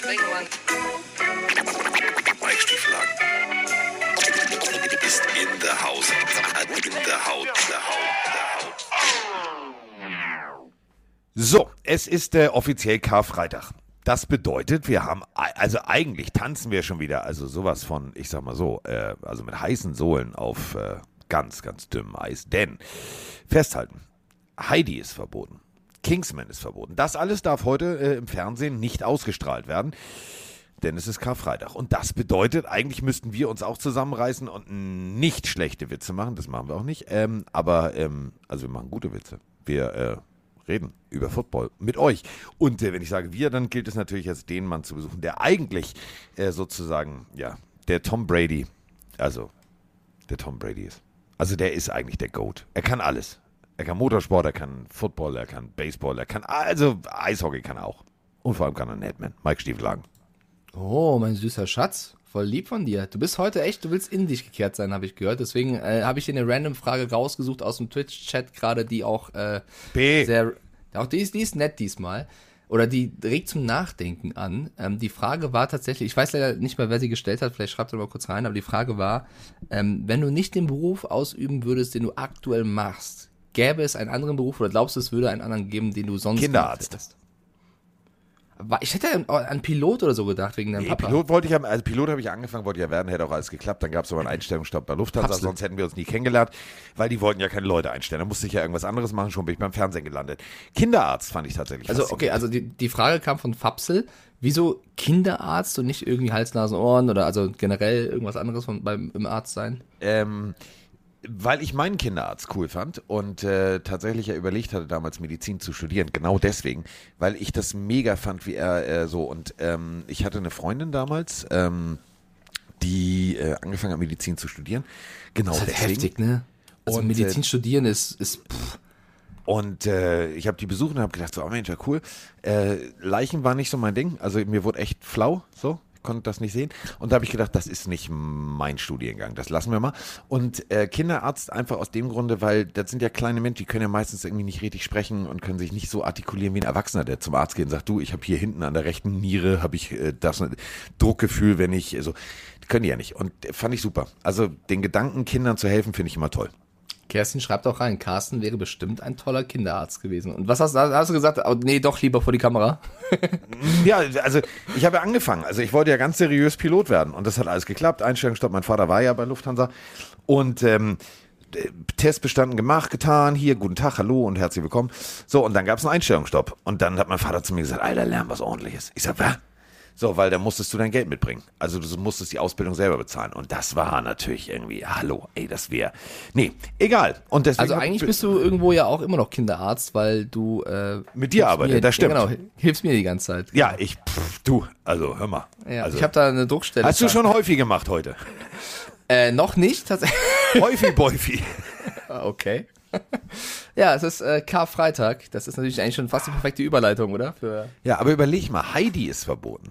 Ist in. In. So, es ist äh, offiziell Karfreitag. Das bedeutet, wir haben, also eigentlich tanzen wir schon wieder, also sowas von, ich sag mal so, äh, also mit heißen Sohlen auf äh, ganz, ganz dünnem Eis. Denn, festhalten, Heidi ist verboten. Kingsman ist verboten. Das alles darf heute äh, im Fernsehen nicht ausgestrahlt werden, denn es ist Karfreitag. Und das bedeutet, eigentlich müssten wir uns auch zusammenreißen und nicht schlechte Witze machen. Das machen wir auch nicht. Ähm, aber, ähm, also wir machen gute Witze. Wir äh, reden über Football mit euch. Und äh, wenn ich sage wir, dann gilt es natürlich jetzt den Mann zu besuchen, der eigentlich äh, sozusagen, ja, der Tom Brady, also der Tom Brady ist. Also der ist eigentlich der GOAT. Er kann alles. Er kann Motorsport, er kann Football, er kann Baseball, er kann, also Eishockey kann er auch. Und vor allem kann er Netman, Mike Stieflagen. Oh, mein süßer Schatz. Voll lieb von dir. Du bist heute echt, du willst in dich gekehrt sein, habe ich gehört. Deswegen äh, habe ich dir eine random Frage rausgesucht aus dem Twitch-Chat gerade, die auch äh, B. sehr. Auch die ist, die ist nett diesmal. Oder die regt zum Nachdenken an. Ähm, die Frage war tatsächlich, ich weiß leider nicht mehr, wer sie gestellt hat, vielleicht schreibt ihr mal kurz rein, aber die Frage war, ähm, wenn du nicht den Beruf ausüben würdest, den du aktuell machst, gäbe es einen anderen Beruf oder glaubst du, es würde einen anderen geben, den du sonst Kinderarzt. Ich hätte an, an Pilot oder so gedacht, wegen deinem Nee, Papa. Pilot wollte ich ja, also Pilot habe ich angefangen, wollte ja werden, hätte auch alles geklappt. Dann gab es aber einen Einstellungsstopp bei Lufthansa, Kapsel. sonst hätten wir uns nie kennengelernt, weil die wollten ja keine Leute einstellen. Da musste ich ja irgendwas anderes machen, schon bin ich beim Fernsehen gelandet. Kinderarzt fand ich tatsächlich. Also, okay, also die, die Frage kam von Fapsel. Wieso Kinderarzt und nicht irgendwie Hals, Nasen, Ohren oder also generell irgendwas anderes von, beim, im Arzt sein? Ähm, weil ich meinen Kinderarzt cool fand und äh, tatsächlich ja überlegt hatte, damals Medizin zu studieren. Genau deswegen, weil ich das mega fand, wie er äh, so. Und ähm, ich hatte eine Freundin damals, ähm, die äh, angefangen hat, Medizin zu studieren. Genau Das ist halt deswegen. heftig, ne? Also Und, Medizin äh, studieren ist, ist pff, Und äh, ich habe die besucht und habe gedacht, so, oh Mensch, ja cool. Äh, Leichen war nicht so mein Ding. Also mir wurde echt flau, so. Konnte das nicht sehen. Und da habe ich gedacht, das ist nicht mein Studiengang. Das lassen wir mal. Und äh, Kinderarzt einfach aus dem Grunde, weil das sind ja kleine Menschen, die können ja meistens irgendwie nicht richtig sprechen und können sich nicht so artikulieren wie ein Erwachsener, der zum Arzt geht und sagt, du, ich habe hier hinten an der rechten Niere, habe ich äh, das Druckgefühl, wenn ich, also, können die ja nicht. Und äh, fand ich super. Also den Gedanken, Kindern zu helfen, finde ich immer toll. Kerstin schreibt auch rein, Carsten wäre bestimmt ein toller Kinderarzt gewesen. Und was hast, hast du gesagt? Oh, nee, doch lieber vor die Kamera. Ja, also ich habe ja angefangen. Also ich wollte ja ganz seriös Pilot werden und das hat alles geklappt. Einstellungsstopp, mein Vater war ja bei Lufthansa und ähm, äh, Test bestanden gemacht, getan, hier, guten Tag, hallo und herzlich willkommen. So, und dann gab es einen Einstellungsstopp. Und dann hat mein Vater zu mir gesagt, Alter, lern was ordentliches. Ich sag, was? So, weil da musstest du dein Geld mitbringen. Also du musstest die Ausbildung selber bezahlen. Und das war natürlich irgendwie, hallo, ey, das wäre. Nee, egal. Und deswegen Also eigentlich bist du irgendwo ja auch immer noch Kinderarzt, weil du äh, Mit dir hilfst arbeite, mir- das stimmt. Ja, genau, hilfst mir die ganze Zeit. Ja, ich, pff, du, also hör mal. Ja, also, ich habe da eine Druckstelle. hast du schon häufig gemacht heute? Äh, noch nicht, tatsächlich. Häufig, Boyfi. Ah, Okay. ja, es ist äh, Karfreitag. Das ist natürlich eigentlich schon fast die perfekte Überleitung, oder? Für Ja, aber überleg mal, Heidi ist verboten.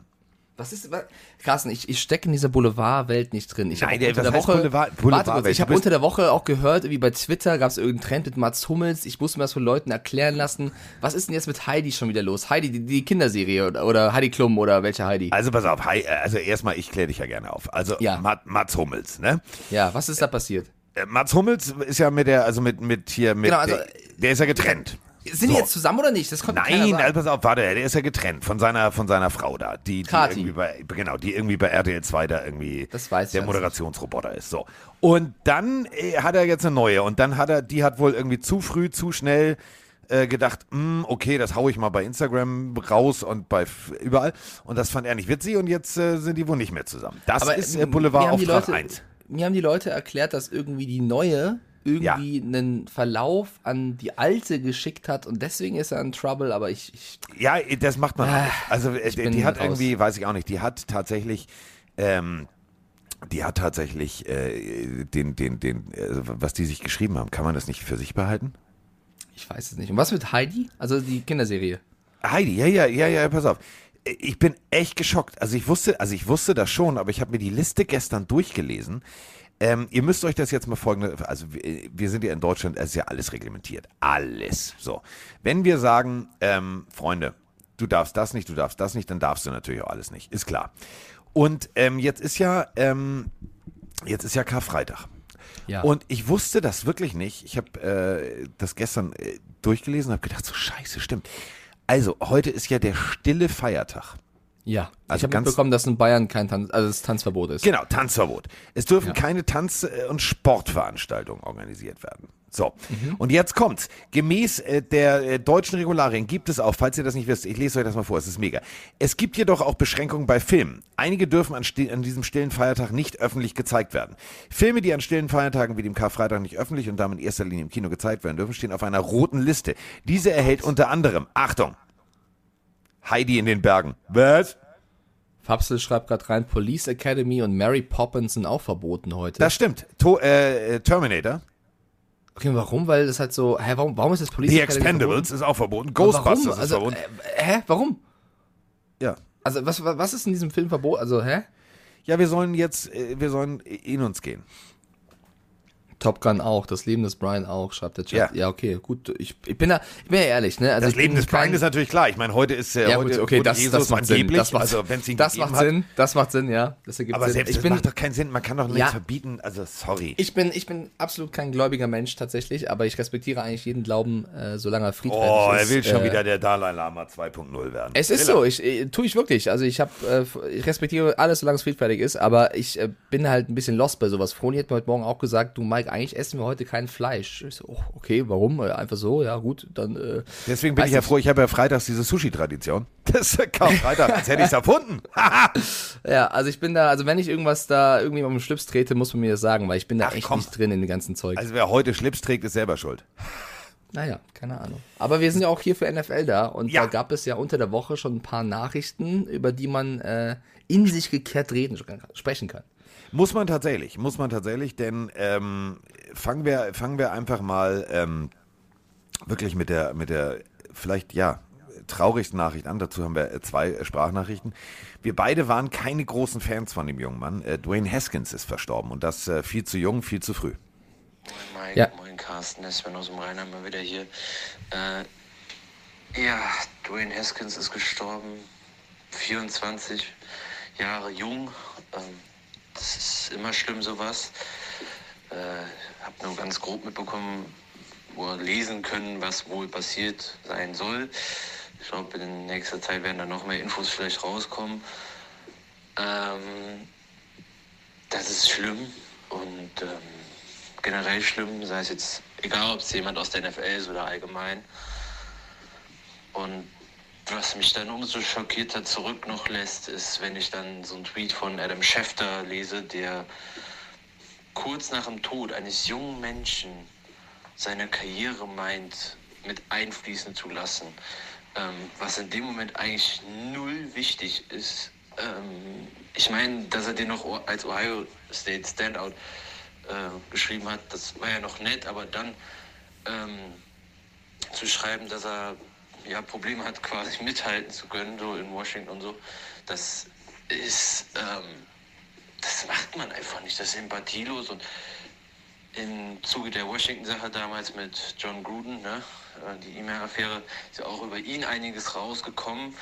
Was ist. Was? Carsten, ich, ich stecke in dieser Boulevardwelt nicht drin. Ich Nein, der- unter der Woche. Boulevard- warte Boulevardwelt? kurz, ich habe unter der Woche auch gehört, wie bei Twitter gab es irgendeinen Trend mit Mats Hummels. Ich musste mir das von Leuten erklären lassen. Was ist denn jetzt mit Heidi schon wieder los? Heidi, die, die Kinderserie oder, oder Heidi Klum oder welche Heidi? Also pass auf, Hei- also erstmal, ich kläre dich ja gerne auf. Also Ja. Mat, Mats Hummels, ne? Ja, was ist da passiert? Äh, Mats Hummels ist ja mit der, also mit, mit hier, mit, Genau, also- der, der ist ja getrennt. Sind die So. jetzt zusammen oder nicht? Das keiner Nein, also pass auf, warte, der ist ja getrennt von seiner, von seiner Frau da, die, die irgendwie bei, genau, die irgendwie bei RTL 2 da irgendwie Das weiß ich der Moderationsroboter ist. So. Und dann äh, hat er jetzt eine neue und dann hat er, die hat wohl irgendwie zu früh, zu schnell äh, gedacht, hm, okay, das hau ich mal bei Instagram raus und bei überall. Und das fand er nicht witzig und jetzt äh, sind die wohl nicht mehr zusammen. Das Aber ist äh, äh, mir Boulevard die Auftrag Leute, 1. Mir haben die Leute erklärt, dass irgendwie die neue irgendwie einen Verlauf an die alte geschickt hat und deswegen ist er in Trouble, aber ich, ich Ja, das macht man. Also äh, ich die, die hat raus. irgendwie, weiß ich auch nicht, die hat tatsächlich, ähm, die hat tatsächlich äh, den, den, den, äh, was die sich geschrieben haben, kann man das nicht für sich behalten? Ich weiß es nicht. Und was mit Heidi? Also die Kinderserie. Heidi, ja, ja, ja, ja, pass auf. Ich bin echt geschockt. Also ich wusste, also ich wusste das schon, aber ich habe mir die Liste gestern durchgelesen. Ähm, ihr müsst euch das jetzt mal folgende, also wir, wir sind ja in Deutschland, es ist ja alles reglementiert. Alles. So. Wenn wir sagen, ähm, Freunde, du darfst das nicht, du darfst das nicht, dann darfst du natürlich auch alles nicht. Ist klar. Und ähm, jetzt ist ja, ähm, jetzt ist ja Karfreitag. Ja. Und ich wusste das wirklich nicht. Ich habe äh, das gestern äh, durchgelesen und habe gedacht, so scheiße, stimmt. Also, heute ist ja der stille Feiertag. Ja. Also ich habe mitbekommen, dass in Bayern kein Tanz, also das Tanzverbot ist. Genau, Tanzverbot. Es dürfen Ja. keine Tanz- äh, und Sportveranstaltungen organisiert werden. So, Mhm. und jetzt kommt's. Gemäß äh, der äh, deutschen Regularien gibt es auch, falls ihr das nicht wisst, ich lese euch das mal vor, es ist mega. Es gibt jedoch auch Beschränkungen bei Filmen. Einige dürfen an, an diesem stillen Feiertag nicht öffentlich gezeigt werden. Filme, die an stillen Feiertagen wie dem Karfreitag nicht öffentlich und damit in erster Linie im Kino gezeigt werden dürfen, stehen auf einer roten Liste. Diese erhält unter anderem, Achtung, Heidi in den Bergen. Was? Fapsel schreibt gerade rein, Police Academy und Mary Poppins sind auch verboten heute. Das stimmt. To äh, äh, Terminator. okay, warum? Weil das halt so, hä, warum, warum ist das Police The Academy Expendables ist auch verboten. verboten? Ghostbusters ist Also, verboten. äh, hä, warum? Ja. Also was, was ist in diesem Film verboten? Also, hä? Ja, wir sollen jetzt, äh, wir sollen in uns gehen. Top Gun auch, das Leben des Brian auch, schreibt der Chat. Ja. Ja, okay, gut. Ich, ich bin da, ich bin ja ehrlich, ne? Also Das Leben des Brian ist natürlich klar. Ich meine, heute ist äh, ja, heute gut, okay, das, Jesus das macht Sinn. Das macht, also ihn das macht hat. Sinn. Das macht Sinn, ja. Das ergibt Aber Sinn. selbst ich das bin, macht doch keinen Sinn. Man kann doch nicht Ja. verbieten. Also sorry. ich bin, ich bin absolut kein gläubiger Mensch tatsächlich, aber ich respektiere eigentlich jeden Glauben, äh, solange er friedfertig oh, ist. er will schon äh, wieder der Dalai Lama 2.0 werden. Es ist so, ich äh, tue ich wirklich. Also ich habe, äh, ich respektiere alles, solange es friedfertig ist, aber ich äh, bin halt ein bisschen lost bei sowas. Froni hat mir heute Morgen auch gesagt, du Mike, eigentlich essen wir heute kein Fleisch. Ich so, oh, okay, warum? Äh, einfach so, ja gut, dann. Äh, Deswegen bin ich ja froh, ich habe ja freitags diese Sushi-Tradition. Das ist Karfreitag, als hätte ich es erfunden. Ja, also ich bin da, also wenn ich irgendwas da irgendwie auf den Schlips trete, muss man mir das sagen, weil ich bin da Ach, echt komm. nicht drin in dem ganzen Zeug. Also wer heute Schlips trägt, ist selber schuld. naja, keine Ahnung. Aber wir sind ja auch hier für NFL da und Ja. da gab es ja unter der Woche schon ein paar Nachrichten, über die man äh, in sich gekehrt reden sprechen kann. Muss man tatsächlich, muss man tatsächlich, denn ähm, fangen wir, fangen wir einfach mal ähm, wirklich mit der, mit der vielleicht ja traurigsten Nachricht an. Dazu haben wir äh, zwei äh, Sprachnachrichten. Wir beide waren keine großen Fans von dem jungen Mann. Äh, Dwayne Haskins ist verstorben und das äh, viel zu jung, viel zu früh. Moin Mike, Ja. moin Carsten, es Sven aus dem Rheinland mal wieder hier. Äh, ja, Dwayne Haskins ist gestorben, 24 Jahre jung. Ähm, das ist immer schlimm sowas. Äh, hab nur ganz grob mitbekommen, wo lesen können, was wohl passiert sein soll. Ich glaube, in nächster Zeit werden da noch mehr Infos vielleicht rauskommen. Ähm, das ist schlimm und ähm, generell schlimm, sei es jetzt egal, ob es jemand aus der NFL ist oder allgemein. Und was mich dann umso schockierter zurück noch lässt, ist, wenn ich dann so einen Tweet von Adam Schefter lese, der kurz nach dem Tod eines jungen Menschen seine Karriere meint, mit einfließen zu lassen. Ähm, was in dem Moment eigentlich null wichtig ist. Ähm, ich meine, dass er den noch als Ohio State Standout äh, geschrieben hat, das war ja noch nett, aber dann ähm, zu schreiben, dass er ja Probleme hat, quasi mithalten zu können, so in Washington und so, das ist, ähm, das macht man einfach nicht. Das ist empathielos und im Zuge der Washington-Sache damals mit John Gruden, ne, äh, die E-Mail-Affäre, ist ja auch über ihn einiges rausgekommen.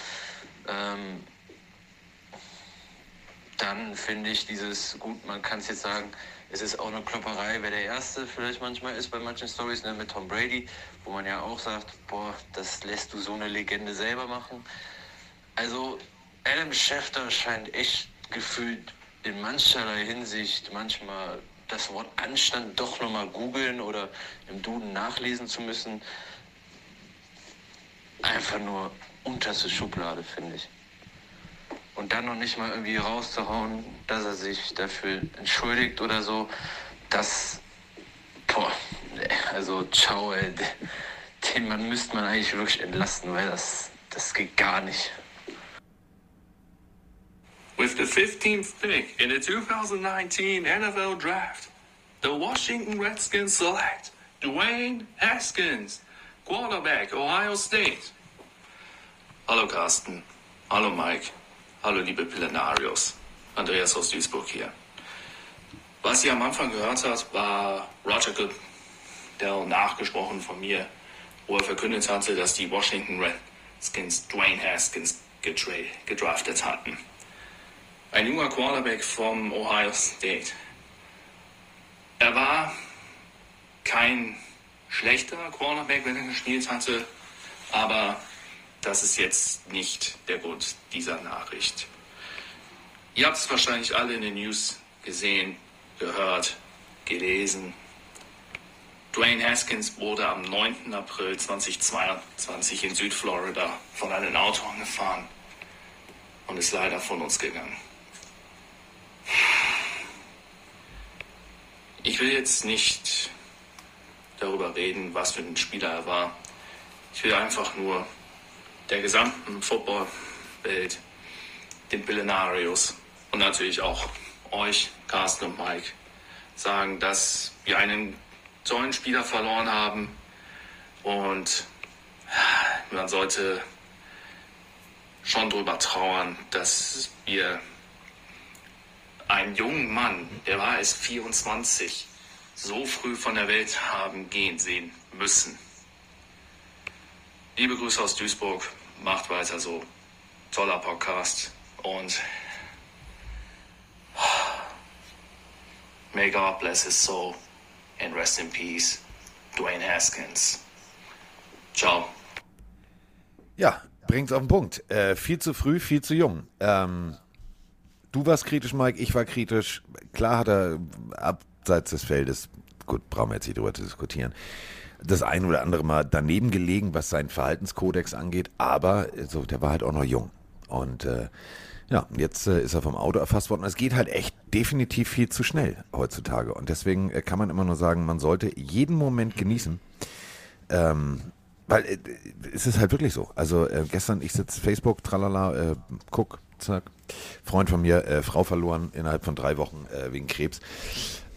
Ähm, dann finde ich dieses, gut, man kann es jetzt sagen, es ist auch eine Klopperei, wer der Erste vielleicht manchmal ist bei manchen Stories ne, mit Tom Brady, wo man ja auch sagt, boah, das lässt du so eine Legende selber machen. Also Adam Schefter scheint echt gefühlt in mancherlei Hinsicht manchmal das Wort Anstand doch nochmal googeln oder im Duden nachlesen zu müssen. Einfach nur unterste Schublade, finde ich. Und dann noch nicht mal irgendwie rauszuhauen, dass er sich dafür entschuldigt oder so, das, boah, also ciao, ey, den Mann müsste man eigentlich wirklich entlasten, weil das, das geht gar nicht. With the 15th pick in the 2019 NFL Draft, the Washington Redskins select Dwayne Haskins, quarterback, Ohio State. Hallo Carsten, hallo Mike, hallo liebe Pillenarios, Andreas aus Duisburg hier. Was ihr am Anfang gehört habt, war Roger Goodell nachgesprochen von mir, wo er verkündet hatte, dass die Washington Red Haskins, Dwayne Haskins gedraftet hatten. Ein junger Quarterback vom Ohio State. Er war kein schlechter Quarterback, wenn er gespielt hatte, aber das ist jetzt nicht der Grund dieser Nachricht. Ihr habt es wahrscheinlich alle in den News gesehen, gehört, gelesen. Dwayne Haskins wurde am 9. April 2022 in Südflorida von einem Auto angefahren und ist leider von uns gegangen. Ich will jetzt nicht darüber reden, was für ein Spieler er war. Ich will einfach nur der gesamten Footballwelt, den Pillenarios und natürlich auch euch, Carsten und Mike, sagen, dass wir einen tollen Spieler verloren haben und man sollte schon darüber trauern, dass wir einen jungen Mann, der war erst 24, so früh von der Welt haben gehen sehen müssen. Liebe Grüße aus Duisburg, macht weiter so. Toller Podcast und may God bless his soul and rest in peace, Dwayne Haskins. Ciao. Ja, bringt's auf den Punkt. Äh, viel zu früh, viel zu jung. Ähm, du warst kritisch, Mike, ich war kritisch. Klar hat er abseits des Feldes, gut, brauchen wir jetzt nicht drüber zu diskutieren, das ein oder andere Mal daneben gelegen, was seinen Verhaltenskodex angeht, aber so, der war halt auch noch jung. Und äh, ja, jetzt äh, ist er vom Auto erfasst worden. Es geht halt echt definitiv viel zu schnell heutzutage. Und deswegen äh, kann man immer nur sagen, man sollte jeden Moment genießen. Ähm, weil äh, es ist halt wirklich so. Also äh, gestern, ich sitze Facebook, tralala, äh, guck, zack, Freund von mir, äh, Frau verloren innerhalb von drei Wochen äh, wegen Krebs.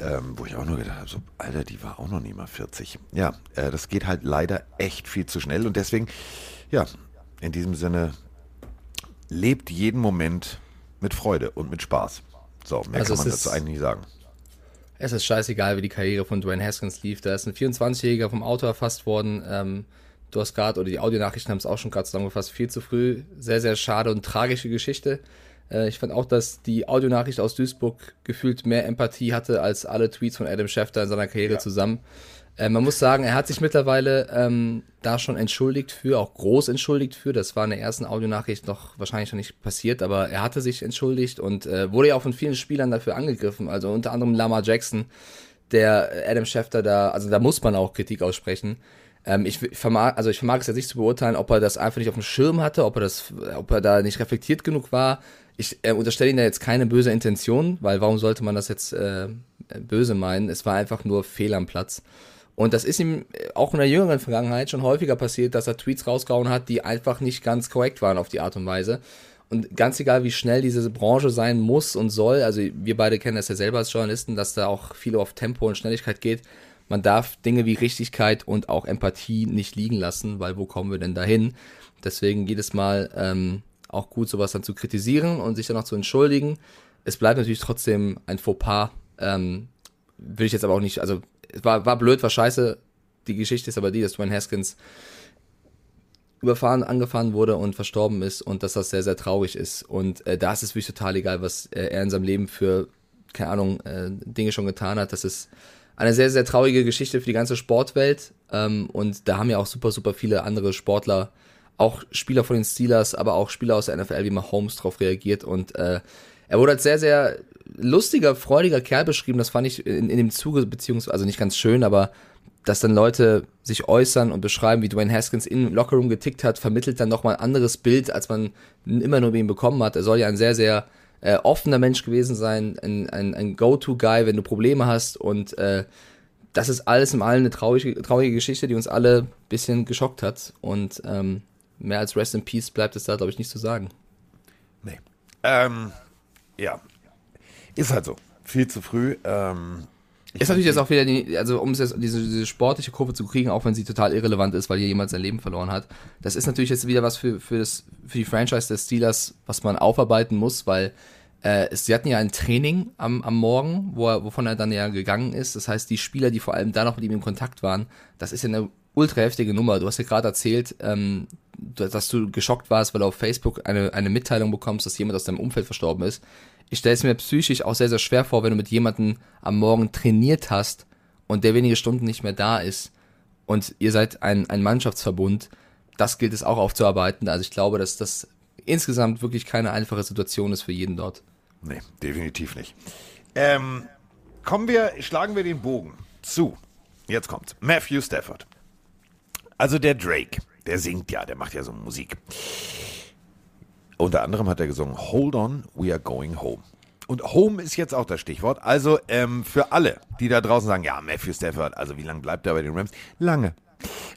Ähm, wo ich auch nur gedacht habe, so, Alter, die war auch noch nie mal 40. Ja, äh, das geht halt leider echt viel zu schnell und deswegen, ja, in diesem Sinne, lebt jeden Moment mit Freude und mit Spaß. So, mehr Also kann man ist- dazu eigentlich nicht sagen. Es ist scheißegal, wie die Karriere von Dwayne Haskins lief. Da ist ein 24-Jähriger vom Auto erfasst worden. Ähm, du hast gerade, oder die Audionachrichten haben es auch schon gerade zusammengefasst, viel zu früh. Sehr, sehr schade und tragische Geschichte. Äh, ich fand auch, dass die Audionachricht aus Duisburg gefühlt mehr Empathie hatte als alle Tweets von Adam Schefter in seiner Karriere zusammen. Äh, man muss sagen, er hat sich mittlerweile ähm, da schon entschuldigt für, auch groß entschuldigt für. Das war in der ersten Audionachricht noch wahrscheinlich noch nicht passiert, aber er hatte sich entschuldigt und äh, wurde ja auch von vielen Spielern dafür angegriffen. Also unter anderem Lama Jackson, der Adam Schefter da, also da muss man auch Kritik aussprechen. Ähm, ich ich vermag, also ich vermag es jetzt nicht zu beurteilen, ob er das einfach nicht auf dem Schirm hatte, ob er das, ob er da nicht reflektiert genug war. Ich äh, unterstelle ihm da jetzt keine böse Intention, weil warum sollte man das jetzt äh, böse meinen? Es war einfach nur Fehl am Platz. Und das ist ihm äh, auch in der jüngeren Vergangenheit schon häufiger passiert, dass er Tweets rausgehauen hat, die einfach nicht ganz korrekt waren auf die Art und Weise. Und ganz egal, wie schnell diese Branche sein muss und soll, also wir beide kennen das ja selber als Journalisten, dass da auch viel auf Tempo und Schnelligkeit geht. Man darf Dinge wie Richtigkeit und auch Empathie nicht liegen lassen, weil wo kommen wir denn dahin? Deswegen jedes Mal ähm, auch gut, sowas dann zu kritisieren und sich dann auch zu entschuldigen. Es bleibt natürlich trotzdem ein Fauxpas. Ähm, will ich jetzt aber auch nicht, also war, war blöd, war scheiße. Die Geschichte ist aber die, dass Dwayne Haskins überfahren, angefahren wurde und verstorben ist und dass das sehr, sehr traurig ist. Und äh, da ist es wirklich total egal, was äh, er in seinem Leben für, keine Ahnung, äh, Dinge schon getan hat. Das ist eine sehr, sehr traurige Geschichte für die ganze Sportwelt. Ähm, und da haben ja auch super, super viele andere Sportler, auch Spieler von den Steelers, aber auch Spieler aus der NFL wie Mahomes drauf reagiert. Und äh, er wurde als sehr, sehr lustiger, freudiger Kerl beschrieben. Das fand ich in, in dem Zuge, beziehungsweise, also nicht ganz schön, aber dass dann Leute sich äußern und beschreiben, wie Dwayne Haskins im Lockerroom getickt hat, vermittelt dann nochmal ein anderes Bild, als man immer nur bei ihm bekommen hat. Er soll ja ein sehr, sehr äh, offener Mensch gewesen sein, ein, ein, ein Go-To-Guy, wenn du Probleme hast. Und äh, das ist alles im Allen eine traurige, traurige Geschichte, die uns alle ein bisschen geschockt hat. Und ähm, mehr als Rest in Peace bleibt es da, glaube ich, nicht zu sagen. Nee. Ähm, ja. Ist halt so. Viel zu früh. Ähm, ich Ist natürlich jetzt auch wieder, die, also um jetzt diese, diese sportliche Kurve zu kriegen, auch wenn sie total irrelevant ist, weil hier jemand sein Leben verloren hat. Das ist natürlich jetzt wieder was für, für, das, für die Franchise des Steelers, was man aufarbeiten muss, weil äh, sie hatten ja ein Training am, am Morgen, wo er, wovon er dann ja gegangen ist. Das heißt, die Spieler, die vor allem da noch mit ihm in Kontakt waren, das ist ja eine ultra heftige Nummer. Du hast ja gerade erzählt, ähm, dass du geschockt warst, weil du auf Facebook eine, eine Mitteilung bekommst, dass jemand aus deinem Umfeld verstorben ist. Ich stelle es mir psychisch auch sehr, sehr schwer vor, wenn du mit jemandem am Morgen trainiert hast und der wenige Stunden nicht mehr da ist und ihr seid ein, ein Mannschaftsverbund. Das gilt es auch aufzuarbeiten. Also ich glaube, dass das insgesamt wirklich keine einfache Situation ist für jeden dort. Nee, definitiv nicht. Ähm, kommen wir, schlagen wir den Bogen zu. Jetzt kommt Matthew Stafford. Also der Drake, der singt ja, der macht ja so Musik. Unter anderem hat er gesungen Hold on, we are going home. Und Home ist jetzt auch das Stichwort. Also ähm, für alle, die da draußen sagen, ja, Matthew Stafford, also wie lange bleibt er bei den Rams? Lange.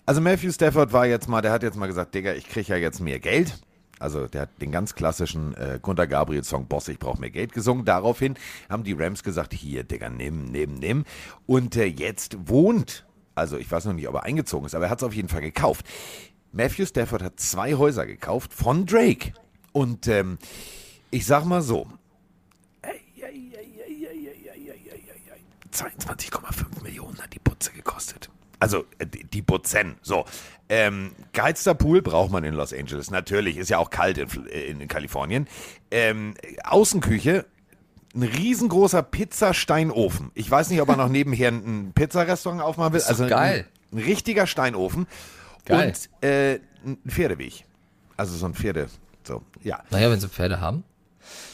Also Matthew Stafford war jetzt mal, der hat jetzt mal gesagt, Digga, ich kriege ja jetzt mehr Geld. Also der hat den ganz klassischen äh, Gunter Gabriel-Song Boss, ich brauche mehr Geld gesungen. Daraufhin haben die Rams gesagt, hier, Digga, nimm, nimm, nimm. Und äh, jetzt wohnt, also ich weiß noch nicht, ob er eingezogen ist, aber er hat es auf jeden Fall gekauft. Matthew Stafford hat zwei Häuser gekauft von Drake. Und ähm, ich sag mal so, 22,5 Millionen hat die Putze gekostet. Also äh, die Putzen. So. Ähm, geheizter Pool braucht man in Los Angeles. Natürlich, ist ja auch kalt in, äh, in Kalifornien. Ähm, Außenküche, ein riesengroßer Pizzasteinofen. Ich weiß nicht, ob er noch nebenher ein Pizzarestaurant aufmachen will. also geil. Ein, ein richtiger Steinofen. Geil. Und äh, ein Pferdeweg. Also so ein Pferde. So, ja. Naja, wenn sie Pferde haben.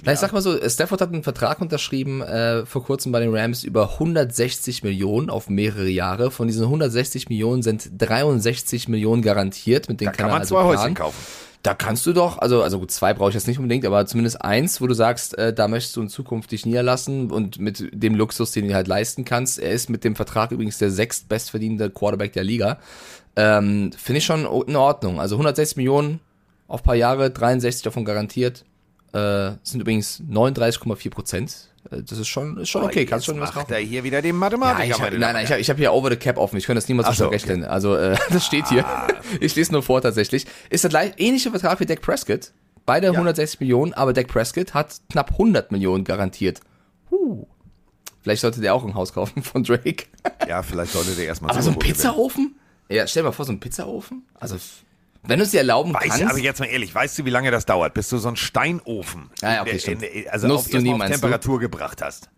Na, ich sag mal so, Stafford hat einen Vertrag unterschrieben äh, vor kurzem bei den Rams über 160 Millionen auf mehrere Jahre. Von diesen 160 Millionen sind 63 Millionen garantiert. Mit denen Da kann er man also zwei planen. Häuschen kaufen. Da kannst du doch, also, also gut, zwei brauche ich jetzt nicht unbedingt, aber zumindest eins, wo du sagst, äh, da möchtest du in Zukunft dich niederlassen und mit dem Luxus, den du halt leisten kannst. Er ist mit dem Vertrag übrigens der sechstbestverdienende Quarterback der Liga. Ähm, Finde ich schon in Ordnung. Also 160 Millionen auf paar Jahre, 63 davon garantiert. Äh, sind übrigens 39,4 Prozent. Äh, Das ist schon, ist schon okay, kannst schon was macht er hier wieder den Ja, Mathematiker. ich hab, nein, nein, ich habe ich hab hier over the cap offen. Ich könnte das niemals so, rechnen. Also, äh, das steht hier. Ich lese nur vor tatsächlich. Ist der gleich ähnliche Vertrag wie Dak Prescott. Beide 160 Millionen, aber Dak Prescott hat knapp 100 Millionen garantiert. Huh. Vielleicht sollte der auch ein Haus kaufen von Drake. Ja, vielleicht sollte der erstmal Aber so ein. Pizzaofen? Ja, stell dir mal vor, so ein Pizzaofen. Also, wenn du es dir erlauben Weiß, kannst. aber jetzt mal ehrlich, weißt du, wie lange das dauert, bis du so einen Steinofen Ja, ja, okay, in- stimmt. in- also Nutzt auf, du nie, auf meinst du? Temperatur gebracht hast?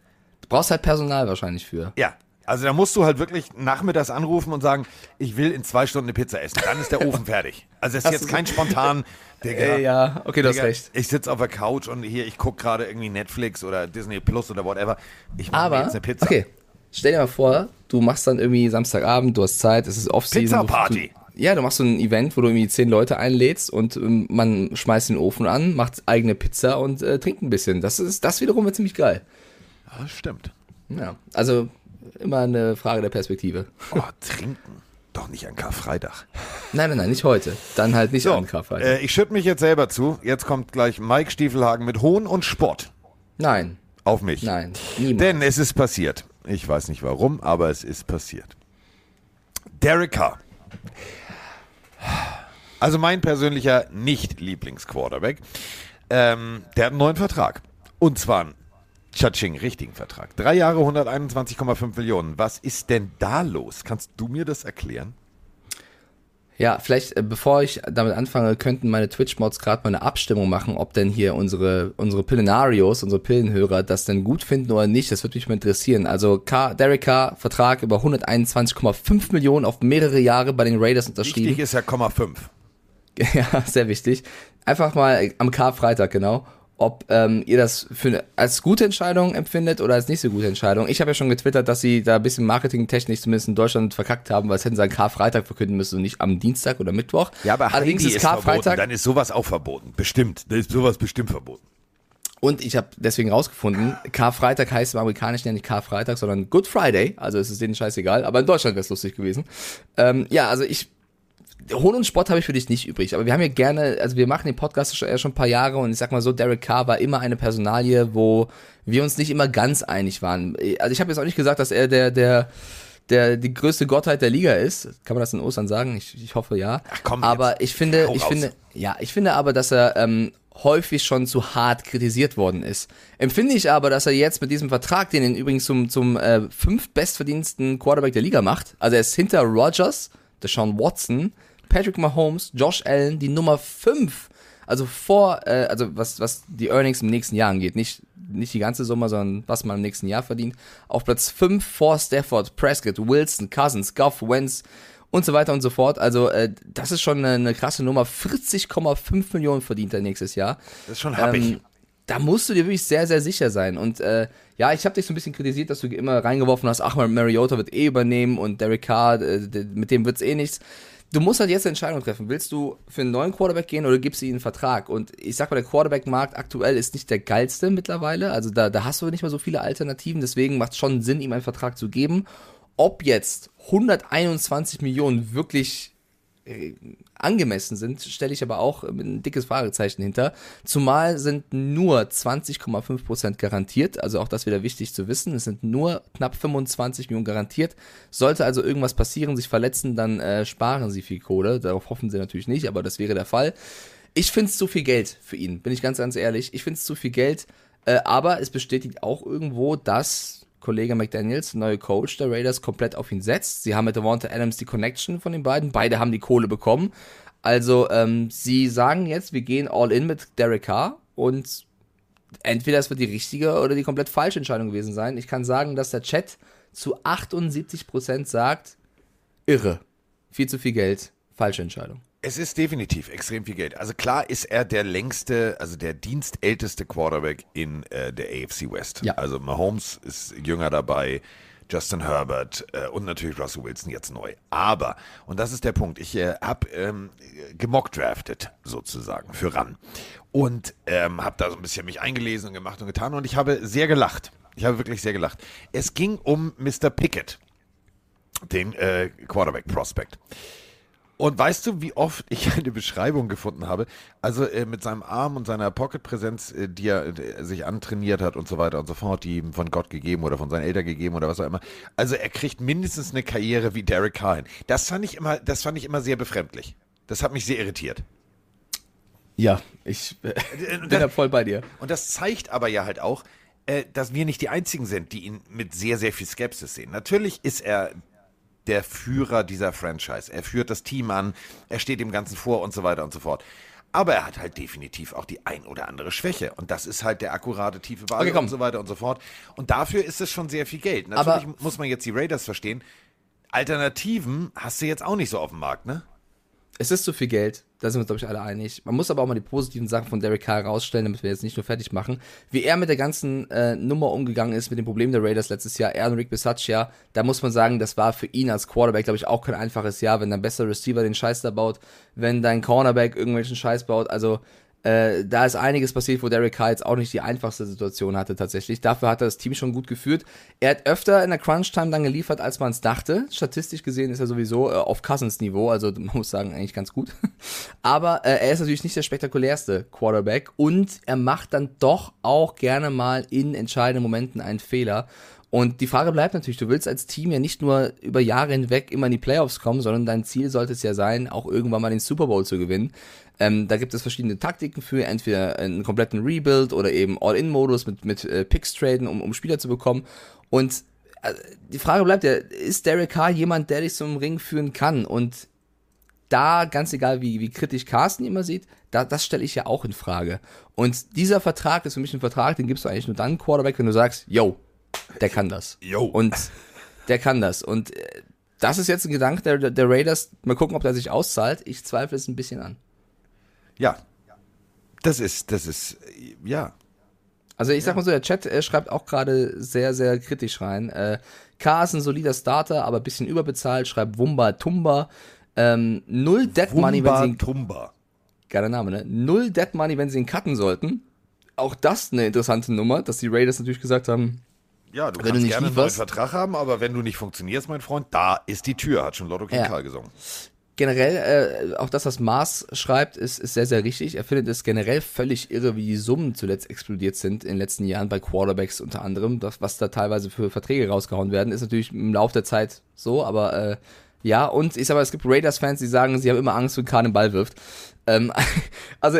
du brauchst halt Personal wahrscheinlich für. Ja. Also da musst du halt wirklich nachmittags anrufen und sagen, ich will in zwei Stunden eine Pizza essen. Dann ist der Ofen fertig. Also es ist jetzt kein spontan, Digga, Äh, ja, okay, du hast recht. Ich sitze auf der Couch und hier, ich gucke gerade irgendwie Netflix oder Disney Plus oder whatever. Ich mache mir jetzt eine Pizza. okay, stell dir mal vor, du machst dann irgendwie Samstagabend, du hast Zeit, es ist Off-Season. Pizza-Party. Ja, du machst so ein Event, wo du irgendwie zehn Leute einlädst und ähm, man schmeißt den Ofen an, macht eigene Pizza und äh, trinkt ein bisschen. Das ist, das wiederum wird ziemlich geil. Ja, stimmt. Ja, also immer eine Frage der Perspektive. Oh, trinken. Doch nicht an Karfreitag. Nein, nein, nein, nicht heute. Dann halt nicht So, an Karfreitag. äh, ich schütte mich jetzt selber zu. Jetzt kommt gleich Mike Stiefelhagen mit Hohn und Spott nein, auf mich. nein, niemals. Denn es ist passiert. Ich weiß nicht warum, aber es ist passiert. Derek Carr. Also mein persönlicher Nicht-Lieblings-Quarterback. Ähm, der hat einen neuen Vertrag. Und zwar einen Tschatsching, richtigen Vertrag. Drei Jahre, 121,5 Millionen. Was ist denn da los? Kannst du mir das erklären? Ja, vielleicht, äh, bevor ich damit anfange, könnten meine Twitch-Mods gerade mal eine Abstimmung machen, ob denn hier unsere, unsere Pillenarios, unsere Pillenhörer, das denn gut finden oder nicht. Das würde mich mal interessieren. Also K, Derek Carr, Vertrag über 121,5 Millionen auf mehrere Jahre bei den Raiders unterschrieben. Wichtig ist ja 0,5. Ja, sehr wichtig. Einfach mal am Karfreitag, genau. Ob ähm, ihr das für eine, als gute Entscheidung empfindet oder als nicht so gute Entscheidung. Ich habe ja schon getwittert, dass sie da ein bisschen marketingtechnisch zumindest in Deutschland verkackt haben, weil es hätten sie an Karfreitag verkünden müssen und nicht am Dienstag oder Mittwoch. Ja, aber allerdings Heidi ist verboten, Karfreitag dann ist sowas auch verboten. Bestimmt. Da ist sowas bestimmt verboten. und ich habe deswegen rausgefunden, Karfreitag heißt im Amerikanischen ja nicht Karfreitag, sondern Good Friday. Also es ist denen scheißegal, aber in Deutschland wäre es lustig gewesen. Ähm, ja, also ich Hohn und Spott habe ich für dich nicht übrig, aber wir haben ja gerne, also wir machen den Podcast schon, ja schon ein paar Jahre und ich sag mal so, Derek Carr war immer eine Personalie, wo wir uns nicht immer ganz einig waren. Also ich habe jetzt auch nicht gesagt, dass er der, der, der, die größte Gottheit der Liga ist. Kann man das in Ostern sagen? Ich, ich hoffe ja. Ach komm, aber jetzt ich finde, ich finde, ja, ich finde aber, dass er ähm, häufig schon zu hart kritisiert worden ist. Empfinde ich aber, dass er jetzt mit diesem Vertrag, den er übrigens zum, zum äh, fünftbestverdiensten Quarterback der Liga macht, also er ist hinter Rodgers, Deshaun Watson, Patrick Mahomes, Josh Allen, die Nummer 5. Also vor, äh, also was, was die Earnings im nächsten Jahr angeht, nicht, nicht die ganze Summe, sondern was man im nächsten Jahr verdient. Auf Platz 5 vor Stafford, Prescott, Wilson, Cousins, Goff, Wentz und so weiter und so fort. Also äh, das ist schon eine, eine krasse Nummer. 40,5 Millionen verdient er nächstes Jahr. Das ist schon happig. Ähm, da musst du dir wirklich sehr, sehr sicher sein. Und äh, ja, ich habe dich so ein bisschen kritisiert, dass du immer reingeworfen hast, ach, Mariota wird eh übernehmen und Derek Carr, äh, mit dem wird's eh nichts. Du musst halt jetzt eine Entscheidung treffen. Willst du für einen neuen Quarterback gehen oder gibst du ihm einen Vertrag? Und ich sag mal, der Quarterback-Markt aktuell ist nicht der geilste mittlerweile. Also da, da hast du nicht mehr so viele Alternativen. Deswegen macht es schon Sinn, ihm einen Vertrag zu geben. Ob jetzt 121 Millionen wirklich äh, angemessen sind, stelle ich aber auch mit ein dickes Fragezeichen hinter. Zumal sind nur 20,5% garantiert, also auch das wieder wichtig zu wissen. Es sind nur knapp 25 Millionen garantiert. Sollte also irgendwas passieren, sich verletzen, dann äh, sparen sie viel Kohle. Darauf hoffen sie natürlich nicht, aber das wäre der Fall. Ich finde es zu viel Geld für ihn, bin ich ganz, ganz ehrlich. Ich finde es zu viel Geld, äh, aber es bestätigt auch irgendwo, dass Kollege McDaniels, neue Coach der Raiders, komplett auf ihn setzt. Sie haben mit Devonta Adams die Connection von den beiden. Beide haben die Kohle bekommen. Also, ähm, sie sagen jetzt, wir gehen all in mit Derek Carr und entweder es wird die richtige oder die komplett falsche Entscheidung gewesen sein. Ich kann sagen, dass der Chat zu 78% sagt, irre. Viel zu viel Geld, falsche Entscheidung. Es ist definitiv extrem viel Geld. Also klar ist er der längste, also der dienstälteste Quarterback in äh, der AFC West. Ja. Also Mahomes ist jünger dabei, Justin Herbert äh, und natürlich Russell Wilson jetzt neu. Aber, und das ist der Punkt, ich äh, habe ähm, gemockdraftet sozusagen für RAN und ähm, habe da so ein bisschen mich eingelesen und gemacht und getan und ich habe sehr gelacht. Ich habe wirklich sehr gelacht. Es ging um Mr. Pickett, den äh, Quarterback Prospect. Und weißt du, wie oft ich eine Beschreibung gefunden habe? Also äh, mit seinem Arm und seiner Pocket-Präsenz, äh, die er äh, sich antrainiert hat und so weiter und so fort, die ihm von Gott gegeben oder von seinen Eltern gegeben oder was auch immer. Also er kriegt mindestens eine Karriere wie Derek Carr hin. Das fand ich immer, das fand ich immer sehr befremdlich. Das hat mich sehr irritiert. Ja, ich äh, bin da voll bei dir. Und das zeigt aber ja halt auch, äh, dass wir nicht die Einzigen sind, die ihn mit sehr, sehr viel Skepsis sehen. Natürlich ist er der Führer dieser Franchise. Er führt das Team an, er steht dem Ganzen vor und so weiter und so fort. Aber er hat halt definitiv auch die ein oder andere Schwäche. Und das ist halt der akkurate tiefe Ball Okay, und so weiter und so fort. Und dafür ist es schon sehr viel Geld. Aber- Natürlich muss man jetzt die Raiders verstehen. Alternativen hast du jetzt auch nicht so auf dem Markt, ne? Es ist zu viel Geld, da sind wir uns, glaube ich, alle einig. Man muss aber auch mal die positiven Sachen von Derek Carr rausstellen, damit wir jetzt nicht nur fertig machen. Wie er mit der ganzen äh, Nummer umgegangen ist, mit dem Problem der Raiders letztes Jahr, er und Rick Bisaccia, da muss man sagen, das war für ihn als Quarterback, glaube ich, auch kein einfaches Jahr, wenn dein bester Receiver den Scheiß da baut, wenn dein Cornerback irgendwelchen Scheiß baut. Also äh, da ist einiges passiert, wo Derek Carr jetzt auch nicht die einfachste Situation hatte tatsächlich. Dafür hat er das Team schon gut geführt. Er hat öfter in der Crunch-Time dann geliefert, als man es dachte. Statistisch gesehen ist er sowieso äh, auf Cousins-Niveau, also man muss sagen, eigentlich ganz gut. Aber äh, er ist natürlich nicht der spektakulärste Quarterback und er macht dann doch auch gerne mal in entscheidenden Momenten einen Fehler. Und die Frage bleibt natürlich, du willst als Team ja nicht nur über Jahre hinweg immer in die Playoffs kommen, sondern dein Ziel sollte es ja sein, auch irgendwann mal den Super Bowl zu gewinnen. Ähm, da gibt es verschiedene Taktiken für, entweder einen kompletten Rebuild oder eben All-In-Modus mit, mit äh, Picks traden, um, um Spieler zu bekommen. Und äh, die Frage bleibt ja, ist Derek Carr jemand, der dich zum Ring führen kann? Und da, ganz egal wie, wie kritisch Carsten immer sieht, da, das stelle ich ja auch in Frage. Und dieser Vertrag ist für mich ein Vertrag, den gibst du eigentlich nur dann Quarterback, wenn du sagst, yo, der kann das. Yo. Und der kann das. Und äh, das ist jetzt ein Gedanke der, der Raiders. Mal gucken, ob der sich auszahlt. Ich zweifle es ein bisschen an. Ja. Das ist, das ist, ja. Also ich sag mal so, der Chat äh, schreibt auch gerade sehr, sehr kritisch rein. Äh, K ist ein solider Starter, aber ein bisschen überbezahlt, schreibt Wumba Tumba. Ähm, null Dead Money, wenn sie ihn Tumba. Geiler Name, ne? Null Dead Money, wenn sie ihn cutten sollten. Auch das eine interessante Nummer, dass die Raiders natürlich gesagt haben, Ja, du Wenn du kannst nicht gerne einen neuen Vertrag haben, aber wenn du nicht funktionierst, mein Freund, da ist die Tür, hat schon Lotto King Ja. Karl gesungen. generell, äh, auch das, was Mars schreibt, ist, ist sehr, sehr richtig. Er findet es generell völlig irre, wie die Summen zuletzt explodiert sind in den letzten Jahren bei Quarterbacks unter anderem. Das, was da teilweise für Verträge rausgehauen werden, ist natürlich im Laufe der Zeit so, aber äh, ja, und ich sag mal, es gibt Raiders-Fans, die sagen, sie haben immer Angst, wenn Kahn den Ball wirft. Ähm, also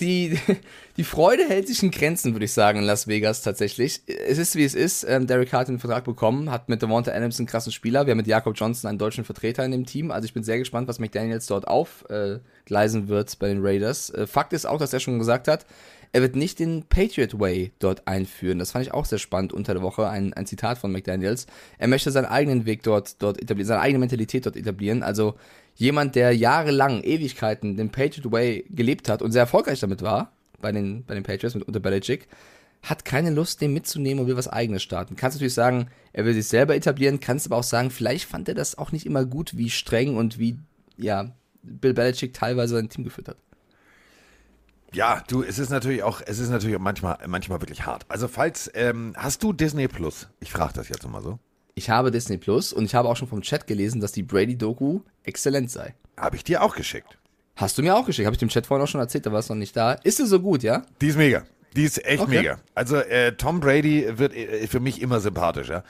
die, die Freude hält sich in Grenzen, würde ich sagen, in Las Vegas tatsächlich. Es ist, wie es ist. Ähm, Derek Hart hat den Vertrag bekommen, hat mit Devonta Adams einen krassen Spieler. Wir haben mit Jakob Johnson einen deutschen Vertreter in dem Team. Also ich bin sehr gespannt, was McDaniels dort aufgleisen wird bei den Raiders. Äh, Fakt ist auch, dass er schon gesagt hat, er wird nicht den Patriot Way dort einführen. Das fand ich auch sehr spannend unter der Woche. Ein, ein Zitat von McDaniels. Er möchte seinen eigenen Weg dort, dort etablieren, seine eigene Mentalität dort etablieren. Also jemand, der jahrelang, Ewigkeiten den Patriot Way gelebt hat und sehr erfolgreich damit war, bei den, bei den Patriots mit unter Belichick, hat keine Lust, den mitzunehmen und will was eigenes starten. Kannst natürlich sagen, er will sich selber etablieren, kannst aber auch sagen, vielleicht fand er das auch nicht immer gut, wie streng und wie, ja, Bill Belichick teilweise sein Team geführt hat. Ja, du, es ist natürlich auch, es ist natürlich auch manchmal, manchmal wirklich hart. Also falls, ähm, hast du Disney Plus? Ich frage das jetzt mal so. Ich habe Disney Plus und ich habe auch schon vom Chat gelesen, dass die Brady-Doku exzellent sei. Habe ich dir auch geschickt. Hast du mir auch geschickt, habe ich dem Chat vorhin auch schon erzählt, da war es noch nicht da. Ist sie so gut, ja? Die ist mega. Die ist echt Okay. mega. Also äh, Tom Brady wird äh, für mich immer sympathischer.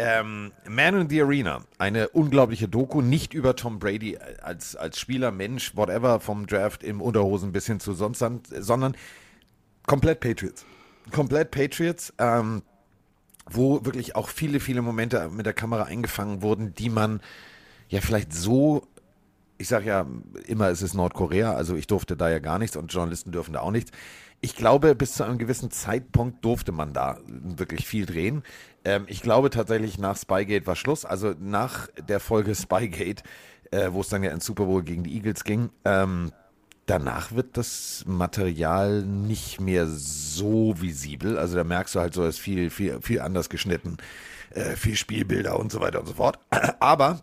Ähm, Man in the Arena, eine unglaubliche Doku, nicht über Tom Brady als, als Spieler, Mensch, whatever, vom Draft im Unterhosen bis hin zu sonst, sondern komplett Patriots. Komplett Patriots, ähm, wo wirklich auch viele, viele Momente mit der Kamera eingefangen wurden, die man ja vielleicht so ich sage ja immer, es ist Nordkorea, also ich durfte da ja gar nichts und Journalisten dürfen da auch nichts. Ich glaube, bis zu einem gewissen Zeitpunkt durfte man da wirklich viel drehen. Ähm, ich glaube tatsächlich, nach Spygate war Schluss. Also nach der Folge Spygate, äh, wo es dann ja in Super Bowl gegen die Eagles ging, ähm, danach wird das Material nicht mehr so visibel. Also da merkst du halt so, es ist viel, viel, viel anders geschnitten, äh, viel Spielbilder und so weiter und so fort. Aber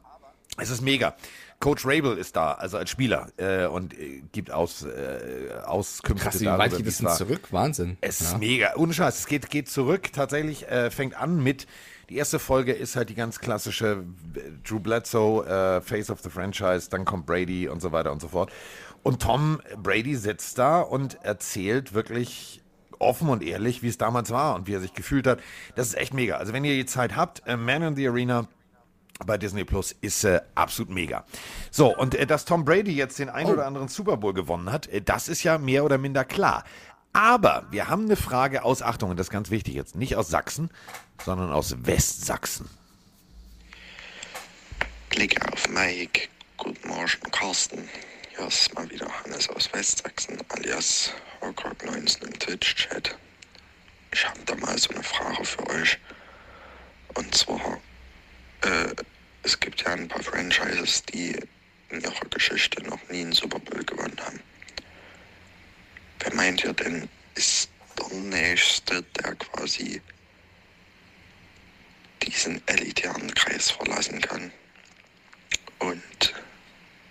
es ist mega. Coach Rabel ist da, also als Spieler, äh, und äh, gibt aus, äh, Auskünfte Krass, wie darüber, weit geht es denn zurück? Wahnsinn. Es ja. ist mega. Ohne Scheiß. Es geht, geht zurück. Tatsächlich äh, fängt an mit. Die erste Folge ist halt die ganz klassische äh, Drew Bledsoe, äh, Face of the Franchise. Dann kommt Brady und so weiter und so fort. Und Tom Brady sitzt da und erzählt wirklich offen und ehrlich, wie es damals war und wie er sich gefühlt hat. Das ist echt mega. Also, wenn ihr die Zeit habt, äh, Man in the Arena bei Disney Plus ist äh, absolut mega. So, und äh, dass Tom Brady jetzt den ein oder anderen Super Bowl gewonnen hat, äh, das ist ja mehr oder minder klar. Aber wir haben eine Frage aus, Achtung, und das ist ganz wichtig jetzt, nicht aus Sachsen, sondern aus Westsachsen. Klick auf Mike. Guten Morgen, Carsten. Hier ist mal wieder Hannes aus Westsachsen, alias Hawkrock19 im Twitch-Chat. Ich habe da mal so eine Frage für euch. Und zwar, äh, es gibt ja ein paar Franchises, die in ihrer Geschichte noch nie einen Super Bowl gewonnen haben. Wer meint ihr denn, ist der Nächste, der quasi diesen elitären Kreis verlassen kann? und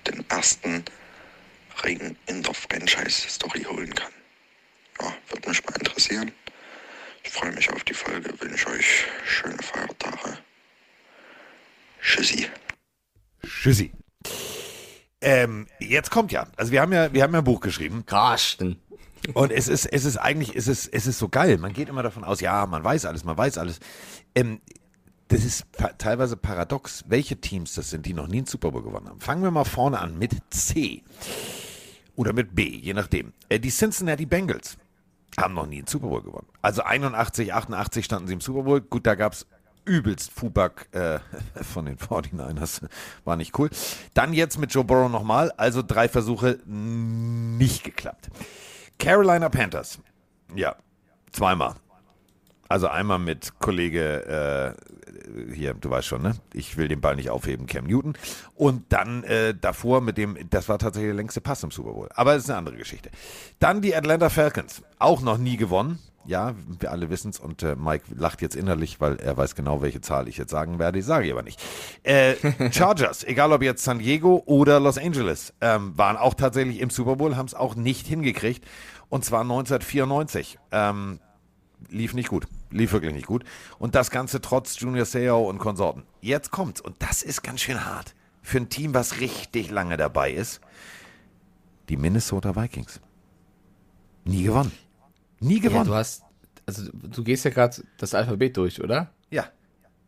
den ersten Ring in der Franchise-Story holen kann. Ja, würde mich mal interessieren. Ich freue mich auf die Folge, wünsche euch schöne Feiertage. Tschüssi. Tschüssi. Ähm, jetzt kommt ja, also wir haben ja, wir haben ja ein Buch geschrieben Carsten. und es ist, es ist eigentlich, es ist, es ist so geil. Man geht immer davon aus, ja, man weiß alles, man weiß alles. Ähm, das ist pa teilweise paradox, welche Teams das sind, die noch nie einen Super Bowl gewonnen haben. Fangen wir mal vorne an mit C. Oder mit B, je nachdem. Äh, die Cincinnati Bengals haben noch nie einen Super Bowl gewonnen. Also 81, 88 standen sie im Super Bowl. Gut, da gab es übelst Fubak äh, von den 49ers. War nicht cool. Dann jetzt mit Joe Burrow nochmal. Also drei Versuche nicht geklappt. Carolina Panthers. Ja, zweimal. Also einmal mit Kollege, äh, hier, du weißt schon, ne? Ich will den Ball nicht aufheben, Cam Newton. Und dann äh, davor mit dem, das war tatsächlich der längste Pass im Super Bowl. Aber das ist eine andere Geschichte. Dann die Atlanta Falcons. Auch noch nie gewonnen. Ja, wir alle wissen es und äh, Mike lacht jetzt innerlich, weil er weiß genau, welche Zahl ich jetzt sagen werde. Ich sage ich aber nicht. Äh, Chargers, egal ob jetzt San Diego oder Los Angeles, ähm, waren auch tatsächlich im Super Bowl, haben es auch nicht hingekriegt. Und zwar 1994. Ähm, lief nicht gut. Lief wirklich nicht gut. Und das Ganze trotz Junior Seau und Konsorten. Jetzt kommt's. Und das ist ganz schön hart. Für ein Team, was richtig lange dabei ist. Die Minnesota Vikings. Nie gewonnen. Nie Ja, gewonnen. du hast, also du gehst ja gerade das Alphabet durch, oder? Ja.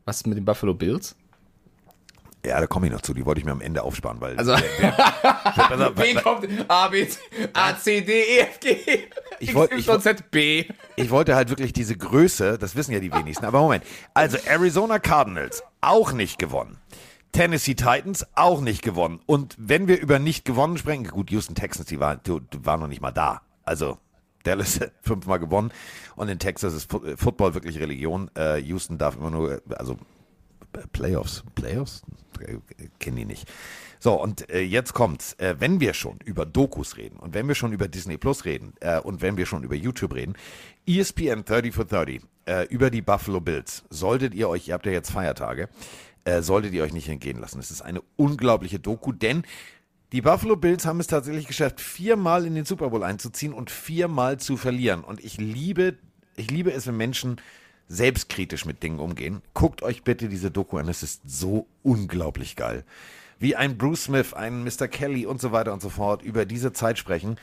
Was ist mit den Buffalo Bills? Ja, da komme ich noch zu. Die wollte ich mir am Ende aufsparen, weil. Also- Pass auf, B weil- kommt A, B, C, A, C, D, E, F, G, Ich wollt- ich Y, Z, B. Ich wollte halt wirklich diese Größe, das wissen ja die wenigsten, aber Moment. Also Arizona Cardinals auch nicht gewonnen. Tennessee Titans auch nicht gewonnen. Und wenn wir über nicht gewonnen sprechen, gut, Houston Texans, die waren, die, waren noch nicht mal da. Also Dallas fünfmal gewonnen und in Texas ist Football wirklich Religion. Äh, Houston darf immer nur, also Playoffs, Playoffs? Äh, Kennen die nicht. So, und äh, jetzt kommt's. Äh, wenn wir schon über Dokus reden und wenn wir schon über Disney Plus reden äh, und wenn wir schon über YouTube reden, ESPN 30 for 30 äh, über die Buffalo Bills, solltet ihr euch, ihr habt ja jetzt Feiertage, äh, solltet ihr euch nicht entgehen lassen. Es ist eine unglaubliche Doku, denn die Buffalo Bills haben es tatsächlich geschafft, viermal in den Super Bowl einzuziehen und viermal zu verlieren. Und ich liebe, ich liebe es, wenn Menschen selbstkritisch mit Dingen umgehen. Guckt euch bitte diese Doku an, es ist so unglaublich geil. Wie ein Bruce Smith, ein Mr. Kelly und so weiter und so fort über diese Zeit sprechen.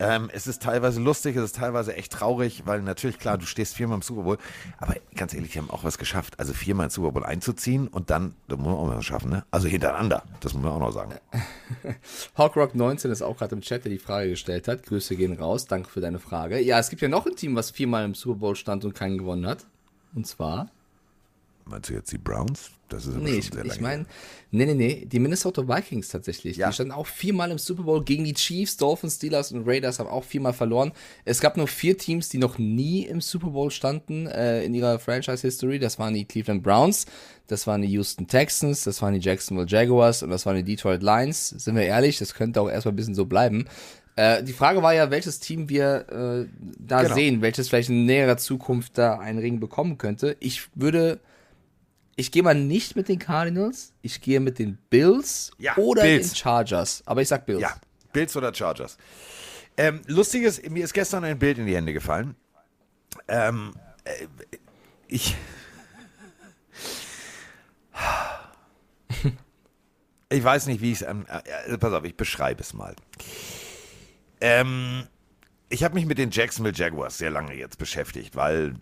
Ähm, es ist teilweise lustig, es ist teilweise echt traurig, weil natürlich, klar, du stehst viermal im Super Bowl, aber ganz ehrlich, die haben auch was geschafft. Also viermal im Super Bowl einzuziehen und dann, das muss man auch mal schaffen, ne? Also hintereinander, das muss man auch noch sagen. Hawkrock19 ist auch gerade im Chat, der die Frage gestellt hat. Grüße gehen raus, danke für deine Frage. Ja, es gibt ja noch ein Team, was viermal im Super Bowl stand und keinen gewonnen hat. Und zwar Meinst du jetzt die Browns? Das ist aber Nee, schon ich, sehr ich lange meine, nee, nee, nee, die Minnesota Vikings tatsächlich. Ja. Die standen auch viermal im Super Bowl gegen die Chiefs, Dolphins, Steelers und Raiders, haben auch viermal verloren. Es gab nur vier Teams, die noch nie im Super Bowl standen äh, in ihrer Franchise-History. Das waren die Cleveland Browns, das waren die Houston Texans, das waren die Jacksonville Jaguars und das waren die Detroit Lions. Sind wir ehrlich, das könnte auch erstmal ein bisschen so bleiben. Äh, die Frage war ja, welches Team wir äh, da Genau. sehen, welches vielleicht in näherer Zukunft da einen Ring bekommen könnte. Ich würde ich gehe mal nicht mit den Cardinals, ich gehe mit den Bills Ja, oder Bills. den Chargers. Aber ich sag Bills. Ja, Bills oder Chargers. Ähm, Lustiges, mir ist gestern ein Bild in die Hände gefallen. Ähm, äh, ich. Ich weiß nicht, wie ich es. Ähm, äh, pass auf, ich beschreibe es mal. Ähm, ich habe mich mit den Jacksonville Jaguars sehr lange jetzt beschäftigt, weil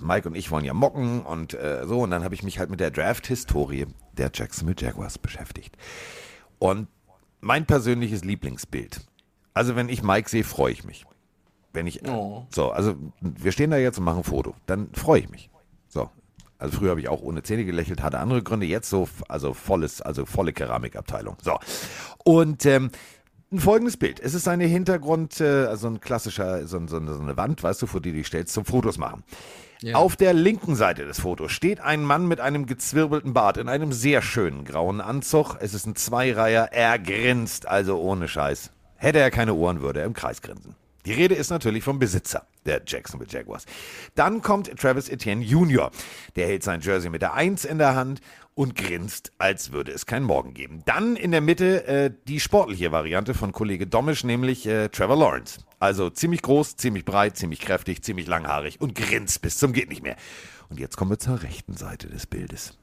Mike und ich wollen ja mocken und äh, so. Und dann habe ich mich halt mit der Draft-Historie der Jacksonville Jaguars beschäftigt. Und mein persönliches Lieblingsbild. Also wenn ich Mike sehe, freue ich mich. Wenn ich Oh. so, also wir stehen da jetzt und machen ein Foto, dann freue ich mich. So. Also früher habe ich auch ohne Zähne gelächelt, hatte andere Gründe, jetzt so, also volles, also volle Keramikabteilung. So. Und ähm, ein folgendes Bild. Es ist eine Hintergrund, äh, also ein klassischer, so, so, so eine Wand, weißt du, vor die du dich stellst zum Fotos machen. Auf der linken Seite des Fotos steht ein Mann mit einem gezwirbelten Bart in einem sehr schönen grauen Anzug. Es ist ein Zweireiher. Er grinst, also ohne Scheiß. Hätte er keine Ohren, würde er im Kreis grinsen. Die Rede ist natürlich vom Besitzer der Jacksonville Jaguars. Dann kommt Travis Etienne Jr. Der hält sein Jersey mit der Eins in der Hand und grinst, als würde es keinen Morgen geben. Dann in der Mitte äh, die sportliche Variante von Kollege Domisch, nämlich äh, Trevor Lawrence. Also ziemlich groß, ziemlich breit, ziemlich kräftig, ziemlich langhaarig und grinst bis zum geht nicht mehr. Und jetzt kommen wir zur rechten Seite des Bildes.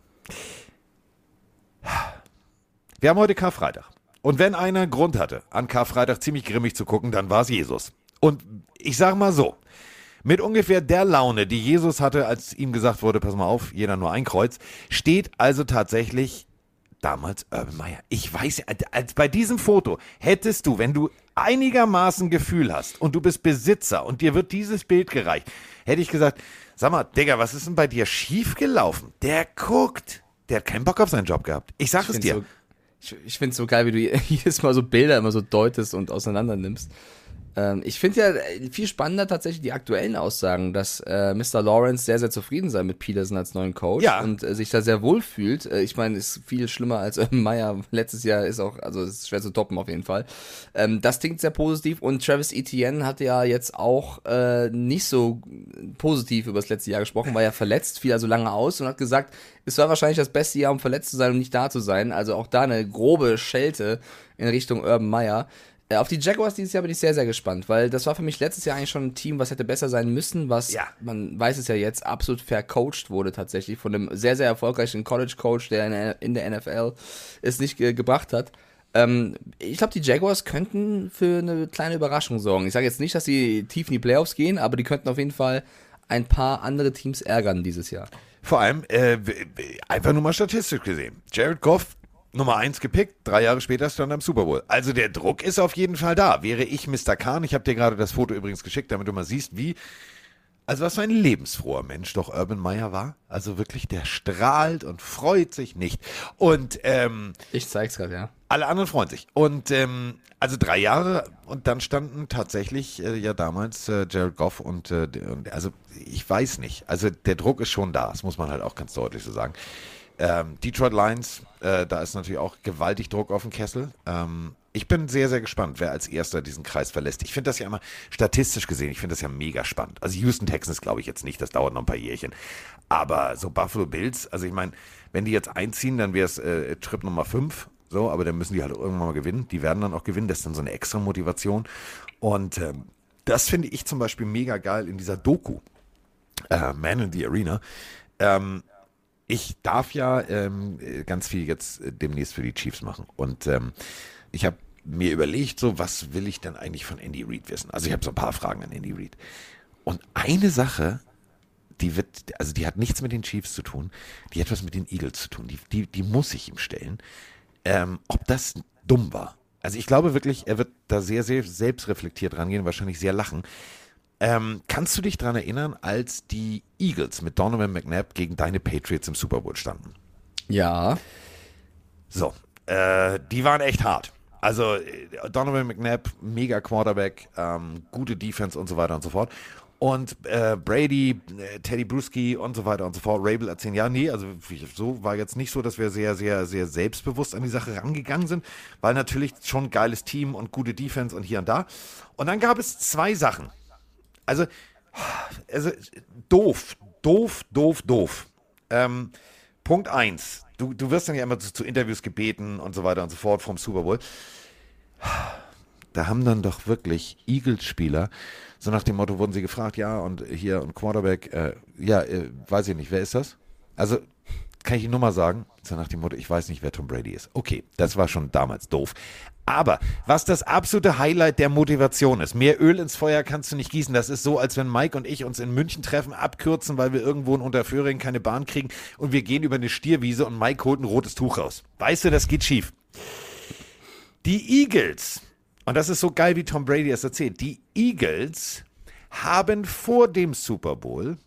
Wir haben heute Karfreitag. Und wenn einer Grund hatte, an Karfreitag ziemlich grimmig zu gucken, dann war es Jesus. Und ich sag mal so, mit ungefähr der Laune, die Jesus hatte, als ihm gesagt wurde, pass mal auf, jeder nur ein Kreuz, steht also tatsächlich damals Urban Meyer. Ich weiß, als bei diesem Foto hättest du, wenn du einigermaßen Gefühl hast und du bist Besitzer und dir wird dieses Bild gereicht, hätte ich gesagt, sag mal, Digga, was ist denn bei dir schiefgelaufen? Der guckt. Der hat keinen Bock auf seinen Job gehabt. Ich sag Ich es dir. so, ich, ich finde es so geil, wie du jedes Mal so Bilder immer so deutest und auseinander nimmst. Ähm, ich finde ja äh, viel spannender tatsächlich die aktuellen Aussagen, dass äh, Mr. Lawrence sehr, sehr zufrieden sei mit Peterson als neuen Coach Ja. und äh, sich da sehr wohl fühlt. Äh, ich meine, ist viel schlimmer als Urban Meyer letztes Jahr ist auch, also ist schwer zu toppen auf jeden Fall. Ähm, das klingt sehr positiv und Travis Etienne hat ja jetzt auch äh, nicht so positiv über das letzte Jahr gesprochen, war ja verletzt, fiel also lange aus und hat gesagt, es war wahrscheinlich das beste Jahr, um verletzt zu sein und nicht da zu sein. Also auch da eine grobe Schelte in Richtung Urban Meyer. Äh, Auf die Jaguars dieses Jahr bin ich sehr, sehr gespannt, weil das war für mich letztes Jahr eigentlich schon ein Team, was hätte besser sein müssen, was, Ja. man weiß es ja jetzt, absolut vercoacht wurde tatsächlich von einem sehr, sehr erfolgreichen College-Coach, der in der, in der NFL es nicht ge gebracht hat. Ähm, ich glaube, die Jaguars könnten für eine kleine Überraschung sorgen. Ich sage jetzt nicht, dass sie tief in die Playoffs gehen, aber die könnten auf jeden Fall ein paar andere Teams ärgern dieses Jahr. Vor allem, äh, einfach nur mal statistisch gesehen. Jared Goff, Nummer 1 gepickt, drei Jahre später stand er im Super Bowl. Also der Druck ist auf jeden Fall da. Wäre ich Mr. Khan, ich habe dir gerade das Foto übrigens geschickt, damit du mal siehst, wie, also was für ein lebensfroher Mensch doch Urban Meyer war. Also wirklich, der strahlt und freut sich nicht. Und ähm, Ich zeig's gerade, ja. alle anderen freuen sich. Und ähm, also drei Jahre und dann standen tatsächlich äh, ja damals äh, Jared Goff und, äh, und also ich weiß nicht. Also der Druck ist schon da, das muss man halt auch ganz deutlich so sagen. Ähm, Detroit Lions, äh, da ist natürlich auch gewaltig Druck auf dem Kessel. Ähm, ich bin sehr, sehr gespannt, wer als erster diesen Kreis verlässt. Ich finde das ja immer statistisch gesehen, ich finde das ja mega spannend. Also Houston Texans glaube ich jetzt nicht, das dauert noch ein paar Jährchen. Aber so Buffalo Bills, also ich meine, wenn die jetzt einziehen, dann wäre es äh, Trip Nummer 5. So, aber dann müssen die halt irgendwann mal gewinnen. Die werden dann auch gewinnen. Das ist dann so eine extra Motivation. Und ähm, das finde ich zum Beispiel mega geil in dieser Doku. Äh, Man in the Arena. Ähm, ich darf ja ähm, äh, ganz viel jetzt äh, demnächst für die Chiefs machen. Und ähm, ich habe mir überlegt, so, was will ich denn eigentlich von Andy Reid wissen? Also ich habe so ein paar Fragen an Andy Reid. Und eine Sache, die wird, also die hat nichts mit den Chiefs zu tun, die hat was mit den Eagles zu tun. Die, die, die muss ich ihm stellen. Ähm, ob das dumm war. Also ich glaube wirklich, er wird da sehr, sehr selbstreflektiert rangehen, wahrscheinlich sehr lachen. Ähm, kannst du dich daran erinnern, als die Eagles mit Donovan McNabb gegen deine Patriots im Super Bowl standen? Ja. So, äh, die waren echt hart. Also äh, Donovan McNabb, mega Quarterback, ähm, gute Defense und so weiter und so fort. Und äh, Brady, äh, Teddy Bruschi und so weiter und so fort. Rabel erzählen, ja, nee, also so war jetzt nicht so, dass wir sehr, sehr, sehr selbstbewusst an die Sache rangegangen sind, weil natürlich schon geiles Team und gute Defense und hier und da. Und dann gab es zwei Sachen. Also, also doof, doof, doof, doof. Ähm, Punkt eins. Du, du wirst dann ja immer zu, zu Interviews gebeten und so weiter und so fort vom Super Bowl. Da haben dann doch wirklich Eagles-Spieler, so nach dem Motto wurden sie gefragt, ja, und hier und Quarterback, äh, ja, äh, weiß ich nicht, wer ist das? Also, kann ich Ihnen nur mal sagen, so nach dem Motto, ich weiß nicht, wer Tom Brady ist. Okay, das war schon damals doof. Aber was das absolute Highlight der Motivation ist, mehr Öl ins Feuer kannst du nicht gießen. Das ist so, als wenn Mike und ich uns in München treffen, abkürzen, weil wir irgendwo in Unterföhring keine Bahn kriegen und wir gehen über eine Stierwiese und Mike holt ein rotes Tuch raus. Weißt du, das geht schief. Die Eagles, und das ist so geil, wie Tom Brady es erzählt, die Eagles haben vor dem Super Bowl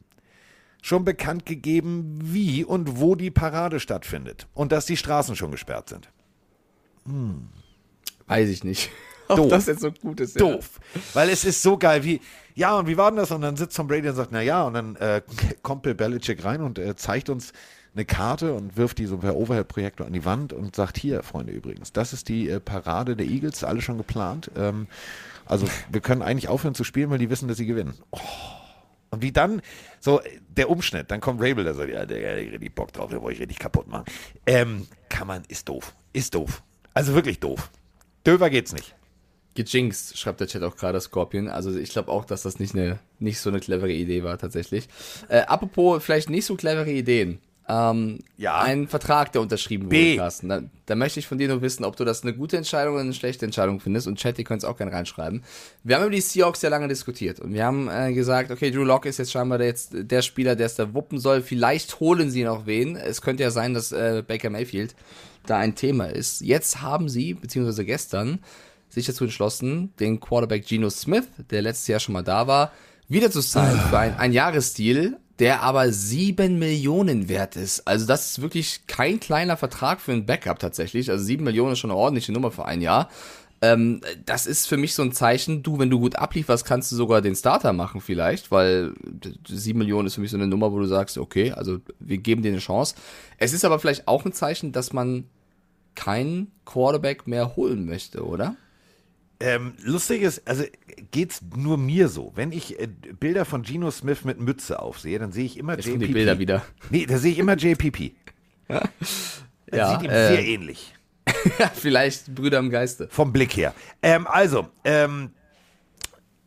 schon bekannt gegeben, wie und wo die Parade stattfindet und dass die Straßen schon gesperrt sind. Weiß ich nicht. Ob Doof. das jetzt so gut ist. Doof. Weil es ist so geil, wie, ja, und wie war denn das? Und dann sitzt Tom Brady und sagt, na ja, und dann äh, kommt Bill Belichick rein und äh, zeigt uns eine Karte und wirft die so per Overhead-Projektor an die Wand und sagt, hier, Freunde, übrigens, das ist die äh, Parade der Eagles, alle schon geplant. Ähm, also wir können eigentlich aufhören zu spielen, weil die wissen, dass sie gewinnen. Oh. Und wie dann, so der Umschnitt, dann kommt Rabel, der sagt, ja, der der hat richtig Bock drauf, der wollte ich richtig kaputt machen. Ähm, kann man, ist doof. Ist doof. Also wirklich doof. Döver geht's nicht. Gejinxt, schreibt der Chat auch gerade Scorpion. Also ich glaube auch, dass das nicht, eine, nicht so eine clevere Idee war tatsächlich. Äh, apropos vielleicht nicht so clevere Ideen. Ähm, Ja. Ein Vertrag, der unterschrieben wurde, B. Carsten. Da, da möchte ich von dir nur wissen, ob du das eine gute Entscheidung oder eine schlechte Entscheidung findest. Und Chat, ihr könnt es auch gerne reinschreiben. Wir haben über die Seahawks sehr lange diskutiert. Und wir haben äh, gesagt, okay, Drew Lock ist jetzt scheinbar der, jetzt der Spieler, der es da wuppen soll. Vielleicht holen sie noch wen. Es könnte ja sein, dass äh, Baker Mayfield da ein Thema ist. Jetzt haben sie, beziehungsweise gestern, sich dazu entschlossen, den Quarterback Geno Smith, der letztes Jahr schon mal da war, wieder zu signen für ein, ein Jahresdeal, der aber sieben Millionen wert ist. Also das ist wirklich kein kleiner Vertrag für ein Backup tatsächlich. Also sieben Millionen ist schon eine ordentliche Nummer für ein Jahr. Ähm, das ist für mich so ein Zeichen, du, wenn du gut ablieferst, kannst du sogar den Starter machen vielleicht, weil sieben Millionen ist für mich so eine Nummer, wo du sagst, okay, also wir geben dir eine Chance. Es ist aber vielleicht auch ein Zeichen, dass man keinen Quarterback mehr holen möchte, oder? Ähm, lustig ist, also geht's nur mir so. Wenn ich äh, Bilder von Geno Smith mit Mütze aufsehe, dann sehe ich immer Jetzt kommen JPP. die Bilder wieder. Nee, da sehe ich immer JPP. Er Ja, sieht ihm äh, sehr ähnlich. vielleicht Brüder im Geiste. Vom Blick her. Ähm, also, ähm,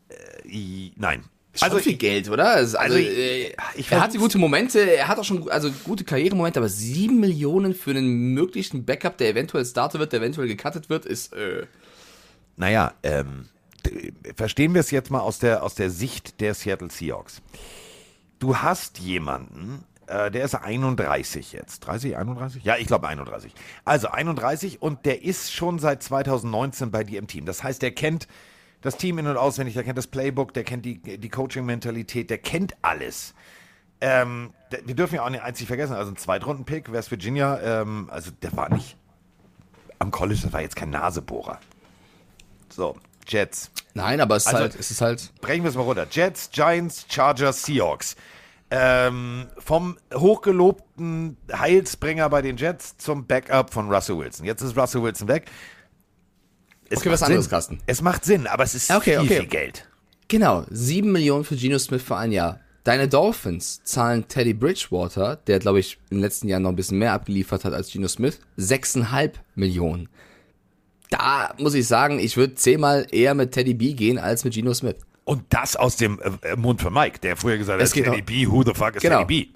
äh, nein. Also Also, viel Geld, oder? Also, also, äh, ich er hat die versuch's- gute Momente, er hat auch schon also gute Karrieremomente, aber sieben Millionen für einen möglichen Backup, der eventuell Starter wird, der eventuell gecuttet wird, ist äh, naja, ähm, verstehen wir es jetzt mal aus der, aus der Sicht der Seattle Seahawks. Du hast jemanden, Äh, der ist 31 jetzt. 30, 31? Ja, ich glaube 31. Also 31 und der ist schon seit 2019 bei dir im Team. Das heißt, der kennt das Team in- und auswendig, der kennt das Playbook, der kennt die, die Coaching-Mentalität, der kennt alles. Ähm, wir dürfen ja auch nicht einzig vergessen, also ein Zweitrunden-Pick, West Virginia, ähm, also der war nicht am College, das war jetzt kein Nasebohrer. So, Jets. Nein, aber es ist Also- halt, es ist halt, Brechen wir es mal runter. Jets, Giants, Chargers, Seahawks. Ähm, vom hochgelobten Heilsbringer bei den Jets zum Backup von Russell Wilson. Jetzt ist Russell Wilson weg. Es Okay, was anderes, Sinn. Carsten. Es macht Sinn, aber es ist Okay, viel, okay. viel Geld. Genau, 7 Millionen für Geno Smith für ein Jahr. Deine Dolphins zahlen Teddy Bridgewater, der glaube ich in den letzten Jahren noch ein bisschen mehr abgeliefert hat als Geno Smith, 6,5 Millionen. Da muss ich sagen, ich würde zehnmal eher mit Teddy B gehen als mit Geno Smith. Und das aus dem äh, Mund von Mike, der früher gesagt Es hat, Teddy auch- B, who the fuck is Genau. Teddy B?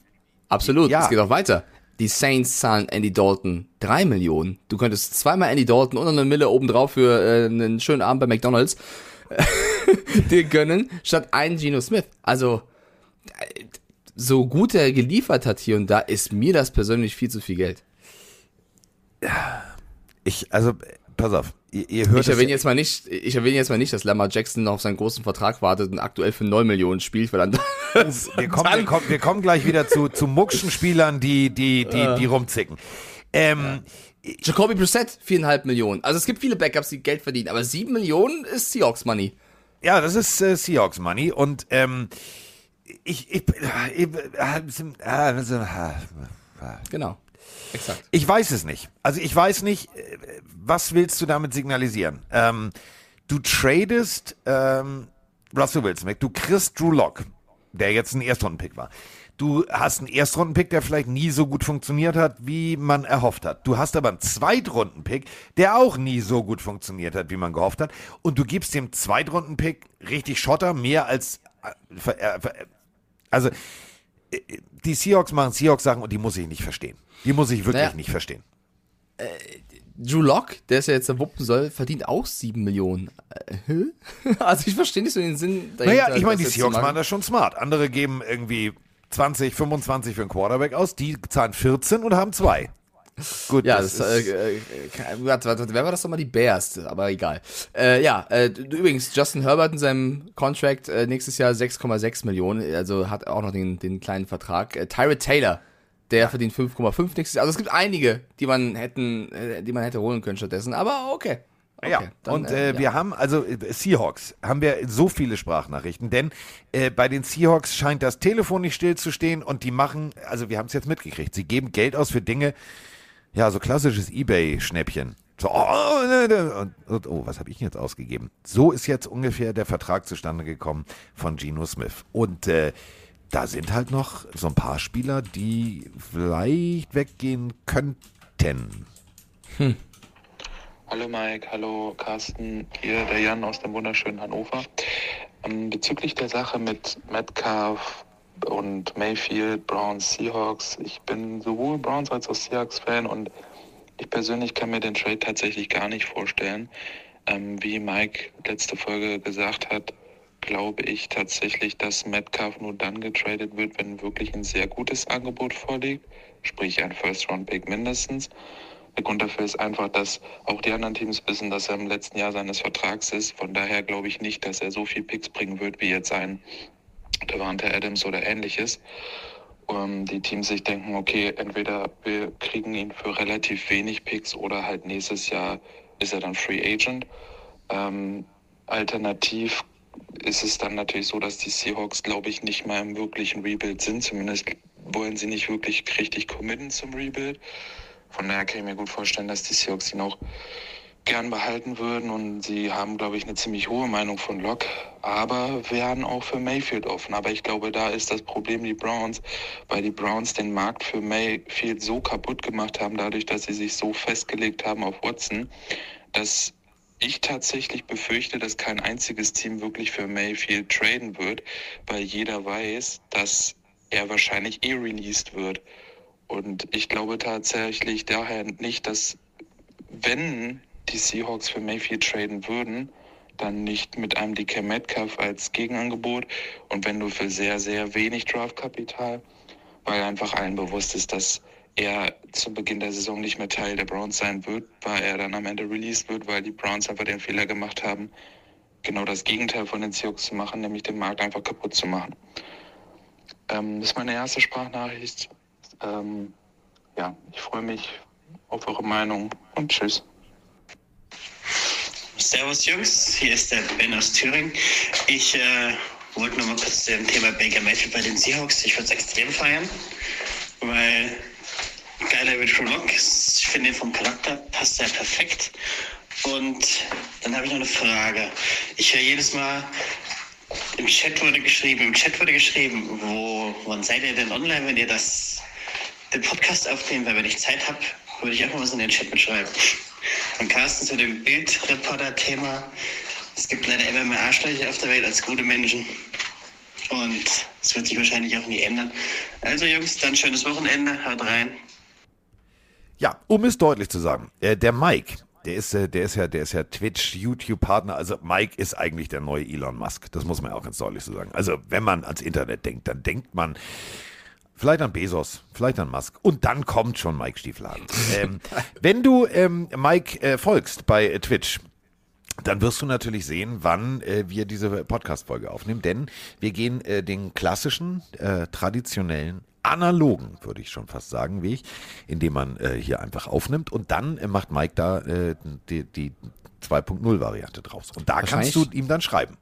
Absolut, Ja. es geht auch weiter. Die Saints zahlen Andy Dalton 3 Millionen. Du könntest zweimal Andy Dalton und eine Mille obendrauf für äh, einen schönen Abend bei McDonalds dir gönnen, statt einen Geno Smith. Also, äh, so gut er geliefert hat hier und da, ist mir das persönlich viel zu viel Geld. Ich, also, äh, pass auf, ihr, ihr hört Ich erwähne jetzt mal nicht, ich erwähne jetzt mal nicht, dass Lamar Jackson noch auf seinen großen Vertrag wartet und aktuell für 9 Millionen spielt, weil dann wir kommen, wir, kommen, wir kommen gleich wieder zu, zu muckschen Spielern, die, die, die, die rumzicken. Ähm, Jacoby Brissett 4,5 Millionen. Also es gibt viele Backups, die Geld verdienen, aber 7 Millionen ist Seahawks Money. Ja, das ist äh, Seahawks Money und ähm, ich, ich, ich, äh, Genau. Exakt. ich weiß es nicht. Also ich weiß nicht, äh, was willst du damit signalisieren? Ähm, du tradest ähm, Russell Wilson weg, du kriegst Drew Lock, der jetzt ein Erstrundenpick war. Du hast einen Erstrundenpick, der vielleicht nie so gut funktioniert hat, wie man erhofft hat. Du hast aber einen Zweitrundenpick, der auch nie so gut funktioniert hat, wie man gehofft hat. Und du gibst dem Zweitrundenpick richtig Schotter, mehr als äh, äh, also die Seahawks machen Seahawks-Sachen und die muss ich nicht verstehen. Die muss ich wirklich Naja. nicht verstehen. Drew Lock, der es ja jetzt wuppen soll, verdient auch 7 Millionen. Äh, also ich verstehe nicht so den Sinn dahinter. Naja, ich meine, die das Seahawks machen. das schon smart. Andere geben irgendwie 20, 25 für einen Quarterback aus, die zahlen 14 und haben zwei. Gut, Ja, das, ist, äh, äh, warte, warte, wer war das nochmal? Die Bears, aber egal. Äh, ja, äh, übrigens, Justin Herbert in seinem Contract äh, nächstes Jahr 6,6 Millionen, also hat auch noch den, den kleinen Vertrag. Äh, Tyrod Taylor, der verdient 5,5 nächstes Jahr. Also es gibt einige, die man hätten, äh, die man hätte holen können stattdessen, aber okay. okay ja, dann, und äh, ja. wir haben, also äh, Seahawks, haben wir so viele Sprachnachrichten, denn äh, bei den Seahawks scheint das Telefon nicht stillzustehen und die machen, also wir haben es jetzt mitgekriegt, sie geben Geld aus für Dinge, ja, so klassisches Ebay-Schnäppchen. So, oh, ne, ne, und, und, oh, was habe ich jetzt ausgegeben? So ist jetzt ungefähr der Vertrag zustande gekommen von Geno Smith. Und äh, da sind halt noch so ein paar Spieler, die vielleicht weggehen könnten. Hallo Mike, hallo Carsten, hier der Jan aus dem wunderschönen Hannover. Ähm, bezüglich der Sache mit Metcalf und Mayfield, Browns, Seahawks, ich bin sowohl Browns als auch Seahawks-Fan und ich persönlich kann mir den Trade tatsächlich gar nicht vorstellen. Ähm, wie Mike letzte Folge gesagt hat, glaube ich tatsächlich, dass Metcalf nur dann getradet wird, wenn wirklich ein sehr gutes Angebot vorliegt, sprich ein First-Round-Pick mindestens. Der Grund dafür ist einfach, dass auch die anderen Teams wissen, dass er im letzten Jahr seines Vertrags ist. Von daher glaube ich nicht, dass er so viel Picks bringen wird wie jetzt ein Devante Adams oder ähnliches. Ähm, die Teams sich denken, okay, entweder wir kriegen ihn für relativ wenig Picks oder halt nächstes Jahr ist er dann Free Agent. Ähm, alternativ ist es dann natürlich so, dass die Seahawks, glaube ich, nicht mal im wirklichen Rebuild sind. Zumindest wollen sie nicht wirklich richtig committen zum Rebuild. Von daher kann ich mir gut vorstellen, dass die Seahawks ihn auch gern behalten würden und sie haben, glaube ich, eine ziemlich hohe Meinung von Locke, aber wären auch für Mayfield offen. Aber ich glaube, da ist das Problem die Browns, weil die Browns den Markt für Mayfield so kaputt gemacht haben, dadurch, dass sie sich so festgelegt haben auf Watson, dass ich tatsächlich befürchte, dass kein einziges Team wirklich für Mayfield traden wird, weil jeder weiß, dass er wahrscheinlich eh released wird. Und ich glaube tatsächlich daher nicht, dass wenn die Seahawks für Mayfield traden würden, dann nicht mit einem DK Metcalf als Gegenangebot und wenn du für sehr, sehr wenig Draftkapital, weil einfach allen bewusst ist, dass er zu Beginn der Saison nicht mehr Teil der Browns sein wird, weil er dann am Ende released wird, weil die Browns einfach den Fehler gemacht haben, genau das Gegenteil von den Seahawks zu machen, nämlich den Markt einfach kaputt zu machen. Ähm, das ist meine erste Sprachnachricht. Ähm, ja, ich freue mich auf eure Meinung und tschüss. Servus Jungs, hier ist der Ben aus Thüringen. Ich äh, wollte nur mal kurz zu dem Thema Baker Mayfield bei den Seahawks. Ich würde es extrem feiern, weil geiler Lock. Ich finde, vom Charakter passt er perfekt. Und dann habe ich noch eine Frage. Ich höre jedes Mal, im Chat wurde geschrieben, im Chat wurde geschrieben, wo, wann seid ihr denn online, wenn ihr das, den Podcast aufnehmt? Weil wenn ich Zeit habe, würde ich einfach was in den Chat mitschreiben. Und Carsten zu dem Bildreporter-Thema. Es gibt leider immer mehr Arschlöcher auf der Welt als gute Menschen. Und es wird sich wahrscheinlich auch nie ändern. Also Jungs, dann schönes Wochenende. Haut rein. Ja, um es deutlich zu sagen, äh, der Mike, der ist, äh, der ist ja, der ist ja Twitch, YouTube-Partner. Also Mike ist eigentlich der neue Elon Musk. Das muss man auch ganz deutlich so sagen. Also wenn man ans Internet denkt, dann denkt man vielleicht an Bezos, vielleicht an Musk. Und dann kommt schon Mike Stieflagen. ähm, wenn du ähm, Mike äh, folgst bei äh, Twitch, dann wirst du natürlich sehen, wann äh, wir diese Podcast-Folge aufnehmen, denn wir gehen äh, den klassischen, äh, traditionellen, analogen, würde ich schon fast sagen, Weg, indem man äh, hier einfach aufnimmt und dann äh, macht Mike da äh, die, die 2.0-Variante draus. Und da kannst du ihm dann schreiben.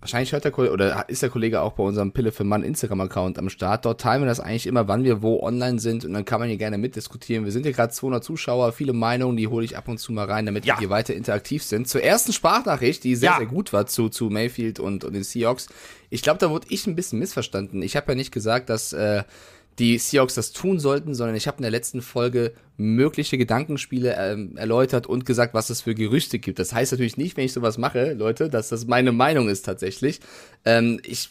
Wahrscheinlich hört der Kollege, oder ist der Kollege auch bei unserem Pille für Mann Instagram-Account am Start. Dort teilen wir das eigentlich immer, wann wir wo online sind und dann kann man hier gerne mitdiskutieren. Wir sind hier gerade 200 Zuschauer, viele Meinungen, die hole ich ab und zu mal rein, damit Ja. wir hier weiter interaktiv sind. Zur ersten Sprachnachricht, die sehr, Ja. sehr gut war zu, zu Mayfield und, und den Seahawks. Ich glaube, da wurde ich ein bisschen missverstanden. Ich habe ja nicht gesagt, dass äh, die Seahawks das tun sollten, sondern ich habe in der letzten Folge mögliche Gedankenspiele ähm, erläutert und gesagt, was es für Gerüchte gibt. Das heißt natürlich nicht, wenn ich sowas mache, Leute, dass das meine Meinung ist tatsächlich. Ähm, ich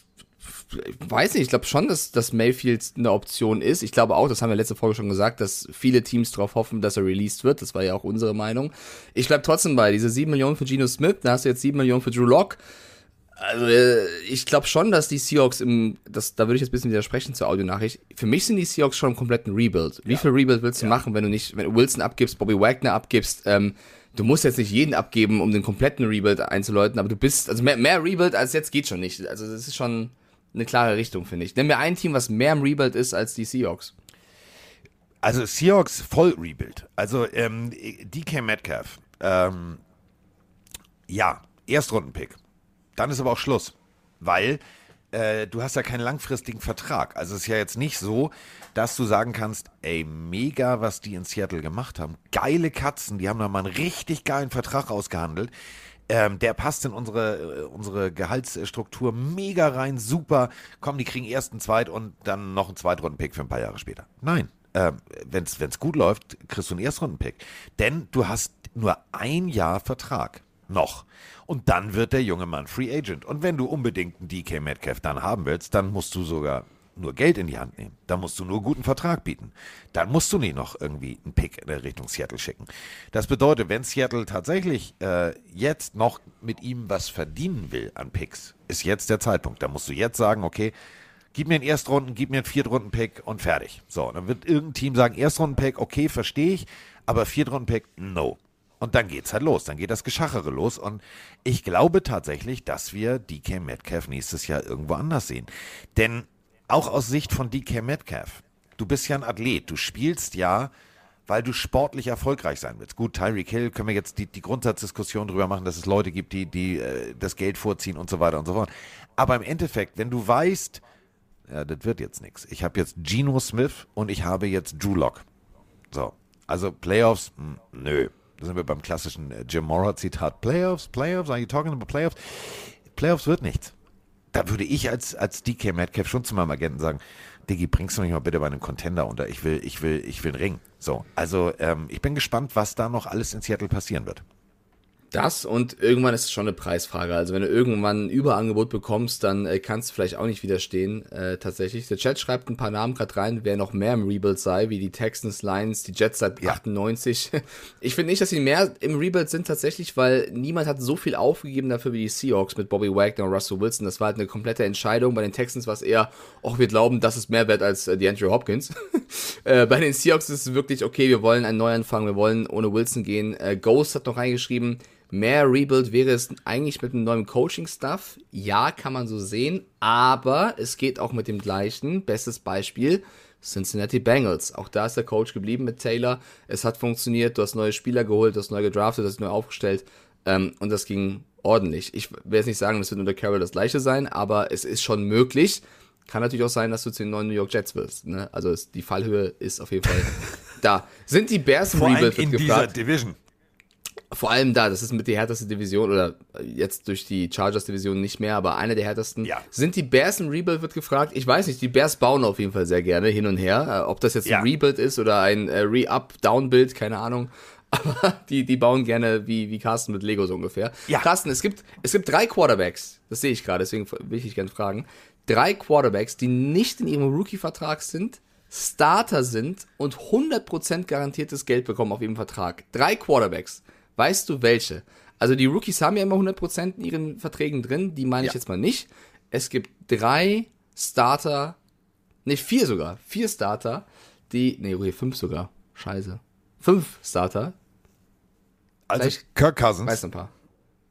weiß nicht, ich glaube schon, dass, dass Mayfield eine Option ist. Ich glaube auch, das haben wir letzte Folge schon gesagt, dass viele Teams darauf hoffen, dass er released wird. Das war ja auch unsere Meinung. Ich bleib trotzdem bei, diese 7 Millionen für Geno Smith, da hast du jetzt 7 Millionen für Drew Lock. Also, äh, ich glaube schon, dass die Seahawks im, das, da würde ich jetzt ein bisschen widersprechen zur Audionachricht. Für mich sind die Seahawks schon im kompletten Rebuild. Wie viel Rebuild willst du machen, wenn du nicht, wenn du Wilson abgibst, Bobby Wagner abgibst, ähm, du musst jetzt nicht jeden abgeben, um den kompletten Rebuild einzuläuten, aber du bist, also mehr, mehr Rebuild als jetzt geht schon nicht. Also, das ist schon eine klare Richtung, finde ich. Nenn mir ein Team, was mehr im Rebuild ist als die Seahawks. Also Seahawks voll Rebuild. Also ähm, DK Metcalf, ähm, ja, Erstrundenpick. Dann ist aber auch Schluss, weil äh, du hast ja keinen langfristigen Vertrag. Also es ist ja jetzt nicht so, dass du sagen kannst, ey, mega, was die in Seattle gemacht haben. Geile Katzen, die haben da mal einen richtig geilen Vertrag ausgehandelt. Ähm, der passt in unsere, äh, unsere Gehaltsstruktur mega rein, super. Komm, die kriegen ersten, zweit und dann noch einen Zweitrunden-Pick für ein paar Jahre später. Nein, ähm, wenn es gut läuft, kriegst du einen Erstrunden-Pick. Denn du hast nur ein Jahr Vertrag. Noch. Und dann wird der junge Mann Free Agent. Und wenn du unbedingt einen DK Metcalf dann haben willst, dann musst du sogar nur Geld in die Hand nehmen. Dann musst du nur guten Vertrag bieten. Dann musst du nicht noch irgendwie einen Pick in Richtung Seattle schicken. Das bedeutet, wenn Seattle tatsächlich äh, jetzt noch mit ihm was verdienen will an Picks, ist jetzt der Zeitpunkt. Da musst du jetzt sagen, okay, gib mir einen Erstrunden, gib mir einen Viertrunden-Pick und fertig. So, dann wird irgendein Team sagen, Erstrunden-Pick, okay, verstehe ich, aber Viertrunden-Pick, no. Und dann geht's halt los, dann geht das Geschachere los. Und ich glaube tatsächlich, dass wir DK Metcalf nächstes Jahr irgendwo anders sehen. Denn auch aus Sicht von DK Metcalf, du bist ja ein Athlet, du spielst ja, weil du sportlich erfolgreich sein willst. Gut, Tyreek Hill können wir jetzt die, die Grundsatzdiskussion darüber machen, dass es Leute gibt, die, die äh, das Geld vorziehen und so weiter und so fort. Aber im Endeffekt, wenn du weißt, ja, das wird jetzt nichts. Ich habe jetzt Geno Smith und ich habe jetzt Drew Lock. So, also Playoffs, hm, nö. Da sind wir beim klassischen äh, Jim Mora Zitat. Playoffs, Playoffs, are you talking about Playoffs? Playoffs wird nichts. Da würde ich als, als DK Metcalf schon zu meinem Agenten sagen, Diggi, bringst du mich mal bitte bei einem Contender unter. Ich will, ich will, ich will einen Ring. So, also ähm, ich bin gespannt, was da noch alles in Seattle passieren wird. Das und irgendwann ist es schon eine Preisfrage. Also wenn du irgendwann ein Überangebot bekommst, dann äh, kannst du vielleicht auch nicht widerstehen. Äh, tatsächlich. Der Chat schreibt ein paar Namen gerade rein, wer noch mehr im Rebuild sei, wie die Texans, Lions, die Jets seit Ja. 98. Ich finde nicht, dass sie mehr im Rebuild sind tatsächlich, weil niemand hat so viel aufgegeben dafür wie die Seahawks mit Bobby Wagner und Russell Wilson. Das war halt eine komplette Entscheidung. Bei den Texans war es eher, ach, wir glauben, das ist mehr wert als äh, die Andrew Hopkins. äh, bei den Seahawks ist es wirklich, okay, wir wollen einen Neuanfang, wir wollen ohne Wilson gehen. Äh, Ghost hat noch reingeschrieben, mehr Rebuild wäre es eigentlich mit einem neuen Coaching-Stuff. Ja, kann man so sehen, aber es geht auch mit dem gleichen. Bestes Beispiel, Cincinnati Bengals. Auch da ist der Coach geblieben mit Taylor. Es hat funktioniert, du hast neue Spieler geholt, du hast neu gedraftet, du hast neu aufgestellt ähm, und das ging ordentlich. Ich will jetzt nicht sagen, das wird unter Carroll das gleiche sein, aber es ist schon möglich. Kann natürlich auch sein, dass du zu den neuen New York Jets wirst. Ne? Also es, die Fallhöhe ist auf jeden Fall da. Sind die Bears im Rebuild, in dieser gefragt. Division. Vor allem da, das ist mit die härteste Division oder jetzt durch die Chargers-Division nicht mehr, aber eine der härtesten. Ja. Sind die Bears im Rebuild, wird gefragt. Ich weiß nicht, die Bears bauen auf jeden Fall sehr gerne hin und her. Äh, ob das jetzt Ja. ein Rebuild ist oder ein äh, Re-Up-Down-Build, keine Ahnung. Aber die, die bauen gerne wie, wie Carsten mit Lego so ungefähr. Ja. Carsten, es gibt, es gibt drei Quarterbacks, das sehe ich gerade, deswegen will ich dich gerne fragen. Drei Quarterbacks, die nicht in ihrem Rookie-Vertrag sind, Starter sind und 100% garantiertes Geld bekommen auf ihrem Vertrag. Drei Quarterbacks. Weißt du welche? Also die Rookies haben ja immer 100% in ihren Verträgen drin, die meine ich Ja. jetzt mal nicht. Es gibt drei Starter, ne, vier sogar, vier Starter, die, ne, okay, fünf sogar, scheiße. Fünf Starter, Also Vielleicht- Kirk Cousins. Weiß ein paar.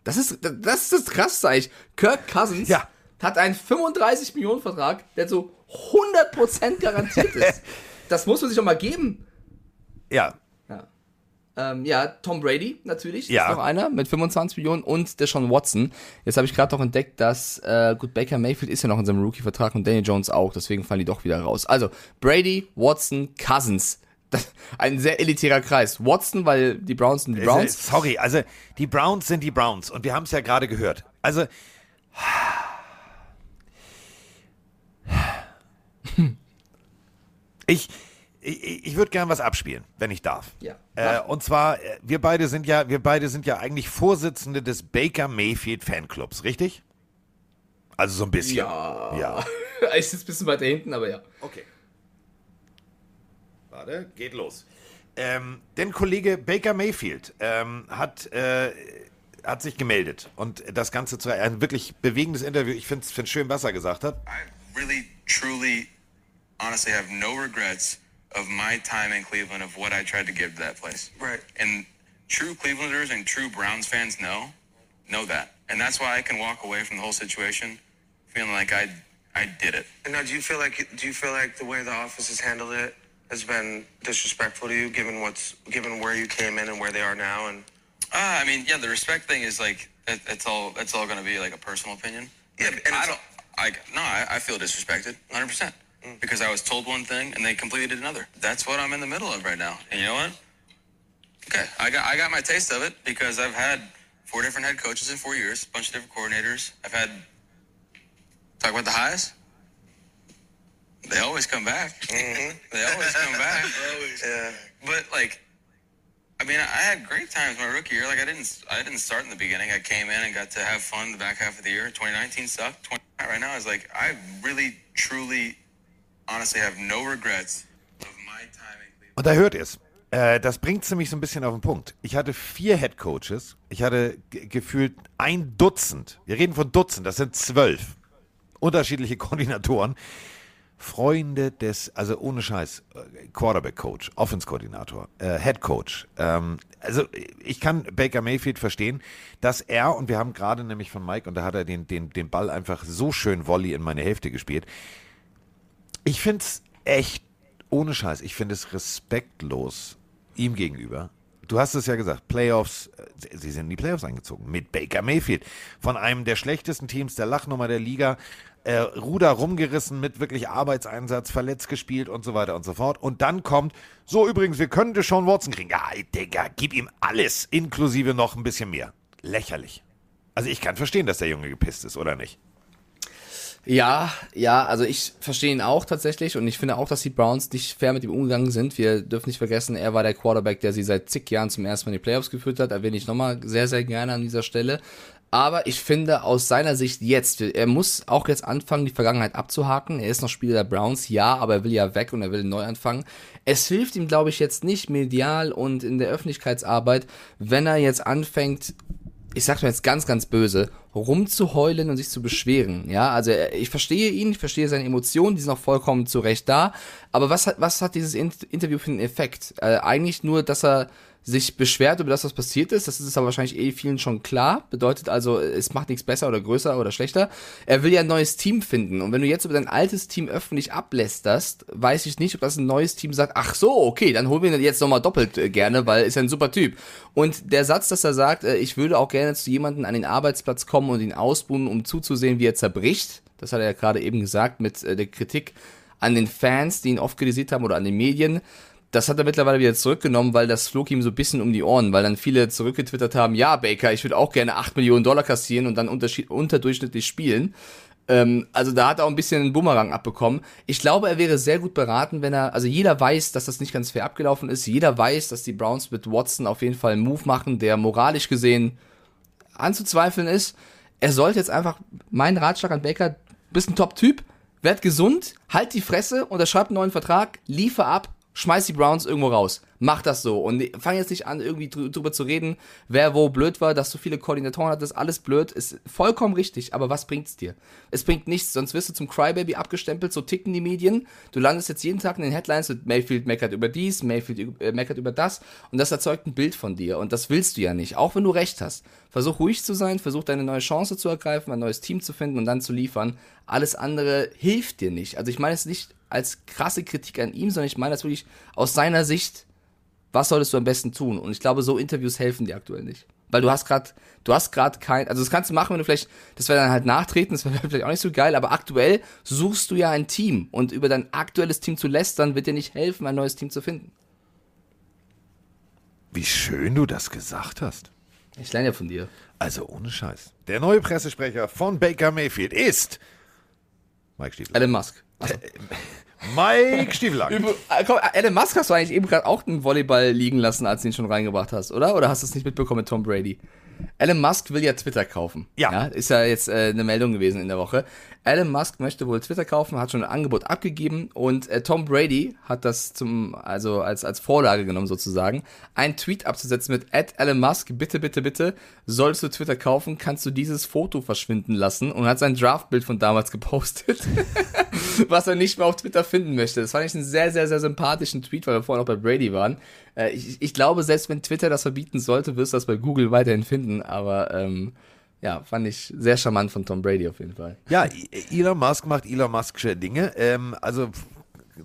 Das ist, das ist das Krasseste eigentlich. Kirk Cousins Ja. hat einen 35 Millionen Vertrag, der so 100% garantiert ist. das muss man sich doch mal geben. Ja. Ja. Ähm, ja, Tom Brady natürlich, Ja. ist noch einer mit 25 Millionen und der Sean Watson. Jetzt habe ich gerade noch entdeckt, dass, äh, gut, Baker Mayfield ist ja noch in seinem Rookie-Vertrag und Daniel Jones auch, deswegen fallen die doch wieder raus. Also, Brady, Watson, Cousins. Das, ein sehr elitärer Kreis. Watson, weil die Browns sind die Also, Browns. Sorry, also die Browns sind die Browns und wir haben es ja gerade gehört. Also ich ich, ich würde gern was abspielen, wenn ich darf. Ja. Äh, und zwar äh, wir beide sind ja wir beide sind ja eigentlich Vorsitzende des Baker Mayfield Fanclubs, richtig? Also so ein bisschen. Ja. Ja. Ich sitze ein bisschen weiter hinten, aber ja. Okay. Warte, geht los. Ähm, denn Kollege Baker Mayfield ähm, hat, äh, hat sich gemeldet und das Ganze zu ein wirklich bewegendes Interview. Ich finde es schön, was er gesagt hat. I really, truly, honestly have no regrets of my time in Cleveland, of what I tried to give to that place. Right. And true Clevelanders and true Browns fans know, know that. And that's why I can walk away from the whole situation feeling like I, I did it. And now, do you feel like do you feel like the way the office has handled it has been disrespectful to you, given what's given where you came in and where they are now? And Uh, I mean, yeah, the respect thing is like, that, that's all, that's all going to be like a personal opinion. Yeah, Like, and I don't, I, no, I, I feel disrespected 100%. Because I was told one thing and they completely did another. That's what I'm in the middle of right now. And you know what? Okay, I got I got my taste of it because I've had four different head coaches in four years, a bunch of different coordinators. I've had talk about the highs. They always come back. they always come back. yeah, But like, I mean, I had great times my rookie year. Like, I didn't I didn't start in the beginning. I came in and got to have fun the back half of the year. 2019 sucked. 20, right now is like I really, truly, Und da hört ihr es. Äh, das bringt es nämlich so ein bisschen auf den Punkt. Ich hatte vier Head Coaches. Ich hatte ge- gefühlt ein Dutzend. Wir reden von Dutzend, das sind zwölf unterschiedliche Koordinatoren. Freunde des, also ohne Scheiß, äh, Quarterback-Coach, Offense-Koordinator, äh, Head-Coach. Ähm, also ich kann Baker Mayfield verstehen, dass er, und wir haben gerade nämlich von Mike, und da hat er den, den, den Ball einfach so schön Volley in meine Hälfte gespielt. Ich finde es echt, ohne Scheiß, ich finde es respektlos ihm gegenüber. Du hast es ja gesagt, Playoffs, äh, sie- sind in die Playoffs eingezogen mit Baker Mayfield. Von einem der schlechtesten Teams, der Lachnummer der Liga, äh, Ruder rumgerissen mit wirklich Arbeitseinsatz, verletzt gespielt und so weiter und so fort. Und dann kommt, so übrigens, wir könnten Sean Watson kriegen. Ja, Digga, gib ihm alles, inklusive noch ein bisschen mehr. Lächerlich. Also ich kann verstehen, dass der Junge gepisst ist, oder nicht? Ja, ja, also ich verstehe ihn auch tatsächlich und ich finde auch, dass die Browns nicht fair mit ihm umgegangen sind. Wir dürfen nicht vergessen, er war der Quarterback, der sie seit zig Jahren zum ersten Mal in die Playoffs geführt hat. Erwähne ich nochmal sehr, sehr gerne an dieser Stelle. Aber ich finde aus seiner Sicht jetzt, er muss auch jetzt anfangen, die Vergangenheit abzuhaken. Er ist noch Spieler der Browns, ja, aber er will ja weg und er will neu anfangen. Es hilft ihm, glaube ich, jetzt nicht medial und in der Öffentlichkeitsarbeit, wenn er jetzt anfängt, ich sag's mir jetzt ganz, ganz böse, rumzuheulen und sich zu beschweren. Ja, also äh, ich verstehe ihn, ich verstehe seine Emotionen, die sind auch vollkommen zu Recht da. Aber was hat, was hat dieses Interview für einen Effekt? Äh, eigentlich nur, dass er sich beschwert über das, was passiert ist. Das ist aber wahrscheinlich eh vielen schon klar. Bedeutet also, es macht nichts besser oder größer oder schlechter. Er will ja ein neues Team finden. Und wenn du jetzt über dein altes Team öffentlich ablästerst, weiß ich nicht, ob das ein neues Team sagt, ach so, okay, dann holen wir ihn jetzt nochmal doppelt äh, gerne, weil ist ja ein super Typ. Und der Satz, dass er sagt, äh, ich würde auch gerne zu jemandem an den Arbeitsplatz kommen und ihn ausbuhen, um zuzusehen, wie er zerbricht. Das hat er ja gerade eben gesagt mit äh, der Kritik an den Fans, die ihn oft kritisiert haben oder an den Medien das hat er mittlerweile wieder zurückgenommen, weil das flog ihm so ein bisschen um die Ohren, weil dann viele zurückgetwittert haben, ja, Baker, ich würde auch gerne 8 Millionen Dollar kassieren und dann unterdurchschnittlich spielen. Ähm, also da hat er auch ein bisschen einen Bumerang abbekommen. Ich glaube, er wäre sehr gut beraten, wenn er, also jeder weiß, dass das nicht ganz fair abgelaufen ist. Jeder weiß, dass die Browns mit Watson auf jeden Fall einen Move machen, der moralisch gesehen anzuzweifeln ist. Er sollte jetzt einfach, mein Ratschlag an Baker, bist ein Top-Typ, werd gesund, halt die Fresse, unterschreib einen neuen Vertrag, liefer ab, schmeiß die Browns irgendwo raus. Mach das so. Und fang jetzt nicht an, irgendwie drüber zu reden, wer wo blöd war, dass du viele Koordinatoren hattest, alles blöd, ist vollkommen richtig, aber was bringt's dir? Es bringt nichts, sonst wirst du zum Crybaby abgestempelt, so ticken die Medien. Du landest jetzt jeden Tag in den Headlines mit Mayfield meckert über dies, Mayfield äh, meckert über das und das erzeugt ein Bild von dir und das willst du ja nicht, auch wenn du recht hast. Versuch ruhig zu sein, versuch deine neue Chance zu ergreifen, ein neues Team zu finden und dann zu liefern. Alles andere hilft dir nicht. Also ich meine es nicht als krasse Kritik an ihm, sondern ich meine das wirklich aus seiner Sicht, was solltest du am besten tun? Und ich glaube, so Interviews helfen dir aktuell nicht. Weil du hast gerade, du hast gerade kein, also das kannst du machen, wenn du vielleicht, das wäre dann halt nachtreten, das wäre vielleicht auch nicht so geil, aber aktuell suchst du ja ein Team und über dein aktuelles Team zu lästern, wird dir nicht helfen, ein neues Team zu finden. Wie schön du das gesagt hast. Ich lerne ja von dir. Also ohne Scheiß. Der neue Pressesprecher von Baker Mayfield ist Mike Stiefel. Elon Musk. Also. Mike Stiefel. Äh, komm, Elon Musk hast du eigentlich eben gerade auch einen Volleyball liegen lassen, als du ihn schon reingebracht hast, oder? Oder hast du es nicht mitbekommen mit Tom Brady? Elon Musk will ja Twitter kaufen. Ja. ja ist ja jetzt äh, eine Meldung gewesen in der Woche. Elon Musk möchte wohl Twitter kaufen, hat schon ein Angebot abgegeben und äh, Tom Brady hat das zum, also als, als Vorlage genommen sozusagen, einen Tweet abzusetzen mit Ed Elon Musk, bitte, bitte, bitte, sollst du Twitter kaufen, kannst du dieses Foto verschwinden lassen und hat sein Draftbild von damals gepostet, was er nicht mehr auf Twitter finden möchte. Das fand ich einen sehr, sehr, sehr sympathischen Tweet, weil wir vorhin auch bei Brady waren. Äh, ich, ich glaube, selbst wenn Twitter das verbieten sollte, wirst du das bei Google weiterhin finden, aber ähm, ja, fand ich sehr charmant von Tom Brady auf jeden Fall. Ja, Elon Musk macht Elon Musk'sche Dinge. Ähm, also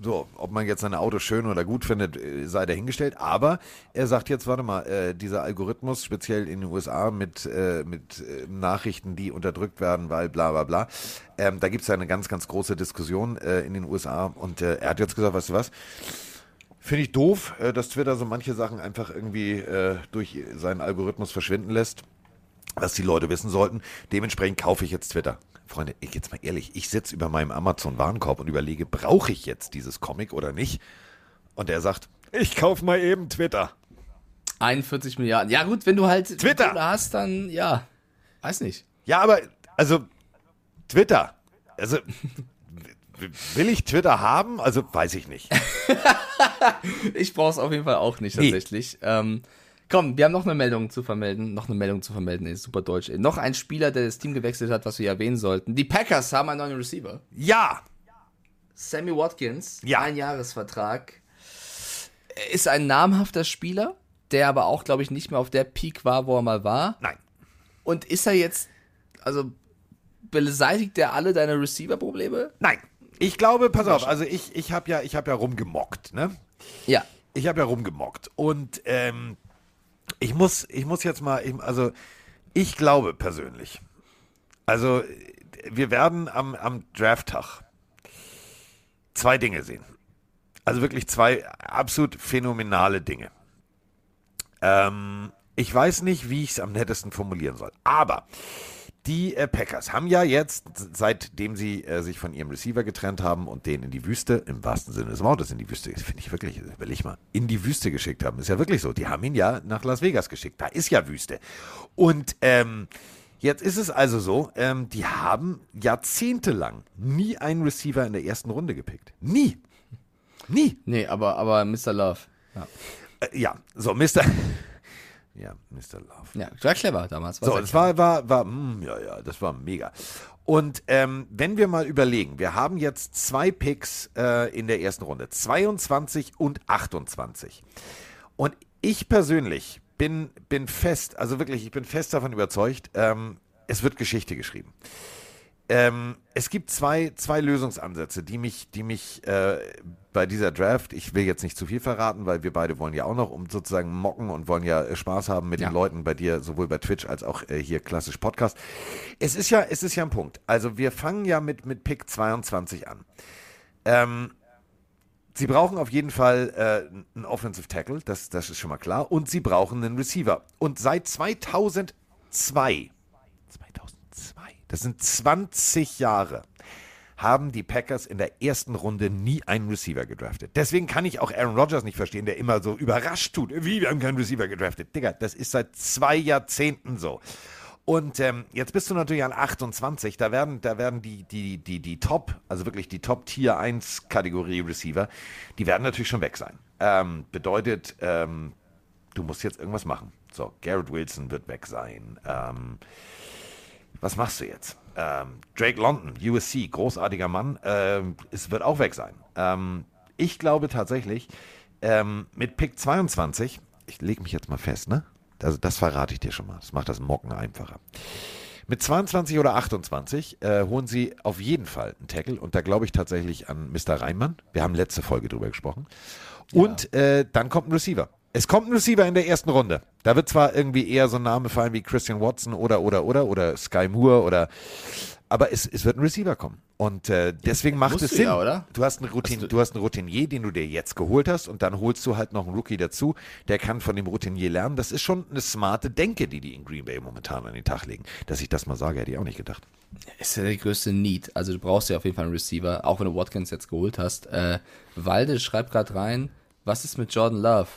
so, ob man jetzt seine Autos schön oder gut findet, äh, sei dahingestellt. Aber er sagt jetzt, warte mal, äh, dieser Algorithmus, speziell in den USA mit, äh, mit äh, Nachrichten, die unterdrückt werden, weil bla bla bla, ähm, da gibt es ja eine ganz, ganz große Diskussion äh, in den USA. Und äh, er hat jetzt gesagt, weißt du was? Finde ich doof, dass Twitter so manche Sachen einfach irgendwie durch seinen Algorithmus verschwinden lässt was die Leute wissen sollten. Dementsprechend kaufe ich jetzt Twitter. Freunde, ich jetzt mal ehrlich, ich sitze über meinem Amazon-Warenkorb und überlege, brauche ich jetzt dieses Comic oder nicht? Und er sagt, ich kaufe mal eben Twitter. 41 Milliarden. Ja gut, wenn du halt Twitter hast, dann ja, weiß nicht. Ja, aber also Twitter. Also will ich Twitter haben? Also weiß ich nicht. ich brauche es auf jeden Fall auch nicht tatsächlich. Nee. Ähm, Komm, wir haben noch eine Meldung zu vermelden. Noch eine Meldung zu vermelden, ist super deutsch. Noch ein Spieler, der das Team gewechselt hat, was wir erwähnen sollten. Die Packers haben einen neuen Receiver. Ja! Sammy Watkins, ja. ein Jahresvertrag. Ist ein namhafter Spieler, der aber auch, glaube ich, nicht mehr auf der Peak war, wo er mal war. Nein. Und ist er jetzt, also beseitigt er alle deine Receiver-Probleme? Nein. Ich glaube, pass auf, also ich, ich habe ja, hab ja rumgemockt, ne? Ja. Ich habe ja rumgemockt. Und ähm, ich muss, ich muss jetzt mal, also ich glaube persönlich, also wir werden am, am Draft-Tag zwei Dinge sehen. Also wirklich zwei absolut phänomenale Dinge. Ähm, ich weiß nicht, wie ich es am nettesten formulieren soll. Aber Die äh, Packers haben ja jetzt, seitdem sie äh, sich von ihrem Receiver getrennt haben und den in die Wüste, im wahrsten Sinne des Wortes in die Wüste, finde ich wirklich, will ich mal, in die Wüste geschickt haben. Ist ja wirklich so. Die haben ihn ja nach Las Vegas geschickt. Da ist ja Wüste. Und ähm, jetzt ist es also so, ähm, die haben jahrzehntelang nie einen Receiver in der ersten Runde gepickt. Nie. Nie. Nee, aber, aber Mr. Love. Ja, Äh, ja, so, Mr. ja, Mr. Love. ja war clever damals. War So, sehr das war, war, war, mm, ja, ja, das war mega. Und ähm, wenn wir mal überlegen, wir haben jetzt zwei Picks äh, in der ersten Runde, 22 und 28. Und ich persönlich bin, bin fest, also wirklich, ich bin fest davon überzeugt, ähm, es wird Geschichte geschrieben. Ähm, es gibt zwei, zwei Lösungsansätze, die mich, die mich äh, bei dieser Draft, ich will jetzt nicht zu viel verraten, weil wir beide wollen ja auch noch um sozusagen mocken und wollen ja äh, Spaß haben mit Ja. den Leuten bei dir, sowohl bei Twitch als auch äh, hier klassisch Podcast. Es ist ja, es ist ja ein Punkt. Also wir fangen ja mit, mit Pick 22 an. Ähm, sie brauchen auf jeden Fall äh, einen Offensive Tackle, das, das ist schon mal klar. Und sie brauchen einen Receiver. Und seit 2002 2002, das sind 20 Jahre, haben die Packers in der ersten Runde nie einen Receiver gedraftet. Deswegen kann ich auch Aaron Rodgers nicht verstehen, der immer so überrascht tut. Wie, wir haben keinen Receiver gedraftet. Digga, das ist seit zwei Jahrzehnten so. Und ähm, jetzt bist du natürlich an 28, da werden, da werden die, die, die, die Top, also wirklich die Top Tier 1 Kategorie Receiver, die werden natürlich schon weg sein. Ähm, bedeutet, ähm, du musst jetzt irgendwas machen. So, Garrett Wilson wird weg sein. Ähm, was machst du jetzt? Ähm, Drake London, USC, großartiger Mann, ähm, es wird auch weg sein. Ähm, ich glaube tatsächlich, ähm, mit Pick 22, ich lege mich jetzt mal fest, ne? Also das verrate ich dir schon mal. Das macht das Mocken einfacher. Mit 22 oder 28 äh, holen sie auf jeden Fall einen Tackle und da glaube ich tatsächlich an Mr. Reimann. Wir haben letzte Folge drüber gesprochen. Und äh, dann kommt ein Receiver. Es kommt ein Receiver in der ersten Runde. Da wird zwar irgendwie eher so ein Name fallen wie Christian Watson oder oder oder oder Sky Moore oder aber es, es wird ein Receiver kommen. Und äh, deswegen macht musst es du Sinn. ja, oder? Du hast, einen Routine, du hast einen Routinier, den du dir jetzt geholt hast und dann holst du halt noch einen Rookie dazu, der kann von dem Routinier lernen. Das ist schon eine smarte Denke, die die in Green Bay momentan an den Tag legen. Dass ich das mal sage, hätte ich auch nicht gedacht. Ist ja der größte Need. Also du brauchst ja auf jeden Fall einen Receiver, auch wenn du Watkins jetzt geholt hast. Äh, Walde schreibt gerade rein, was ist mit Jordan Love?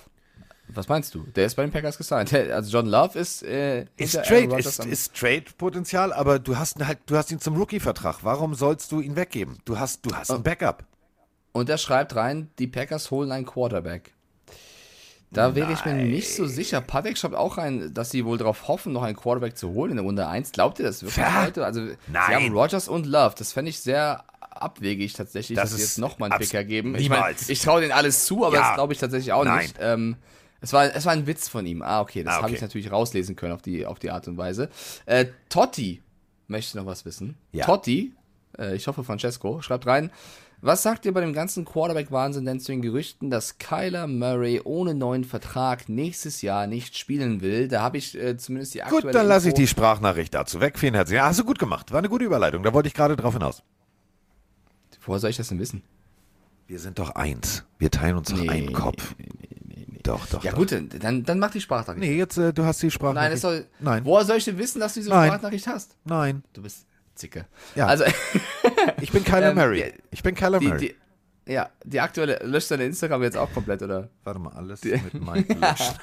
Was meinst du? Der ist bei den Packers gesigned. Also Jordan Love ist, äh, Ist Trade, ist, ist Trade-Potenzial, aber du hast ihn halt, du hast ihn zum Rookie-Vertrag. Warum sollst du ihn weggeben? Du hast, du hast Oh. ein Backup. Und er schreibt rein, die Packers holen einen Quarterback. Da wäre ich mir nicht so sicher. Patek schreibt auch rein, dass sie wohl darauf hoffen, noch einen Quarterback zu holen in der Runde 1. Glaubt ihr das wirklich heute? Also, sie nein. haben Rodgers und Love. Das fände ich sehr abwegig tatsächlich, Das dass sie jetzt nochmal einen abs- Picker geben. Ich, mein, niemals. ich traue denen alles zu, aber Ja. das glaube ich tatsächlich auch Nein. nicht. Ähm, es war, es war ein Witz von ihm. Ah, okay, das Ah, habe okay. ich natürlich rauslesen können auf die, auf die Art und Weise. Äh, Totti möchte noch was wissen. Ja. Totti, äh, ich hoffe Francesco, schreibt rein, was sagt ihr bei dem ganzen Quarterback-Wahnsinn denn zu den Gerüchten, dass Kyler Murray ohne neuen Vertrag nächstes Jahr nicht spielen will? Da habe ich äh, zumindest die aktuelle Gut, dann lasse ich die Sprachnachricht dazu weg. Vielen herzlichen Dank. Hast du gut gemacht. War eine gute Überleitung. Da wollte ich gerade drauf hinaus. Woher soll ich das denn wissen? Wir sind doch eins. Wir teilen uns doch Nee, einen Kopf. Doch, doch. Ja doch. gut, dann, dann, mach die Sprachnachricht. Nee, jetzt, äh, du hast die Nein, Sprachnachricht. das soll, Nein. woher soll ich denn wissen, dass du diese Nein. Sprachnachricht hast? Nein. Du bist Zicke. Ja. Also, Ich bin Kyler Ähm, Murray. die- Ich bin Kyler die, Murray. die, ja, die aktuelle, löscht deine Instagram jetzt auch komplett, oder? Warte mal, alles mit Mike löschen.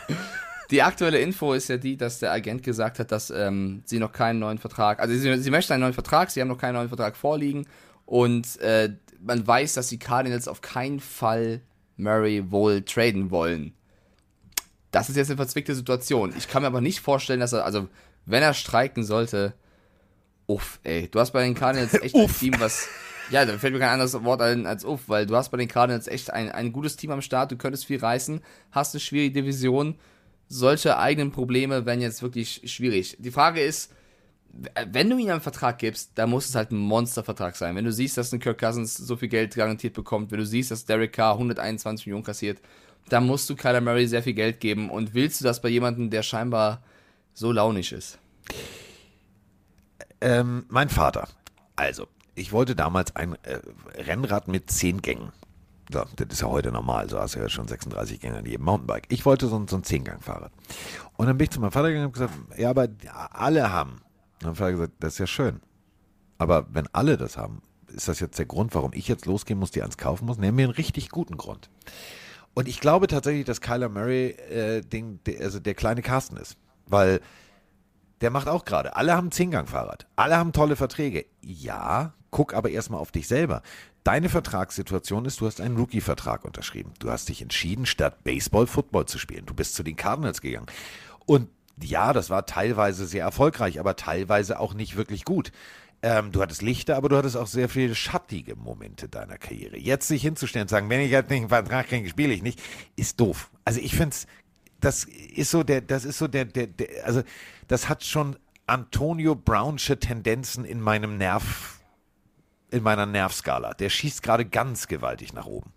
Die aktuelle Info ist ja die, dass der Agent gesagt hat, dass ähm, sie noch keinen neuen Vertrag, also sie, sie möchten einen neuen Vertrag, sie haben noch keinen neuen Vertrag vorliegen und äh, man weiß, dass die Cardinals auf keinen Fall Murray wohl traden wollen. Das ist jetzt eine verzwickte Situation. Ich kann mir aber nicht vorstellen, dass er, also wenn er streiken sollte, uff, ey, du hast bei den Cardinals echt ein Team, was, ja, da fällt mir kein anderes Wort ein als uff, weil du hast bei den Cardinals echt ein, ein gutes Team am Start, du könntest viel reißen, hast eine schwierige Division, solche eigenen Probleme wären jetzt wirklich schwierig. Die Frage ist, wenn du ihm einen Vertrag gibst, dann muss es halt ein Monstervertrag sein. Wenn du siehst, dass ein Kirk Cousins so viel Geld garantiert bekommt, wenn du siehst, dass Derek Carr 121 Millionen kassiert, dann musst du Kyler Murray sehr viel Geld geben. Und willst du das bei jemandem, der scheinbar so launig ist? Ähm, mein Vater. Also, ich wollte damals ein äh, Rennrad mit 10 Gängen. So, das ist ja heute normal. So hast du ja schon 36 Gänge an jedem Mountainbike. Ich wollte so, so ein 10-Gang-Fahrrad. Und dann bin ich zu meinem Vater gegangen und habe gesagt, ja, aber alle haben Dann haben wir gesagt, das ist ja schön. Aber wenn alle das haben, ist das jetzt der Grund, warum ich jetzt losgehen muss, die eins kaufen muss? Nennen wir einen richtig guten Grund. Und ich glaube tatsächlich, dass Kyler Murray äh, Ding, der, also der kleine Carsten ist. Weil der macht auch gerade. Alle haben Zehngang-Fahrrad. Alle haben tolle Verträge. Ja, guck aber erstmal auf dich selber. Deine Vertragssituation ist, du hast einen Rookie-Vertrag unterschrieben. Du hast dich entschieden, statt Baseball Football zu spielen. Du bist zu den Cardinals gegangen. Und ja, das war teilweise sehr erfolgreich, aber teilweise auch nicht wirklich gut. Ähm, du hattest Lichter, aber du hattest auch sehr viele schattige Momente deiner Karriere. Jetzt sich hinzustellen und sagen, wenn ich jetzt nicht einen Vertrag kriege, spiele ich nicht, ist doof. Also ich finde es, das ist so der, das ist so der, der, der, also das hat schon Antonio Brownsche Tendenzen in meinem Nerv, in meiner Nervskala. Der schießt gerade ganz gewaltig nach oben.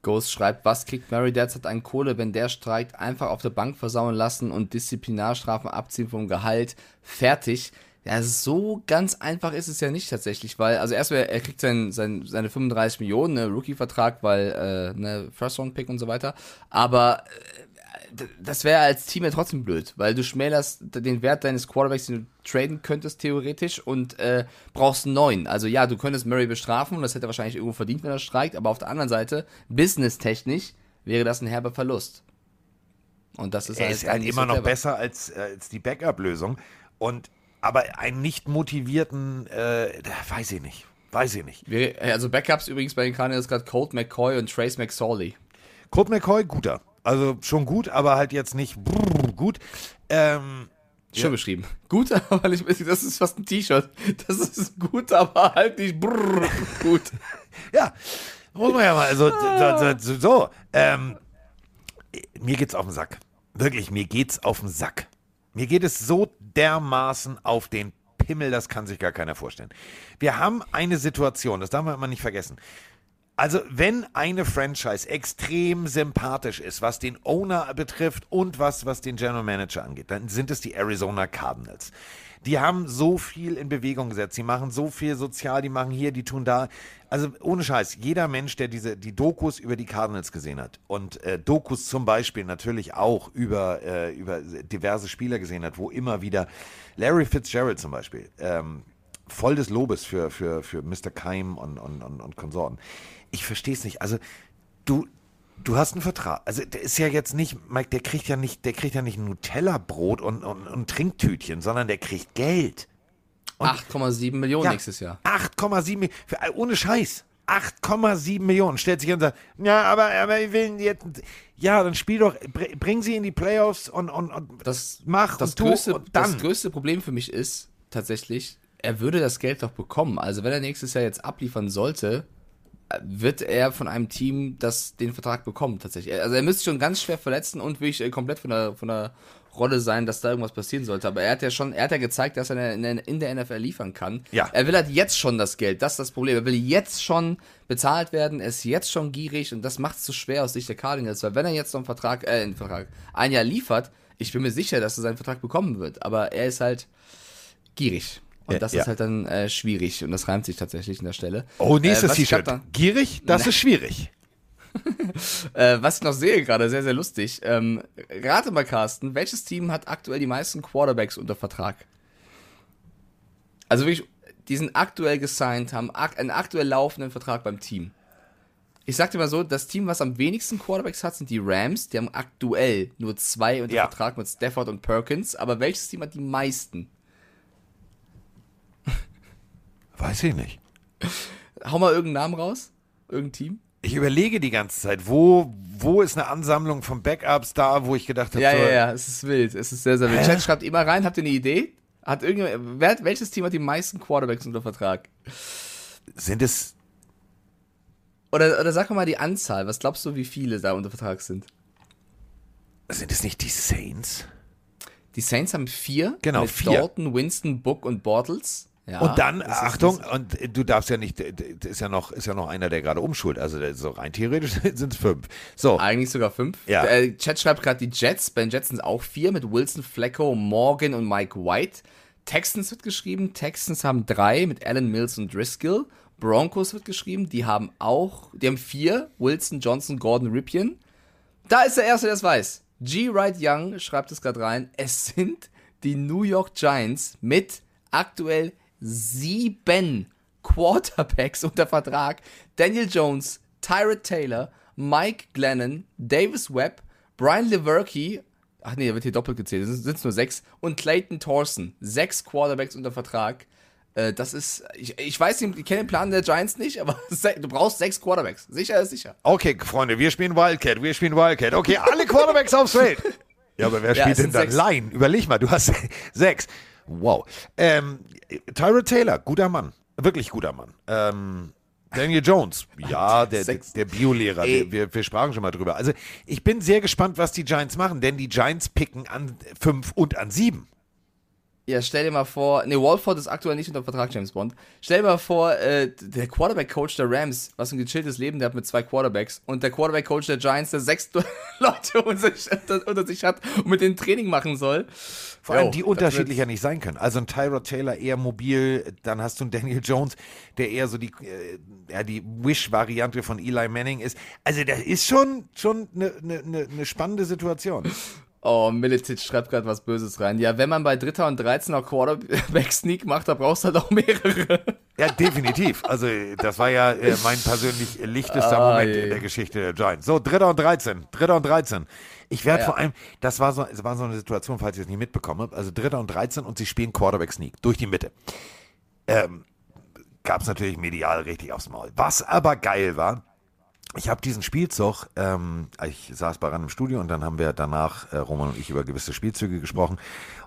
Ghost schreibt, was kriegt Murray derzeit an Kohle, wenn der streikt, einfach auf der Bank versauen lassen und Disziplinarstrafen abziehen vom Gehalt. Fertig. Ja, so ganz einfach ist es ja nicht tatsächlich, weil, also erstmal, er kriegt sein, sein, seine 35 Millionen, ne, Rookie-Vertrag, weil, äh, ne, First-Round-Pick und so weiter, aber äh, das wäre als Team ja trotzdem blöd, weil du schmälerst den Wert deines Quarterbacks, den du traden könntest, theoretisch, und äh, brauchst einen neuen. Also ja, du könntest Murray bestrafen und das hätte er wahrscheinlich irgendwo verdient, wenn er streikt, aber auf der anderen Seite, business-technisch, wäre das ein herber Verlust. Und das ist er halt, ist halt immer so noch besser als, äh, als die Backup-Lösung. Und aber einen nicht motivierten, äh, weiß ich nicht. Weiß ich nicht. Wir, also Backups übrigens bei den Cardinals gerade Colt McCoy und Trace McSorley. Colt McCoy, guter. Also schon gut, aber halt jetzt nicht brrr, gut. Ähm, Schön beschrieben. Gut, aber nicht, das ist fast ein T-Shirt. Das ist gut, aber halt nicht brrr, gut. ja, muss man ja mal. Also, so, so, so ähm, mir geht's auf den Sack. Wirklich, mir geht's auf den Sack. Mir geht es so dermaßen auf den Pimmel, das kann sich gar keiner vorstellen. Wir haben eine Situation, das darf man immer nicht vergessen. Also, wenn eine Franchise extrem sympathisch ist, was den Owner betrifft und was, was den General Manager angeht, dann sind es die Arizona Cardinals. Die haben so viel in Bewegung gesetzt, die machen so viel sozial, die machen hier, die tun da. Also ohne Scheiß, jeder Mensch, der diese die Dokus über die Cardinals gesehen hat und äh, Dokus zum Beispiel natürlich auch über, äh, über diverse Spieler gesehen hat, wo immer wieder Larry Fitzgerald zum Beispiel, ähm, voll des Lobes für, für, für Mr. Keim und, und, und, und Konsorten. Ich verstehe es nicht. Also du, du hast einen Vertrag. Also der ist ja jetzt nicht, Mike, der kriegt ja nicht, der kriegt ja nicht Nutella-Brot und, und, und Trinktütchen, sondern der kriegt Geld. 8,7 Millionen Ja. nächstes Jahr. 8,7 Millionen. Äh, Ohne Scheiß. 8,7 Millionen. Stellt sich hin und sagt, ja, aber, aber ich will jetzt. Ja, dann spiel doch, br- bring sie in die Playoffs und, und, und Das, mach das, und größte, und das größte Problem für mich ist tatsächlich, er würde das Geld doch bekommen. Also wenn er nächstes Jahr jetzt abliefern sollte, wird er von einem Team, das den Vertrag bekommt tatsächlich. Also er müsste schon ganz schwer verletzen und wirklich äh, komplett von der, von der Rolle sein, dass da irgendwas passieren sollte. Aber er hat ja schon, er hat ja gezeigt, dass er in der, in der NFL liefern kann. Ja. Er will halt jetzt schon das Geld, das ist das Problem. Er will jetzt schon bezahlt werden, er ist jetzt schon gierig und das macht es so schwer aus Sicht der Cardinals, weil wenn er jetzt noch einen Vertrag, äh, einen Vertrag, ein Jahr liefert, ich bin mir sicher, dass er seinen Vertrag bekommen wird. Aber er ist halt gierig. Und Ja, das ja. ist halt dann äh, schwierig und das reimt sich tatsächlich an der Stelle. Oh, nächstes Äh, T-Shirt. Gierig? Das ist schwierig. Äh, was ich noch sehe gerade, sehr, sehr lustig. Ähm, rate mal, Carsten, welches Team hat aktuell die meisten Quarterbacks unter Vertrag? Also wirklich, die sind aktuell gesigned, haben ak einen aktuell laufenden Vertrag beim Team. Ich sag dir mal so, das Team, was am wenigsten Quarterbacks hat, sind die Rams. Die haben aktuell nur zwei unter Ja. Vertrag mit Stafford und Perkins. Aber welches Team hat die meisten? Weiß ich nicht. Hau mal irgendeinen Namen raus. Irgendein Team. Ich überlege die ganze Zeit, wo, wo ist eine Ansammlung von Backups da, wo ich gedacht habe, Ja, so, ja, ja, es ist wild. Es ist sehr, sehr wild. Chat schreibt immer rein, habt ihr eine Idee? Hat irgendjemand, wer, welches Team hat die meisten Quarterbacks unter Vertrag? sind es, Oder, oder sag mal die Anzahl. Was glaubst du, wie viele da unter Vertrag sind? sind es nicht die Saints? Die Saints haben vier. Genau, mit vier. Dalton, Winston, Book und Bortles. Ja, und dann, Achtung, und du darfst ja nicht, ist ja noch, ist ja noch einer, der gerade umschult, also so rein theoretisch sind es fünf. So, Eigentlich sogar fünf. Ja. Äh, Chat schreibt gerade die Jets. Bei den Jets sind es auch vier mit Wilson, Flacco, Morgan und Mike White. Texans wird geschrieben. Texans haben drei mit Allen Mills und Driscoll. Broncos wird geschrieben. Die haben auch, die haben vier. Wilson, Johnson, Gordon, Ripien. Da ist der Erste, der es weiß. G. Wright Young schreibt es gerade rein. Es sind die New York Giants mit aktuell sieben Quarterbacks unter Vertrag. Daniel Jones, Tyrod Taylor, Mike Glennon, Davis Webb, Brian Leverkey, ach nee, der wird hier doppelt gezählt, es sind nur sechs, und Clayton Thorson. Sechs Quarterbacks unter Vertrag. Äh, Das ist, ich, ich weiß, ich kenne den Plan der Giants nicht, aber du brauchst sechs Quarterbacks. Sicher ist sicher. Okay, Freunde, wir spielen Wildcat, wir spielen Wildcat. Okay, alle Quarterbacks aufs Feld. Ja, aber wer Ja, spielt es denn dann sechs. Line? Überleg mal, du hast sechs. Wow. Ähm, Tyrod Taylor, guter Mann. Wirklich guter Mann. Ähm, Daniel Jones, ja, der, der, der Biolehrer, wir, wir, sprachen schon mal drüber. Also ich bin sehr gespannt, was die Giants machen, denn die Giants picken an fünf und an sieben. Ja, stell dir mal vor, nee, Walford ist aktuell nicht unter Vertrag, James Bond. Stell dir mal vor, äh, der Quarterback-Coach der Rams, was ein gechilltes Leben der hat mit zwei Quarterbacks, und der Quarterback-Coach der Giants, der sechs Leute unter sich, unter sich hat und mit denen Training machen soll. Vor allem Jo, die das unterschiedlicher nicht sein können. Also ein Tyrod Taylor eher mobil, dann hast du einen Daniel Jones, der eher so die, äh, ja, die Wish-Variante von Eli Manning ist. Also das ist schon schon eine ne, ne, ne spannende Situation. Oh, Militic schreibt gerade was Böses rein. Ja, wenn man bei Dritter und 13 noch Quarterback-Sneak macht, da brauchst du halt auch mehrere. Ja, definitiv. Also das war ja äh, mein persönlich lichtester Ah, Moment je. in der Geschichte der Giants. So, Dritter und 13. Dritter und 13. Ich werde Ja. vor allem, das war, so, es war so eine Situation, falls ihr es nicht mitbekommen habt, also Dritter und 13 und sie spielen Quarterback Sneak durch die Mitte. Ähm, Gab es natürlich medial richtig aufs Maul. Was aber geil war, ich habe diesen Spielzug, ähm, ich saß bei Ran im Studio und dann haben wir danach, äh, Roman und ich, über gewisse Spielzüge gesprochen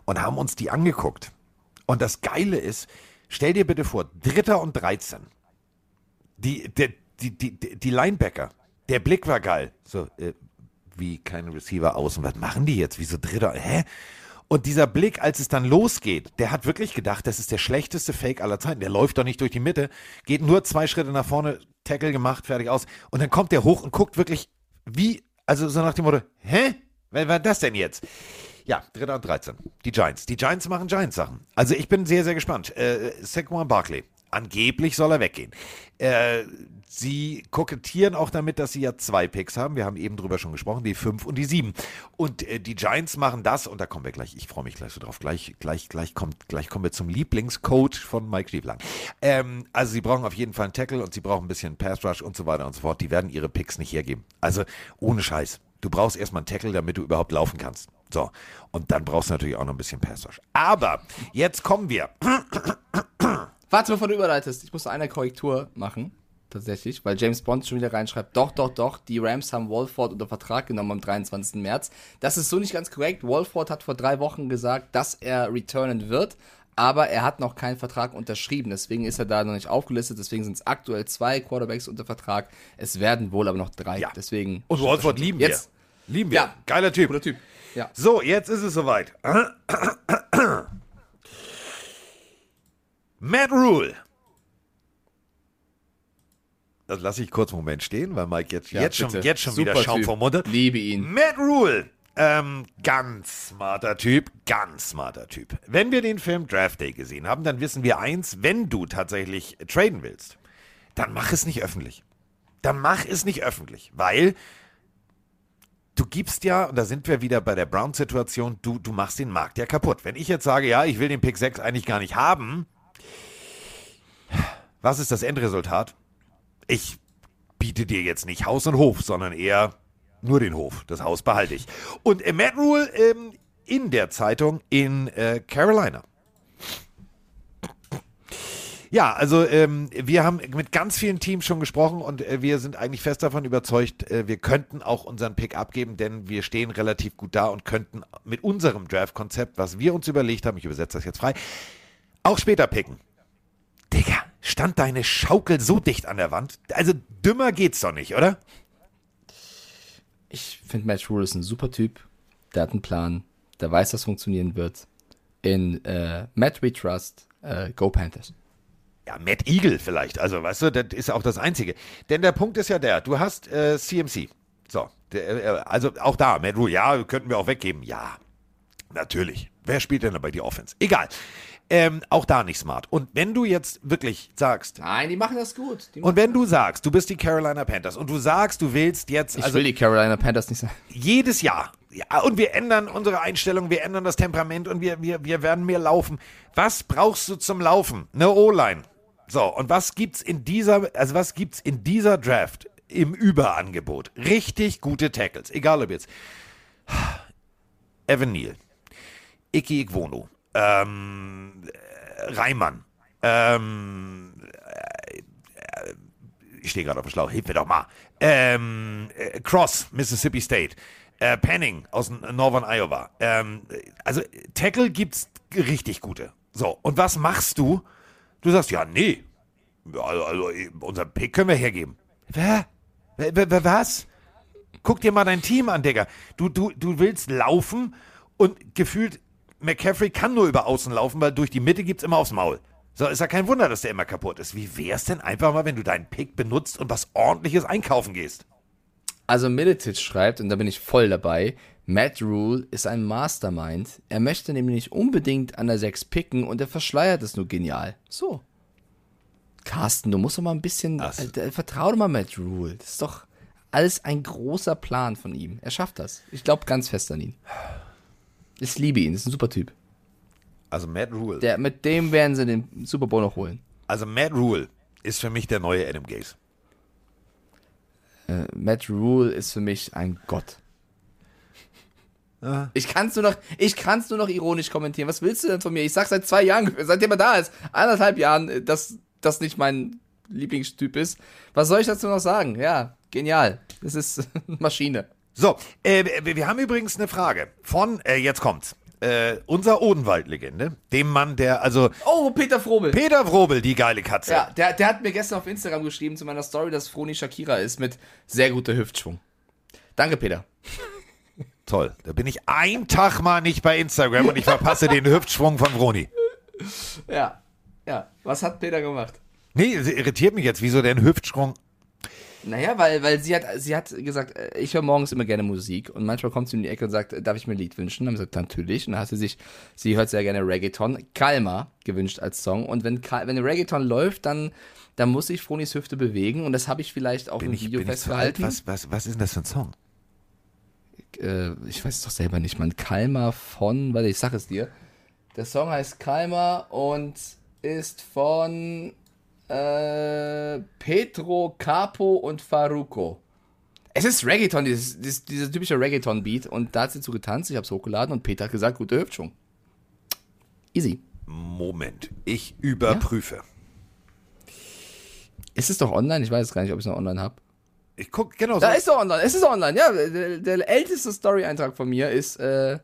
und haben uns die angeguckt. Und das Geile ist, stell dir bitte vor, Dritter und 13. Die, die, die, die die Linebacker, der Blick war geil. So, äh, wie keine Receiver außen, was machen die jetzt? Wieso Dritter? Hä? Und dieser Blick, als es dann losgeht, der hat wirklich gedacht, das ist der schlechteste Fake aller Zeiten. Der läuft doch nicht durch die Mitte, geht nur zwei Schritte nach vorne, Tackle gemacht, fertig aus. Und dann kommt der hoch und guckt wirklich wie, also so nach dem Motto, hä? Wer war das denn jetzt? Ja, Dritter und 13. Die Giants. Die Giants machen Giants-Sachen. Also ich bin sehr, sehr gespannt. Äh, Saquon Barkley. Angeblich soll er weggehen. Äh, sie kokettieren auch damit, dass sie ja zwei Picks haben. Wir haben eben drüber schon gesprochen, die fünf und die sieben. Und äh, die Giants machen das, und da kommen wir gleich, ich freue mich gleich so drauf, gleich, gleich, gleich, kommt, gleich kommen wir zum Lieblingscoach von Mike Stieflang. Ähm, also sie brauchen auf jeden Fall einen Tackle und sie brauchen ein bisschen Pass Rush und so weiter und so fort. Die werden ihre Picks nicht hergeben. Also ohne Scheiß. Du brauchst erstmal einen Tackle, damit du überhaupt laufen kannst. So. Und dann brauchst du natürlich auch noch ein bisschen Pass Rush. Aber jetzt kommen wir. Warte, bevor du überleitest, ich muss eine Korrektur machen. Tatsächlich, weil James Bond schon wieder reinschreibt, doch, doch, doch, die Rams haben Walford unter Vertrag genommen am 23. März. Das ist so nicht ganz korrekt. Walford hat vor drei Wochen gesagt, dass er returnen wird, aber er hat noch keinen Vertrag unterschrieben. Deswegen ist er da noch nicht aufgelistet. Deswegen sind es aktuell zwei Quarterbacks unter Vertrag. Es werden wohl aber noch drei. Ja. Deswegen. Und Walford lieben Jetzt. wir. Lieben wir. Ja. Geiler Typ. Guter Typ. Ja. So, jetzt ist es soweit. Matt Rule. Das lasse ich kurz einen Moment stehen, weil Mike jetzt, Ja, jetzt, schon, jetzt schon Super wieder Schaum Typ. vom Mund hat. Liebe ihn. Matt Rule. Ähm, ganz smarter Typ, ganz smarter Typ. Wenn wir den Film Draft Day gesehen haben, dann wissen wir eins, wenn du tatsächlich traden willst, dann mach es nicht öffentlich. Dann mach es nicht öffentlich, weil du gibst ja, und da sind wir wieder bei der Brown-Situation, du, du machst den Markt ja kaputt. Wenn ich jetzt sage, ja, ich will den Pick 6 eigentlich gar nicht haben, was ist das Endresultat? Ich biete dir jetzt nicht Haus und Hof, sondern eher nur den Hof. Das Haus behalte ich. Und Matt Rule ähm, in der Zeitung in äh, Carolina. Ja, also ähm, wir haben mit ganz vielen Teams schon gesprochen und äh, wir sind eigentlich fest davon überzeugt, äh, wir könnten auch unseren Pick abgeben, denn wir stehen relativ gut da und könnten mit unserem Draft-Konzept, was wir uns überlegt haben, ich übersetze das jetzt frei, auch später picken. Digga, stand deine Schaukel so dicht an der Wand? Also dümmer geht's doch nicht, oder? Ich finde Matt Rule ist ein super Typ. Der hat einen Plan. Der weiß, dass funktionieren wird. In äh, Matt We Trust, äh, Go Panthers. Ja, Matt Eagle vielleicht. Also, weißt du, das ist auch das Einzige. Denn der Punkt ist ja der, du hast äh, CMC. So, der, äh, also auch da, Matt Rule, ja, könnten wir auch weggeben. Ja, natürlich. Wer spielt denn dabei die Offense? Egal. Ähm, auch da nicht smart. Und wenn du jetzt wirklich sagst, Nein, die machen das gut. Die und wenn du sagst, du bist die Carolina Panthers und du sagst, du willst jetzt, ich also will die Carolina Panthers nicht sagen. jedes Jahr, ja, und wir ändern unsere Einstellung, wir ändern das Temperament und wir, wir, wir werden mehr laufen. Was brauchst du zum Laufen? Eine O-Line. So, und was gibt's in dieser, also was gibt's in dieser Draft im Überangebot? Richtig gute Tackles. Egal ob jetzt Evan Neal, Iki Igwono, ähm, äh, Reimann, ähm, äh, ich stehe gerade auf dem Schlauch, hilf mir doch mal. Ähm, äh, Cross, Mississippi State. Äh, Penning aus Northern Iowa. Ähm, also Tackle gibt's richtig gute. So, und was machst du? Du sagst, ja, nee. Also, also unseren Pick können wir hergeben. Wer? Was? Guck dir mal dein Team an, Digga. Du, du, du willst laufen und gefühlt McCaffrey kann nur über außen laufen, weil durch die Mitte gibt's immer aufs Maul. So, ist ja kein Wunder, dass der immer kaputt ist. Wie wär's denn einfach mal, wenn du deinen Pick benutzt und was ordentliches einkaufen gehst? Also Miletic schreibt, und da bin ich voll dabei, Matt Rule ist ein Mastermind. Er möchte nämlich unbedingt an der 6 picken und er verschleiert es nur genial. So. Carsten, du musst doch mal ein bisschen, äh, vertrau doch mal Matt Rule. Das ist doch alles ein großer Plan von ihm. Er schafft das. Ich glaube ganz fest an ihn. Ich liebe ihn, das ist ein super Typ. Also Matt Rule. Der, mit dem werden sie den Super Bowl noch holen. also Matt Rule ist für mich der neue Adam Gaze. Äh, Matt Rule ist für mich ein Gott. Ich kann es nur noch, ich kann's nur noch ironisch kommentieren. Was willst du denn von mir? Ich sag seit zwei Jahren, seitdem er da ist, anderthalb Jahren, äh, dass das nicht mein Lieblingstyp ist. Was soll ich dazu noch sagen? Ja, genial. Das ist Maschine. So, äh, wir haben übrigens eine Frage von, äh, jetzt kommt's, äh, unser Odenwald-Legende, dem Mann, der, also Oh, Peter Frobel. Peter Wrobel, die geile Katze. ja, der, der hat mir gestern auf Instagram geschrieben zu meiner Story, dass Froni Shakira ist mit sehr guter Hüftschwung. Danke, Peter. Toll. Da bin ich ein Tag mal nicht bei Instagram und ich verpasse den Hüftschwung von Vroni. Ja, ja. Was hat Peter gemacht? Nee, es irritiert mich jetzt, wieso denn Hüftschwung? Naja, weil, weil sie hat, sie hat gesagt, äh, ich höre morgens immer gerne Musik und manchmal kommt sie in die Ecke und sagt, darf ich mir ein Lied wünschen? Dann haben wir gesagt, natürlich. Und dann hat sie sich, sie hört sehr gerne Reggaeton, Kalma gewünscht als Song. Und wenn, wenn Reggaeton läuft, dann, dann muss ich Fronis Hüfte bewegen und das habe ich vielleicht auch Bin im ich, Video bin ich zu alt? festgehalten. Was, was, was ist denn das für ein Song? Äh, ich weiß es doch selber nicht, man. Kalma von, warte, ich sag es dir. Der Song heißt Kalma und ist von äh, Petro Capo und Faruko. Es ist Reggaeton, dieses, dieses, dieser typische Reggaeton-Beat. Und da hat sie zu getanzt, ich habe es hochgeladen und Peter hat gesagt, gute Hüftschwung. Easy. Moment, ich überprüfe. Ist es doch online? Ich weiß gar nicht, ob ich es noch online habe. Ich guck, genau so. Da ist er online, es ist online, ja. Der, der älteste Story-Eintrag von mir ist, äh,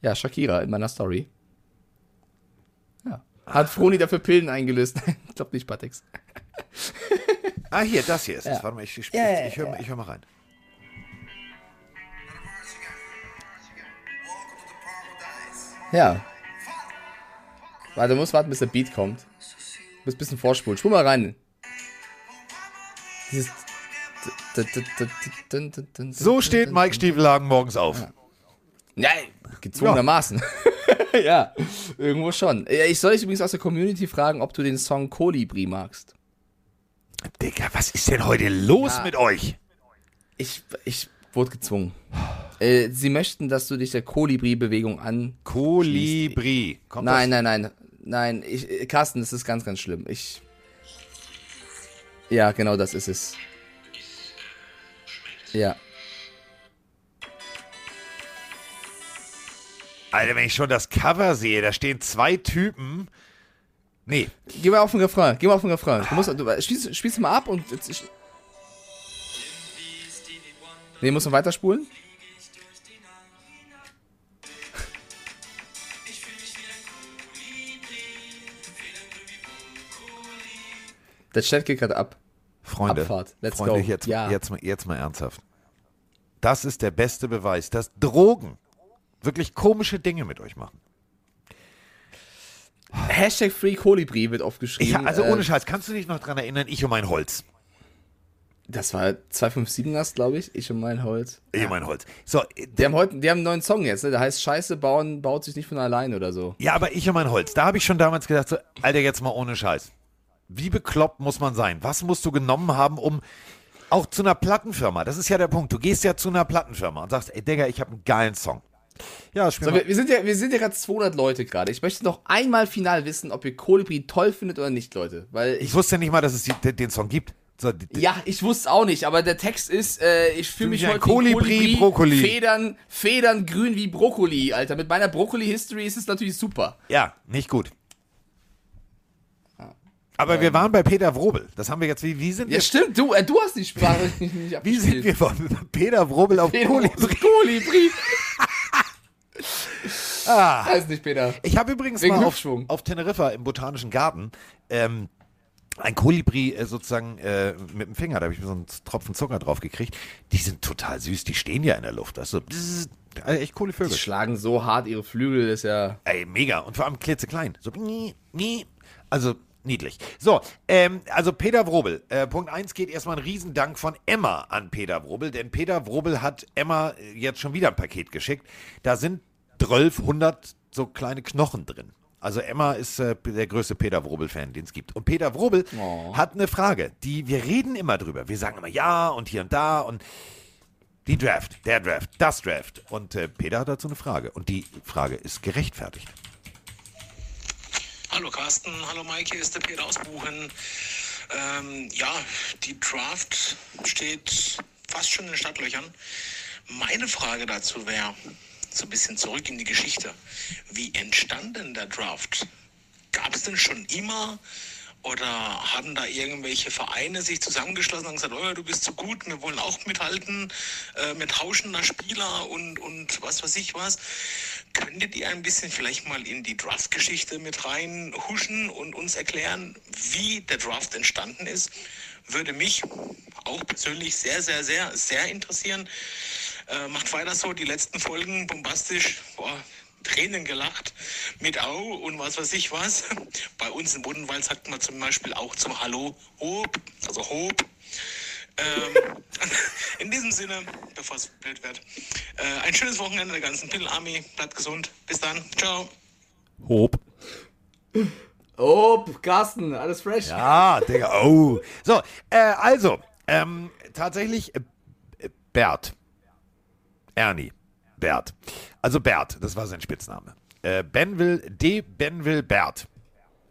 ja, Shakira in meiner Story. Ja. Hat Froni dafür Pillen eingelöst? Ich glaube nicht, Patex. Ah, hier, das hier ist es. Ja. Warte mal, ich, ich, ja, ich, ich höre ich hör mal rein. Ja. Warte, du musst warten, bis der Beat kommt. Du musst ein bisschen vorspulen. Spul mal rein. Dieses. So steht Mike Stiefelhagen morgens auf. Ja, gezwungenermaßen. Ja. irgendwo schon. Ja, Ich soll dich übrigens aus der Community fragen, ob du den Song Kolibri magst. Digga, was ist denn heute los Ja. mit euch? Ich, ich wurde gezwungen. Äh, sie möchten, dass du dich der Kolibri-Bewegung an. Kolibri. Kommt Nein, nein, nein. Nein, ich, äh, Carsten, das ist ganz, ganz schlimm. Ich. Ja, genau das ist es. Ja. Alter, wenn ich schon das Cover sehe, da stehen zwei Typen. Nee, Geh mal auf den Refrain. Geh mal auf den Refrain. Du musst, du, spielst, spielst mal ab und. Jetzt, nee, musst du weiterspulen? Der Chat geht gerade ab. Freunde, Abfahrt. Let's Freunde, go. Jetzt, Ja. jetzt, mal, jetzt mal ernsthaft. Das ist der beste Beweis, dass Drogen wirklich komische Dinge mit euch machen. Hashtag Free Kolibri wird oft geschrieben. Ich, also Äh, ohne Scheiß, kannst du dich noch dran erinnern, ich und mein Holz? Das war 257 das, glaube ich. Ich und mein Holz. Ich und mein Holz. So, äh, Die haben heute, die haben einen neuen Song jetzt, ne? Der heißt Scheiße bauen, baut sich nicht von allein oder so. ja, aber ich und mein Holz, da habe ich schon damals gedacht, so, Alter, jetzt mal ohne Scheiß. Wie bekloppt muss man sein? Was musst du genommen haben, um Auch zu einer Plattenfirma, das ist ja der Punkt. Du gehst ja zu einer Plattenfirma und sagst, ey Digga, ich habe einen geilen Song. Ja, So, mal. wir, wir sind ja, wir sind ja gerade 200 Leute gerade. Ich möchte noch einmal final wissen, ob ihr Kolibri toll findet oder nicht, Leute. Weil ich, Ich wusste nicht mal, dass es die, den, den Song gibt. So, die, die, ja, ich wusste es auch nicht, aber der Text ist, äh, ich fühle mich Ja, heute wie ein Kolibri, Brokkoli. Federn, Federn grün wie Brokkoli, Alter. Mit meiner Brokkoli-History ist es natürlich super. ja, nicht gut. Aber wir waren bei Peter Wrobel. Das haben wir jetzt, wie, wie sind wir, Ja, stimmt, du, äh, du hast die Sprache nicht wie abgespielt. sind wir von Peter Wrobel auf Kolibri? Kolibri. Ah. Heißt nicht Peter. Ich habe übrigens Wegen mal auf, auf Teneriffa im Botanischen Garten ähm, ein Kolibri äh, sozusagen äh, mit dem Finger, da habe ich mir so einen Tropfen Zucker drauf gekriegt. Die sind total süß, die stehen ja in der Luft. Das ist so, bzzz, also echt coole Die Vögel. schlagen so hart ihre Flügel, das ist ja. Ey, mega. Und vor allem klitzeklein. So, nie, nie. Also, niedlich. So, ähm, also Peter Wrobel. Äh, Punkt 1 geht erstmal ein Riesendank von Emma an Peter Wrobel, denn Peter Wrobel hat Emma äh, jetzt schon wieder ein Paket geschickt. Da sind 1200 so kleine Knochen drin. Also Emma ist äh, der größte Peter Wrobel-Fan, den es gibt. Und Peter Wrobel hat eine Frage, die wir reden immer drüber. Wir sagen immer ja und hier und da und die Draft, der Draft, das Draft. Und äh, Peter hat dazu eine Frage. Und die Frage ist gerechtfertigt. Hallo Carsten, hallo Mike, hier ist der Peter aus Buchen. Ähm, ja, die Draft steht fast schon in den Stadtlöchern. Meine Frage dazu wäre, so ein bisschen zurück in die Geschichte. Wie entstand denn der Draft? Gab es denn schon immer oder haben da irgendwelche Vereine sich zusammengeschlossen und gesagt, oh, du bist so gut, wir wollen auch mithalten, äh, mit tauschender Spieler und, und was weiß ich was. Könntet ihr ein bisschen vielleicht mal in die Draft-Geschichte mit reinhuschen und uns erklären, wie der Draft entstanden ist? Würde mich auch persönlich sehr, sehr, sehr, sehr interessieren. Äh, macht weiter so, die letzten Folgen bombastisch. Boah, Tränen gelacht mit Au und was weiß ich was. Bei uns in Bodenwald sagt man zum Beispiel auch zum Hallo Hob, also Hob. Ähm, in diesem Sinne, bevor es blöd wird, äh, ein schönes Wochenende der ganzen Pill Army. Bleibt gesund. Bis dann. Ciao. Hob. Oh, Carsten, alles fresh. Ja, Digga, oh. So, äh, also, ähm, tatsächlich, äh, Bert. Ernie. Bert. Also Bert, das war sein Spitzname. Äh, Benville, D. Benville Bert.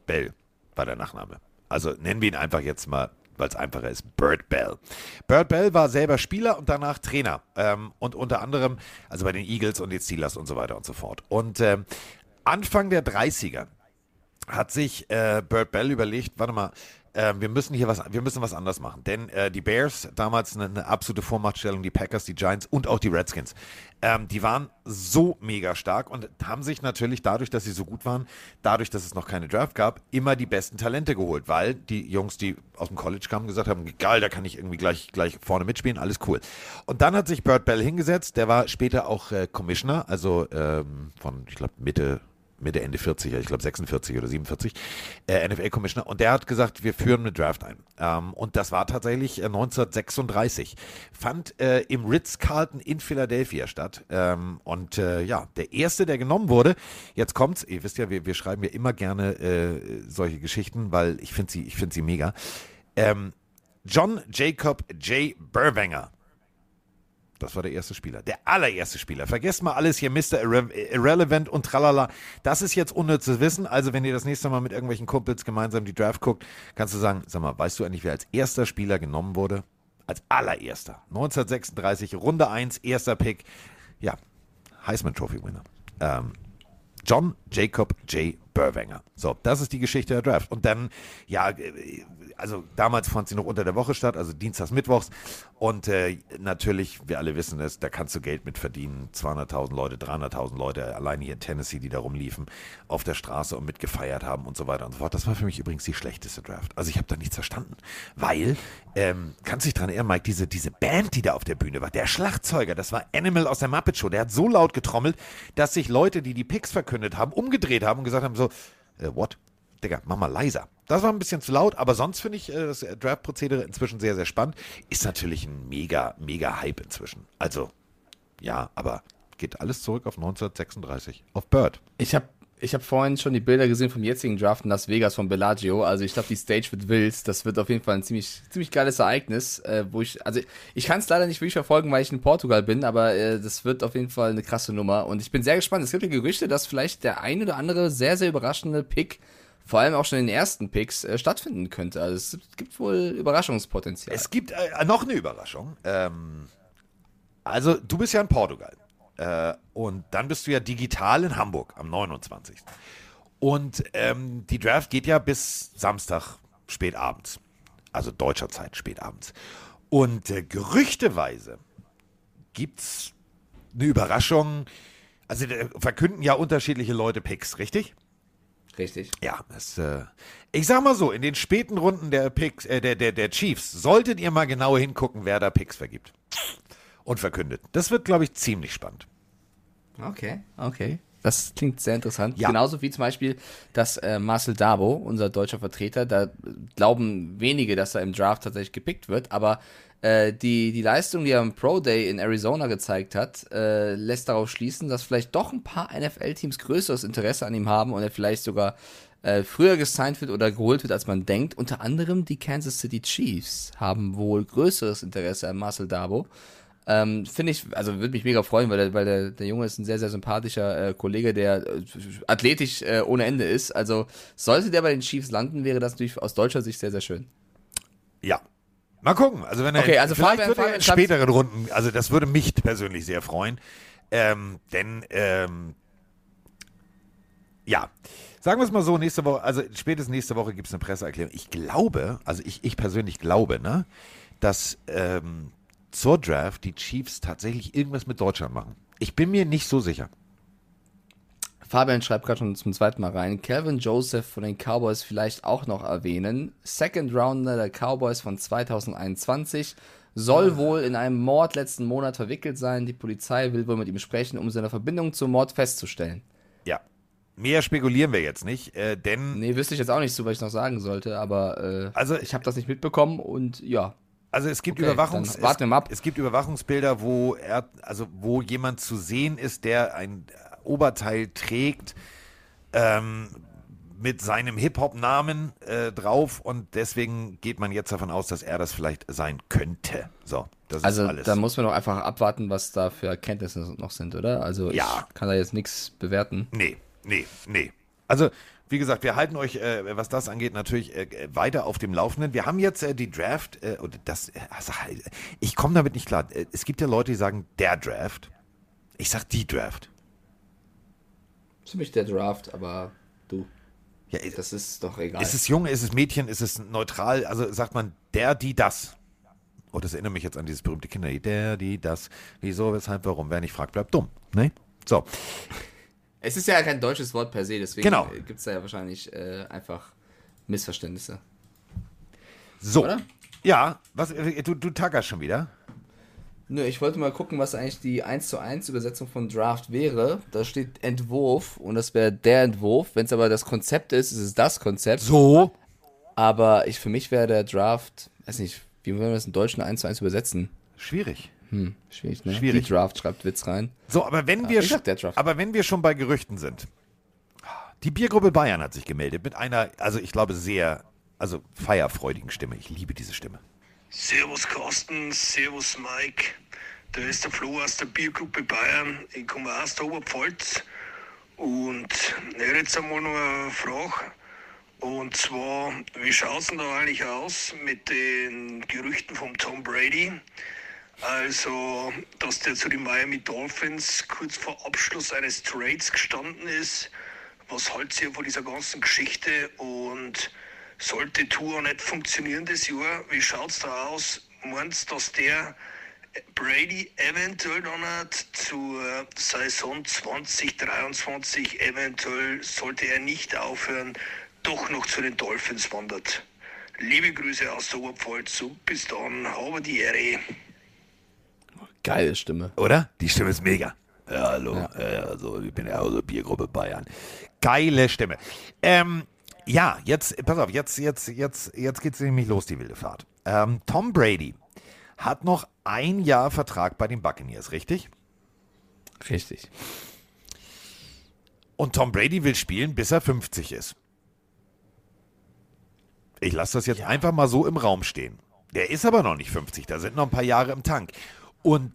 Bell war der Nachname. Also nennen wir ihn einfach jetzt mal, weil es einfacher ist, Bert Bell. Bert Bell war selber Spieler und danach Trainer. Ähm, und unter anderem, also bei den Eagles und den Steelers und so weiter und so fort. Und ähm, Anfang der 30er hat sich äh, Bert Bell überlegt, warte mal, äh, wir müssen hier was, wir müssen was anders machen. Denn äh, die Bears, damals eine, eine absolute Vormachtstellung, die Packers, die Giants und auch die Redskins, ähm, die waren so mega stark und haben sich natürlich dadurch, dass sie so gut waren, dadurch, dass es noch keine Draft gab, immer die besten Talente geholt, weil die Jungs, die aus dem College kamen, gesagt haben, geil, da kann ich irgendwie gleich, gleich vorne mitspielen, alles cool. Und dann hat sich Bert Bell hingesetzt, der war später auch äh, Commissioner, also ähm, von, ich glaube, Mitte Mitte, Ende 40er, ich glaube 46 oder 47, äh, NFL-Commissioner. Und der hat gesagt, wir führen eine Draft ein. Ähm, und das war tatsächlich äh, 1936. Fand äh, im Ritz-Carlton in Philadelphia statt. Ähm, und äh, ja, der erste, der genommen wurde, jetzt kommt's, ihr wisst ja, wir, wir schreiben ja immer gerne äh, solche Geschichten, weil ich finde sie, ich finde sie mega. Ähm, John Jacob J. Burwanger. Das war der erste Spieler. Der allererste Spieler. Vergesst mal alles hier, Mr. Irre Irrelevant und tralala. Das ist jetzt unnütz zu wissen. Also, wenn ihr das nächste Mal mit irgendwelchen Kumpels gemeinsam die Draft guckt, kannst du sagen, sag mal, weißt du eigentlich, wer als erster Spieler genommen wurde? Als allererster. 1936, Runde 1, erster Pick. Ja, Heisman Trophy Winner. Ähm, John Jacob J. Burwanger. So, das ist die Geschichte der Draft. Und dann, ja, äh, also damals fand sie noch unter der Woche statt, also Dienstags, Mittwochs. Und äh, natürlich, wir alle wissen es, da kannst du Geld mit verdienen. 200.000 Leute, 300.000 Leute, allein hier in Tennessee, die da rumliefen, auf der Straße und mitgefeiert haben und so weiter und so fort. Das war für mich übrigens die schlechteste Draft. Also ich habe da nichts verstanden. Weil, ähm, kannst du dich dran erinnern, Mike, diese, diese Band, die da auf der Bühne war, der Schlagzeuger, das war Animal aus der Muppet Show, der hat so laut getrommelt, dass sich Leute, die die Picks verkündet haben, umgedreht haben und gesagt haben so, äh, what? Digga, mach mal leiser. Das war ein bisschen zu laut, aber sonst finde ich äh, das Draft-Prozedere inzwischen sehr, sehr spannend. Ist natürlich ein mega, mega Hype inzwischen. Also, ja, aber geht alles zurück auf 1936, auf Bird. Ich habe Ich habe vorhin schon die Bilder gesehen vom jetzigen Draft in Las Vegas von Bellagio. Also ich glaube, die Stage wird wild. Das wird auf jeden Fall ein ziemlich, ziemlich geiles Ereignis, äh, wo ich, also ich kann es leider nicht wirklich verfolgen, weil ich in Portugal bin, aber äh, das wird auf jeden Fall eine krasse Nummer. Und ich bin sehr gespannt. Es gibt ja Gerüchte, dass vielleicht der ein oder andere sehr, sehr überraschende Pick, vor allem auch schon in den ersten Picks, äh, stattfinden könnte. Also es gibt wohl Überraschungspotenzial. Es gibt äh, noch eine Überraschung. Ähm, also, du bist ja in Portugal. Äh, und dann bist du ja digital in Hamburg am 29. Und ähm, die Draft geht ja bis Samstag spät abends. Also deutscher Zeit spät abends. Und äh, gerüchteweise gibt es eine Überraschung. Also äh, verkünden ja unterschiedliche Leute Picks, richtig? Richtig. Ja, das, äh, ich sag mal so, in den späten Runden der Picks, äh, der, der, der Chiefs, solltet ihr mal genau hingucken, wer da Picks vergibt. Und verkündet. Das wird, glaube ich, ziemlich spannend. Okay, okay. Das klingt sehr interessant. Ja. Genauso wie zum Beispiel, dass äh, Marcel Dabo, unser deutscher Vertreter, da glauben wenige, dass er im Draft tatsächlich gepickt wird, aber äh, die, die Leistung, die er im Pro Day in Arizona gezeigt hat, äh, lässt darauf schließen, dass vielleicht doch ein paar NFL-Teams größeres Interesse an ihm haben und er vielleicht sogar äh, früher gesigned wird oder geholt wird, als man denkt. Unter anderem die Kansas City Chiefs haben wohl größeres Interesse an Marcel Dabo. Ähm, Finde ich, also würde mich mega freuen, weil, der, weil der, der Junge ist ein sehr, sehr sympathischer äh, Kollege, der äh, athletisch äh, ohne Ende ist. Also sollte der bei den Chiefs landen, wäre das natürlich aus deutscher Sicht sehr, sehr schön. Ja. Mal gucken. Also wenn er Okay, also vielleicht Fabian- Fabian in späteren Runden, also das würde mich persönlich sehr freuen. Ähm, denn ähm, ja, sagen wir es mal so, nächste Woche, also spätestens nächste Woche gibt es eine Presseerklärung. Ich glaube, also ich, ich persönlich glaube, ne, dass ähm, zur Draft die Chiefs tatsächlich irgendwas mit Deutschland machen. Ich bin mir nicht so sicher. Fabian schreibt gerade schon zum zweiten Mal rein. Calvin Joseph von den Cowboys vielleicht auch noch erwähnen. Second Rounder der Cowboys von 2021 soll wohl in einem Mord letzten Monat verwickelt sein. Die Polizei will wohl mit ihm sprechen, um seine Verbindung zum Mord festzustellen. Ja. Mehr spekulieren wir jetzt nicht, äh, denn Nee, wüsste ich jetzt auch nicht so, was ich noch sagen sollte, aber äh, Also- ich habe das nicht mitbekommen und ja. Also es gibt Okay, Überwachungs. Es, es gibt Überwachungsbilder, wo er, also wo jemand zu sehen ist, der ein Oberteil trägt ähm, mit seinem Hip-Hop-Namen äh, drauf und deswegen geht man jetzt davon aus, dass er das vielleicht sein könnte. So, das Also ist alles. da muss man doch einfach abwarten, was da für Erkenntnisse noch sind, oder? Also Ja. ich kann da jetzt nichts bewerten. Nee, nee, nee. Also, wie gesagt, wir halten euch, äh, was das angeht, natürlich äh, weiter auf dem Laufenden. Wir haben jetzt äh, die Draft, äh, oder das, äh, also, ich komme damit nicht klar. Äh, Es gibt ja Leute, die sagen, der Draft. Ich sag die Draft. Ziemlich der Draft, aber du, Ja, das ist doch egal. ist es jung, ist es Mädchen, ist es neutral? Also sagt man der, die, das. Oh, das erinnert mich jetzt an dieses berühmte Kinderlied. Der, die, das. Wieso, weshalb, warum? Wer nicht fragt, bleibt dumm. Ne? So. Es ist ja kein deutsches Wort per se, deswegen Genau. gibt es da ja wahrscheinlich äh, einfach Missverständnisse. So. Oder? Ja, was, äh, du, du tackerst schon wieder. Nö, ich wollte mal gucken, was eigentlich die 1 zu 1 Übersetzung von Draft wäre. Da steht Entwurf und das wäre der Entwurf. Wenn es aber das Konzept ist, ist es das Konzept. So. Aber ich, für mich wäre der Draft, weiß nicht, wie wollen wir das in Deutschen 1 zu 1 übersetzen? Schwierig. Hm, schwierig, ne? Schwierig. Die Draft schreibt Witz rein. So, aber wenn Ja, wir, Draft. aber wenn wir schon bei Gerüchten sind. Die Biergruppe Bayern hat sich gemeldet mit einer, also ich glaube sehr, also feierfreudigen Stimme. Ich liebe diese Stimme. Servus Carsten, Servus Mike. Da ist der Flo aus der Biergruppe Bayern. Ich komme aus der Oberpfalz. Und ich hätte jetzt einmal noch eine Frage. Und zwar, wie schaut es denn da eigentlich aus mit den Gerüchten vom Tom Brady? Also, dass der zu den Miami Dolphins kurz vor Abschluss eines Trades gestanden ist. Was haltet ihr von dieser ganzen Geschichte? Und sollte Tour nicht funktionieren das Jahr, wie schaut's da aus? Meinst du, dass der Brady eventuell dann hat zur Saison 2023 eventuell, sollte er nicht aufhören, doch noch zu den Dolphins wandert? Liebe Grüße aus der Oberpfalz. Und bis dann, habe die Ehre. Geile Stimme. Oder? Die Stimme ist mega. Ja, hallo. Ja. also, ich bin ja aus der Biergruppe Bayern. Geile Stimme. Ähm, ja, jetzt, pass auf, jetzt, jetzt, jetzt, jetzt geht's nämlich los, die wilde Fahrt. Ähm, Tom Brady hat noch ein Jahr Vertrag bei den Buccaneers, richtig? Richtig. Und Tom Brady will spielen, bis er 50 ist. Ich lasse das jetzt einfach mal so im Raum stehen. Der ist aber noch nicht 50, da sind noch ein paar Jahre im Tank. Und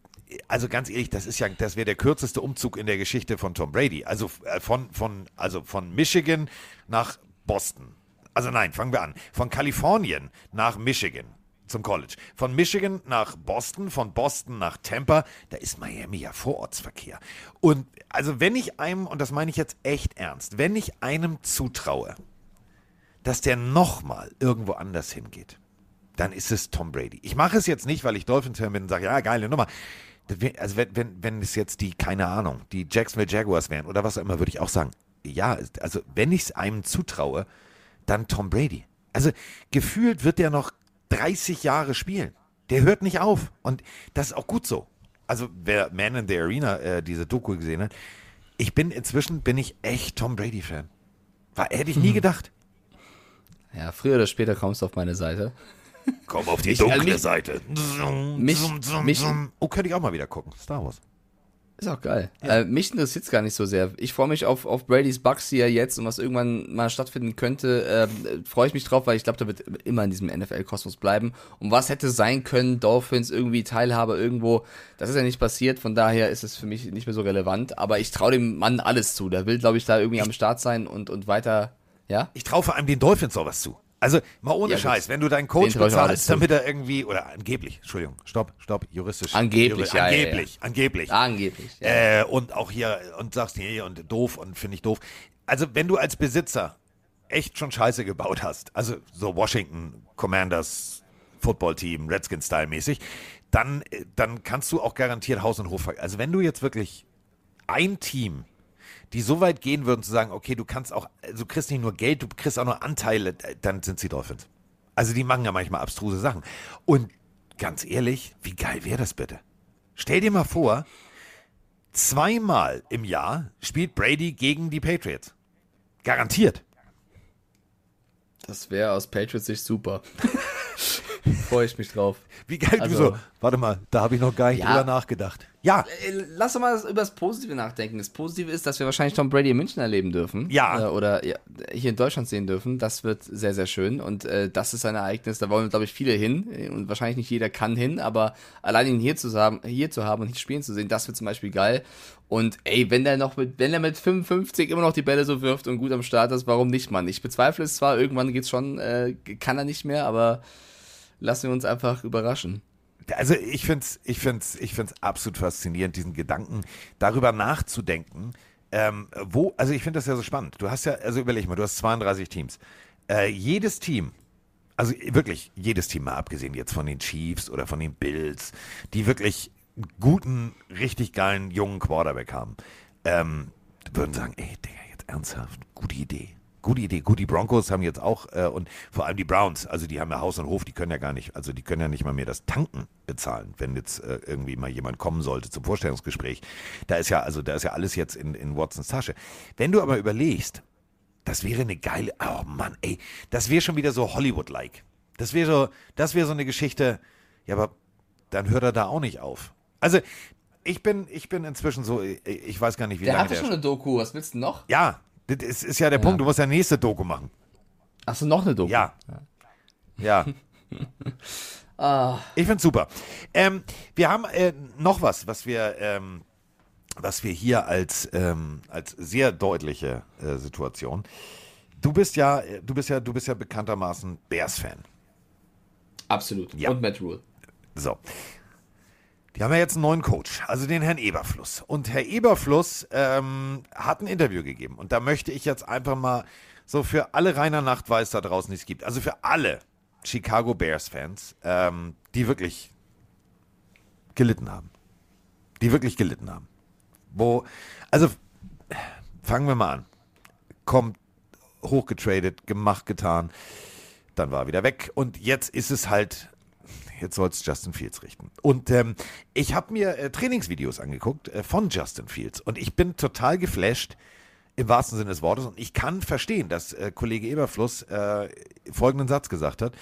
also ganz ehrlich, das ist ja, das wäre der kürzeste Umzug in der Geschichte von Tom Brady. Also äh, von, von, also von Michigan nach Boston. Also nein, fangen wir an. Von Kalifornien nach Michigan zum College. Von Michigan nach Boston, von Boston nach Tampa, da ist Miami ja Vorortsverkehr. Und also wenn ich einem, und das meine ich jetzt echt ernst, wenn ich einem zutraue, dass der nochmal irgendwo anders hingeht, dann ist es Tom Brady. Ich mache es jetzt nicht, weil ich Dolphins-Fan bin und sage, ja, geile Nummer. Also wenn, wenn, wenn es jetzt die, keine Ahnung, die Jacksonville Jaguars wären oder was auch immer, würde ich auch sagen, ja, also wenn ich es einem zutraue, dann Tom Brady. Also gefühlt wird der noch 30 Jahre spielen. Der hört nicht auf. Und das ist auch gut so. Also wer Man in the Arena äh, diese Doku gesehen hat, ich bin inzwischen bin ich echt Tom Brady Fan. War hätte ich nie Mhm. gedacht. Ja, früher oder später kommst du auf meine Seite. Komm auf die Ich- dunkle also mich- Seite. mich- mich-. Oh, könnte ich auch mal wieder gucken. Star Wars. Ist auch geil. Äh, mich interessiert es gar nicht so sehr. Ich freue mich auf, auf Brady's Bucks hier jetzt und was irgendwann mal stattfinden könnte, ähm, freue ich mich drauf, weil ich glaube, der wird immer in diesem NFL-Kosmos bleiben. Und was hätte sein können, Dolphins irgendwie Teilhabe irgendwo, das ist ja nicht passiert, von daher ist es für mich nicht mehr so relevant. Aber ich traue dem Mann alles zu. Der will, glaube ich, da irgendwie am Start sein und, und weiter, ja? Ich traue vor allem den Dolphins auch was zu. Also mal ohne Ja. Scheiß, wenn du deinen Coach bezahlst, damit er irgendwie, oder angeblich, Entschuldigung, stopp, stopp, juristisch. Angeblich, Juri- ja, ja, ja. Angeblich, angeblich. Angeblich. Äh, und auch hier, und sagst, nee, und doof und finde ich doof. Also wenn du als Besitzer echt schon Scheiße gebaut hast, also so Washington Commanders Football-Team, Redskins-Style mäßig, dann, äh, dann kannst du auch garantiert Haus und Hof Also wenn du jetzt wirklich ein Team, die so weit gehen würden zu sagen, okay, du kannst auch, du kriegst nicht nur Geld, du kriegst auch noch Anteile, äh, dann sind sie Dolphins. Also die machen ja manchmal abstruse Sachen. Und ganz ehrlich, wie geil wäre das bitte? Stell dir mal vor, zweimal im Jahr spielt Brady gegen die Patriots. Garantiert. Das wäre aus Patriots Sicht super. freue ich mich drauf. Wie geil Also- du so. Warte mal, da habe ich noch gar nicht Ja. drüber nachgedacht. Ja, Äh, Lass doch mal über das Positive nachdenken. Das Positive ist, dass wir wahrscheinlich Tom Brady in München erleben dürfen. Ja. Äh, oder ja, hier in Deutschland sehen dürfen. Das wird sehr, sehr schön. Und äh, das ist ein Ereignis, da wollen, glaube ich, viele hin. Und wahrscheinlich nicht jeder kann hin, aber allein ihn hier zu haben, hier zu haben und hier spielen zu sehen, das wird zum Beispiel geil. Und ey, wenn der noch mit, wenn er mit 55 immer noch die Bälle so wirft und gut am Start ist, warum nicht, Mann? Ich bezweifle es zwar, irgendwann geht's schon, äh, kann er nicht mehr, aber lassen wir uns einfach überraschen. also ich finde es ich find's, ich find's absolut faszinierend, diesen Gedanken, darüber nachzudenken, ähm, wo, also ich finde das ja so spannend. Du hast ja, also überleg mal, du hast 32 Teams. Äh, jedes Team, also wirklich jedes Team mal abgesehen jetzt von den Chiefs oder von den Bills, die wirklich guten, richtig geilen jungen Quarterback haben, ähm, würden sagen, ey, Digga, jetzt ernsthaft, gute Idee. Gute Idee. Gut, die Broncos haben jetzt auch, äh, und vor allem die Browns, also die haben ja Haus und Hof, die können ja gar nicht, also die können ja nicht mal mehr das Tanken bezahlen, wenn jetzt äh, irgendwie mal jemand kommen sollte zum Vorstellungsgespräch. Da ist ja, also da ist ja alles jetzt in, in Watsons Tasche. Wenn du aber überlegst, das wäre eine geile, oh Mann, ey, das wäre schon wieder so Hollywood-like. Das wäre so, das wäre so eine Geschichte, ja, aber dann hört er da auch nicht auf. Also, ich bin, ich bin inzwischen so, ich, weiß gar nicht, wie Der lange hatte der schon eine Doku, was willst du noch? Ja, das ist, ja der Punkt, du musst ja nächste Doku machen. Hast du noch eine Doku? Ja. Ja. Ah. Ich find's super. Ähm, wir haben äh, noch was, was wir, ähm, was wir hier als, ähm, als sehr deutliche äh, Situation. Du bist ja, äh, du bist ja, du bist ja bekanntermaßen Bears-Fan. Absolut. Ja. Und Matt Rule. So. Die haben ja jetzt einen neuen Coach, also den Herrn Eberfluss. Und Herr Eberfluss ähm, hat ein Interview gegeben. Und da möchte ich jetzt einfach mal so für alle Rainer Nachtweiß da draußen, die es gibt, also für alle Chicago Bears-Fans, ähm, die wirklich gelitten haben. Die wirklich gelitten haben. Wo, also fangen wir mal an. Kommt hochgetradet, gemacht, getan. Dann war er wieder weg. Und jetzt ist es halt jetzt soll es Justin Fields richten. Und ähm, ich habe mir äh, Trainingsvideos angeguckt äh, von Justin Fields und ich bin total geflasht im wahrsten Sinne des Wortes und ich kann verstehen, dass äh, Kollege Eberfluss äh, folgenden Satz gesagt hat.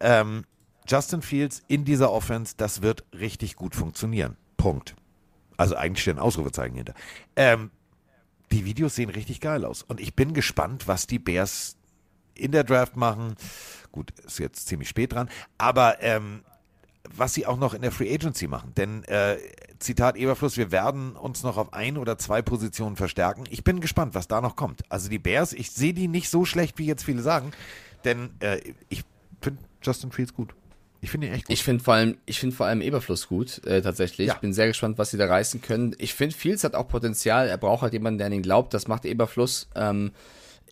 Ähm, Justin Fields in dieser Offense, das wird richtig gut funktionieren. Punkt. Also eigentlich steht ein Ausrufezeichen hinter. Ähm, die Videos sehen richtig geil aus. Und ich bin gespannt, was die Bears in der Draft machen. Gut, ist jetzt ziemlich spät dran. Aber ähm, was sie auch noch in der Free Agency machen. Denn, äh, Zitat Eberfluss, wir werden uns noch auf ein oder zwei Positionen verstärken. Ich bin gespannt, was da noch kommt. Also die Bears, ich sehe die nicht so schlecht, wie jetzt viele sagen. Denn äh, ich finde Justin Fields gut. Ich finde ihn echt gut. Ich finde vor allem, ich finde vor allem Eberfluss gut, äh, tatsächlich. Ja. Ich bin sehr gespannt, was sie da reißen können. Ich finde, Fields hat auch Potenzial. Er braucht halt jemanden, der an ihn glaubt. Das macht Eberfluss. Ähm,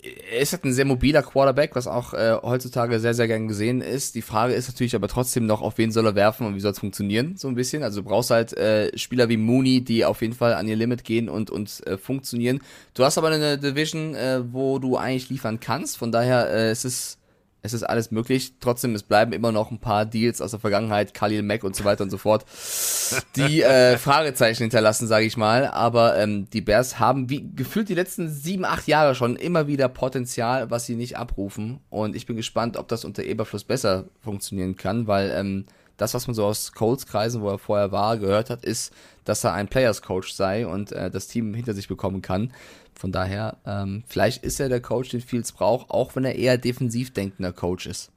er ist halt ein sehr mobiler Quarterback, was auch äh, heutzutage sehr, sehr gern gesehen ist. Die Frage ist natürlich aber trotzdem noch, auf wen soll er werfen und wie soll es funktionieren, so ein bisschen. Also du brauchst halt äh, Spieler wie Mooney, die auf jeden Fall an ihr Limit gehen und, und äh, funktionieren. Du hast aber eine Division, äh, wo du eigentlich liefern kannst. Von daher äh, es ist es ist alles möglich. Trotzdem, es bleiben immer noch ein paar Deals aus der Vergangenheit, Khalil Mack und so weiter und so fort, die äh, Fragezeichen hinterlassen, sage ich mal. Aber ähm, die Bears haben wie gefühlt die letzten sieben, acht Jahre schon immer wieder Potenzial, was sie nicht abrufen. Und ich bin gespannt, ob das unter Eberfluss besser funktionieren kann, weil ähm, das, was man so aus Colts-Kreisen, wo er vorher war, gehört hat, ist, dass er ein Players-Coach sei und äh, das Team hinter sich bekommen kann. Von daher, ähm, vielleicht ist er der Coach, den Fields braucht, auch wenn er eher defensiv denkender Coach ist.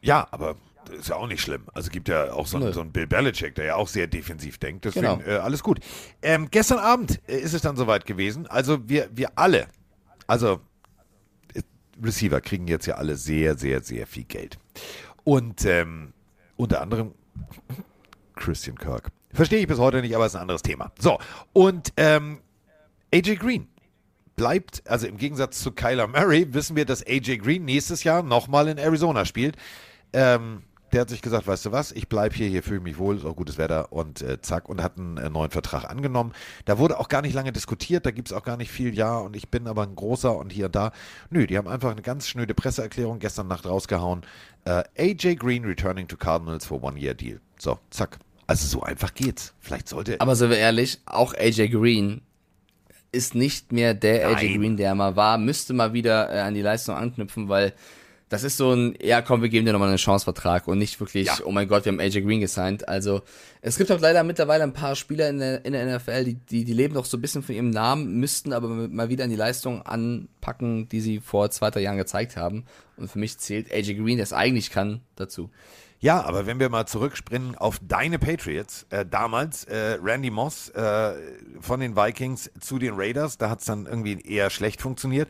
Ja, aber ist ja auch nicht schlimm. Also gibt ja auch so, einen, so einen Bill Belichick, der ja auch sehr defensiv denkt. Deswegen Genau. äh, alles gut. Ähm, gestern Abend äh, ist es dann soweit gewesen. Also wir, wir alle, also äh, Receiver kriegen jetzt ja alle sehr, sehr, sehr viel Geld. Und ähm, unter anderem Christian Kirk. Verstehe ich bis heute nicht, aber ist ein anderes Thema. So, und ähm, AJ Green bleibt, also im Gegensatz zu Kyler Murray, wissen wir, dass AJ Green nächstes Jahr nochmal in Arizona spielt. Ähm, der hat sich gesagt, weißt du was, ich bleibe hier, hier fühle ich mich wohl, ist auch gutes Wetter und äh, zack, und hat einen äh, neuen Vertrag angenommen. Da wurde auch gar nicht lange diskutiert, da gibt es auch gar nicht viel, ja, und ich bin aber ein großer und hier und da. Nö, die haben einfach eine ganz schnöde Presseerklärung gestern Nacht rausgehauen. Äh, AJ Green returning to Cardinals for one-year deal. So, zack. Also so einfach geht's. Vielleicht sollte. Aber sind wir ehrlich, auch AJ Green ist nicht mehr der AJ. Green, der er mal war, müsste mal wieder äh, an die Leistung anknüpfen, weil das ist so ein, ja komm, wir geben dir nochmal einen Chancevertrag und nicht wirklich, Ja. oh mein Gott, wir haben AJ Green gesigned. Also es gibt auch leider mittlerweile ein paar Spieler in der, in der NFL, die, die, die leben noch so ein bisschen von ihrem Namen, müssten aber mal wieder an die Leistung anpacken, die sie vor zwei, drei Jahren gezeigt haben. Und für mich zählt AJ Green, der es eigentlich kann, dazu. Ja, aber wenn wir mal zurückspringen auf deine Patriots, äh, damals äh, Randy Moss äh, von den Vikings zu den Raiders, da hat es dann irgendwie eher schlecht funktioniert.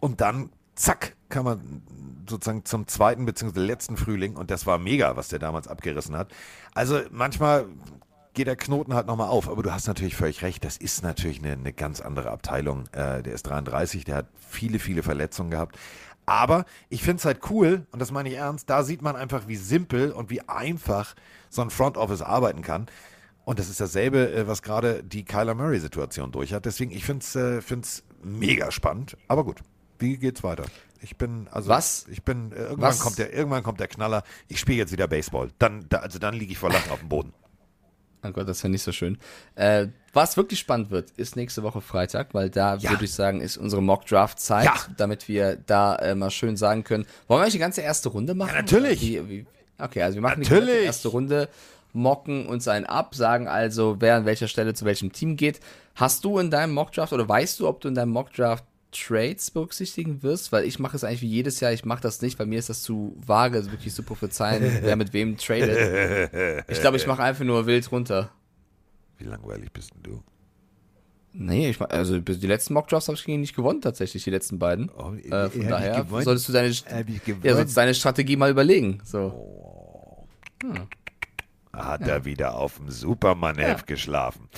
Und dann, zack, kam man sozusagen zum zweiten bzw. letzten Frühling und das war mega, was der damals abgerissen hat. Also manchmal geht der Knoten halt nochmal auf, aber du hast natürlich völlig recht, das ist natürlich eine, eine ganz andere Abteilung. Äh, der ist 33, der hat viele, viele Verletzungen gehabt. Aber ich finde es halt cool, und das meine ich ernst, da sieht man einfach, wie simpel und wie einfach so ein Front Office arbeiten kann. Und das ist dasselbe, äh, was gerade die Kyler Murray-Situation durch hat. Deswegen, ich finde es äh, find's mega spannend. Aber gut, wie geht's weiter? Ich bin, also, Was? ich bin, äh, irgendwann Was? kommt der, irgendwann kommt der Knaller. Ich spiele jetzt wieder Baseball. Dann, da, also dann liege ich vor Lachen auf dem Boden. Oh Gott, das wäre nicht so schön. Äh, was wirklich spannend wird, ist nächste Woche Freitag, weil da Ja. würde ich sagen, ist unsere Mock-Draft-Zeit, Ja. damit wir da äh, mal schön sagen können. Wollen wir eigentlich die ganze erste Runde machen? Ja, natürlich. Wie, wie, okay, also wir machen die Natürlich. komplette erste Runde, mocken uns einen ab, sagen also, wer an welcher Stelle zu welchem Team geht. Hast du in deinem Mock-Draft oder weißt du, ob du in deinem Mock-Draft Trades berücksichtigen wirst? Weil ich mache es eigentlich wie jedes Jahr, ich mache das nicht, bei mir ist das zu vage, also wirklich zu prophezeien, wer mit wem tradet. Ich glaube, ich mache einfach nur wild runter. Wie langweilig bist denn du? Nee, ich mach, also die letzten Mockdrafts habe ich gegen nicht gewonnen, tatsächlich, die letzten beiden. Oh, äh, von daher solltest du deine, ja, solltest deine Strategie mal überlegen. So. Hat er wieder auf dem Superman-Heft geschlafen.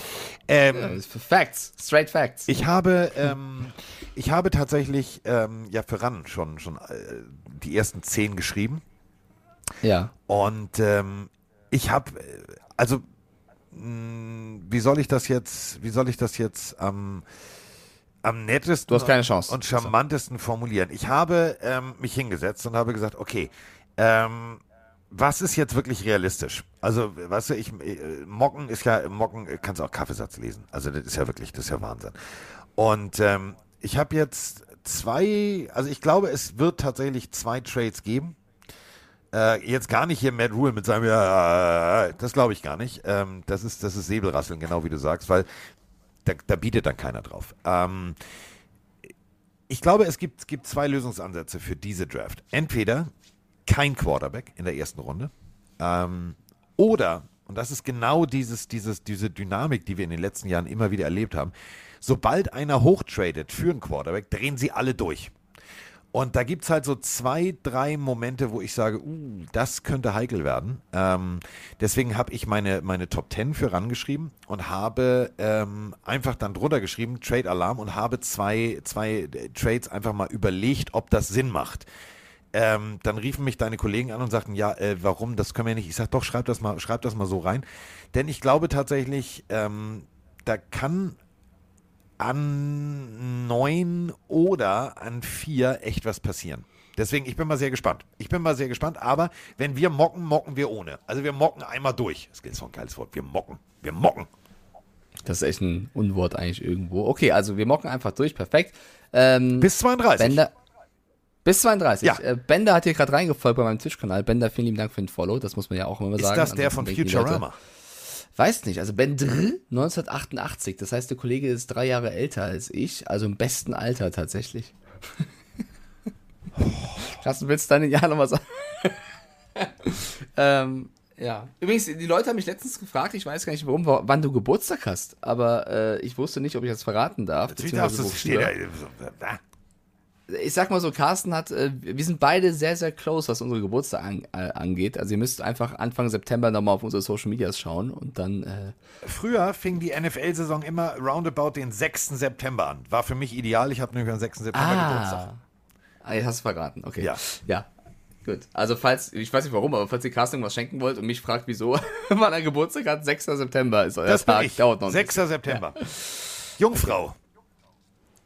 Ähm, Ja, das ist für Facts, straight Facts. Ich habe, ähm, ich habe tatsächlich ähm, ja für RAN schon, schon äh, die ersten zehn geschrieben. ja. Und ähm, ich habe, äh, also, mh, wie soll ich das jetzt, wie soll ich das jetzt am, am nettesten Du hast keine Chance. und charmantesten formulieren? Ich habe ähm, mich hingesetzt und habe gesagt, okay, ähm, was ist jetzt wirklich realistisch? Also, weißt du, ich, äh, Mocken ist ja, Mocken äh, kannst auch Kaffeesatz lesen. Also, das ist ja wirklich, das ist ja Wahnsinn. Und ähm, ich habe jetzt zwei, also ich glaube, es wird tatsächlich zwei Trades geben. Äh, jetzt gar nicht hier Matt Rule mit seinem, ja, äh, das glaube ich gar nicht. Ähm, das ist, das ist Säbelrasseln, genau wie du sagst, weil da, da bietet dann keiner drauf. Ähm, ich glaube, es gibt, gibt zwei Lösungsansätze für diese Draft. Entweder kein Quarterback in der ersten Runde ähm, oder, und das ist genau dieses, dieses, diese Dynamik, die wir in den letzten Jahren immer wieder erlebt haben, sobald einer hochtradet für einen Quarterback, drehen sie alle durch. Und da gibt es halt so zwei, drei Momente, wo ich sage, uh, das könnte heikel werden. Ähm, deswegen habe ich meine, meine Top 10 für rangeschrieben und habe ähm, einfach dann drunter geschrieben, Trade Alarm, und habe zwei, zwei Trades einfach mal überlegt, ob das Sinn macht. Ähm, dann riefen mich deine Kollegen an und sagten, ja, äh, warum, das können wir nicht. Ich sage, doch, schreib das mal, schreib das mal so rein. Denn ich glaube tatsächlich, ähm, da kann an neun oder an vier echt was passieren. Deswegen, ich bin mal sehr gespannt. Ich bin mal sehr gespannt, aber wenn wir mocken, mocken wir ohne. Also wir mocken einmal durch. Das ist so ein geiles Wort. Wir mocken. Wir mocken. Das ist echt ein Unwort eigentlich irgendwo. Okay, also wir mocken einfach durch, perfekt. Ähm, Bis 32. Bender, bis 32. Ja. Äh, Bender hat hier gerade reingefolgt bei meinem Twitch-Kanal. Bender, vielen lieben Dank für den Follow. Das muss man ja auch immer ist sagen. das der von Ansonsten Leute- Futurama? Weiß nicht, also Ben Dr 1988, das heißt, der Kollege ist drei Jahre älter als ich, also im besten Alter tatsächlich. Carsten, willst du deine Jahr nochmal sagen? ähm, ja. Übrigens, die Leute haben mich letztens gefragt, ich weiß gar nicht warum, wann du Geburtstag hast, aber äh, ich wusste nicht, ob ich das verraten darf. Natürlich darfst du, beziehungsweise das steht wofür. da. Ah, Ich sag mal so, Carsten hat, äh, wir sind beide sehr, sehr close, was unsere Geburtstag an, äh, angeht. Also ihr müsst einfach Anfang September nochmal auf unsere Social Medias schauen und dann äh, Früher fing die NFL-Saison immer roundabout den 6. September an. War für mich ideal. Ich habe nämlich am 6. September Geburtstag. Ah. ah, jetzt hast du verraten. Okay. Ja. Ja. Gut. Also falls, ich weiß nicht warum, aber falls ihr Casting was schenken wollt und mich fragt, wieso, wann er Geburtstag hat, 6. September ist euer Das Tag. Dauert noch ein 6. September. Jungfrau.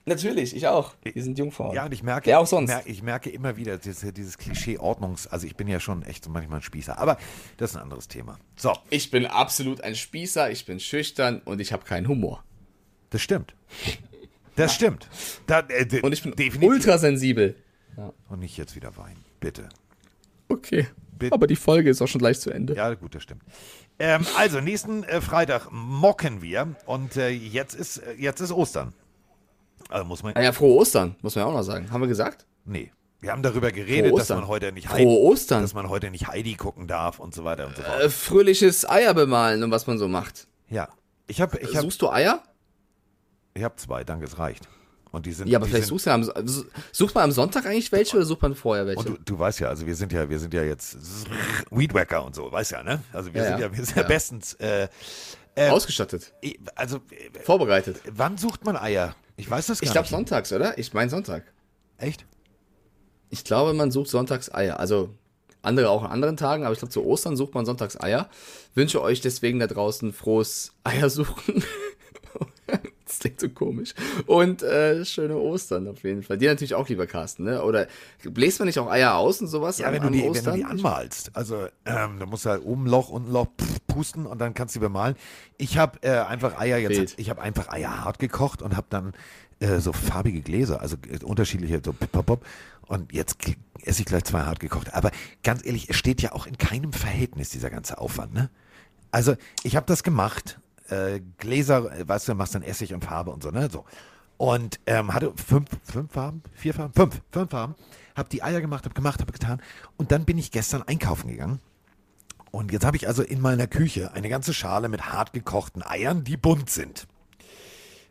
Natürlich, ich auch. Wir sind Jungfrauen. Ja, und ich merke, Wer auch sonst. Ich merke, ich merke immer wieder dieses, dieses Klischee Ordnungs. Also ich bin ja schon echt so manchmal ein Spießer. Aber das ist ein anderes Thema. So, Ich bin absolut ein Spießer, ich bin schüchtern und ich habe keinen Humor. das stimmt. Das stimmt. Da, äh, Und ich bin definitiv. ultrasensibel. Und nicht jetzt wieder weinen. Bitte. Okay. Bitte. Aber die Folge ist auch schon gleich zu Ende. Ja, gut, das stimmt. Ähm, also, nächsten äh, Freitag mocken wir. Und äh, jetzt, ist, äh, jetzt ist Ostern. Also muss man. Ah ja, frohe Ostern, muss man ja auch noch sagen. Haben wir gesagt? Nee. Wir haben darüber geredet, dass man heute nicht Frohe Heidi, Ostern. dass man heute nicht Heidi gucken darf und so weiter und so fort. Äh, fröhliches Eier bemalen und was man so macht. ja. Ich habe ich hab, Suchst du Eier? ich hab zwei, danke, es reicht. Und die sind. Ja, aber vielleicht suchst du ja am, sucht man am Sonntag eigentlich welche oder sucht man vorher welche? Und du, du weißt ja, also wir sind ja, wir sind ja jetzt Weedwacker und so, weißt ja, ne? Also wir Ja, sind ja. wir sind ja, Ja. bestens. Äh, äh, Ausgestattet, also äh, vorbereitet. wann sucht man Eier? Ich weiß das gar Ich glaube nicht. sonntags, oder? Ich meine Sonntag. Echt? Ich glaube, man sucht sonntags Eier. Also andere auch an anderen Tagen, aber ich glaube, zu Ostern sucht man sonntags Eier. Wünsche euch deswegen da draußen frohes Eiersuchen. das klingt so komisch. Und äh, schöne Ostern auf jeden Fall. Dir natürlich auch, lieber Carsten, ne? Oder bläst man nicht auch Eier aus und sowas Ja, an, wenn du, die, wenn Ostern? du die anmalst. Also, ähm, da musst du halt oben ein Loch, unten ein Loch pff, pusten und dann kannst du die bemalen. Ich habe äh, einfach Eier jetzt, Wild. ich habe einfach Eier hart gekocht und habe dann äh, so farbige Gläser, also äh, unterschiedliche, so pop, pop. Und jetzt esse ich gleich zwei hart gekocht. Aber ganz ehrlich, es steht ja auch in keinem Verhältnis, dieser ganze Aufwand, ne? Also, ich habe das gemacht. Äh, Gläser, äh, weißt du, machst dann Essig und Farbe und so, ne? So. Und ähm, hatte fünf, fünf Farben, vier Farben, fünf, fünf Farben. Hab die Eier gemacht, hab gemacht, hab getan. Und dann bin ich gestern einkaufen gegangen. Und jetzt habe ich also in meiner Küche eine ganze Schale mit hart gekochten Eiern, die bunt sind.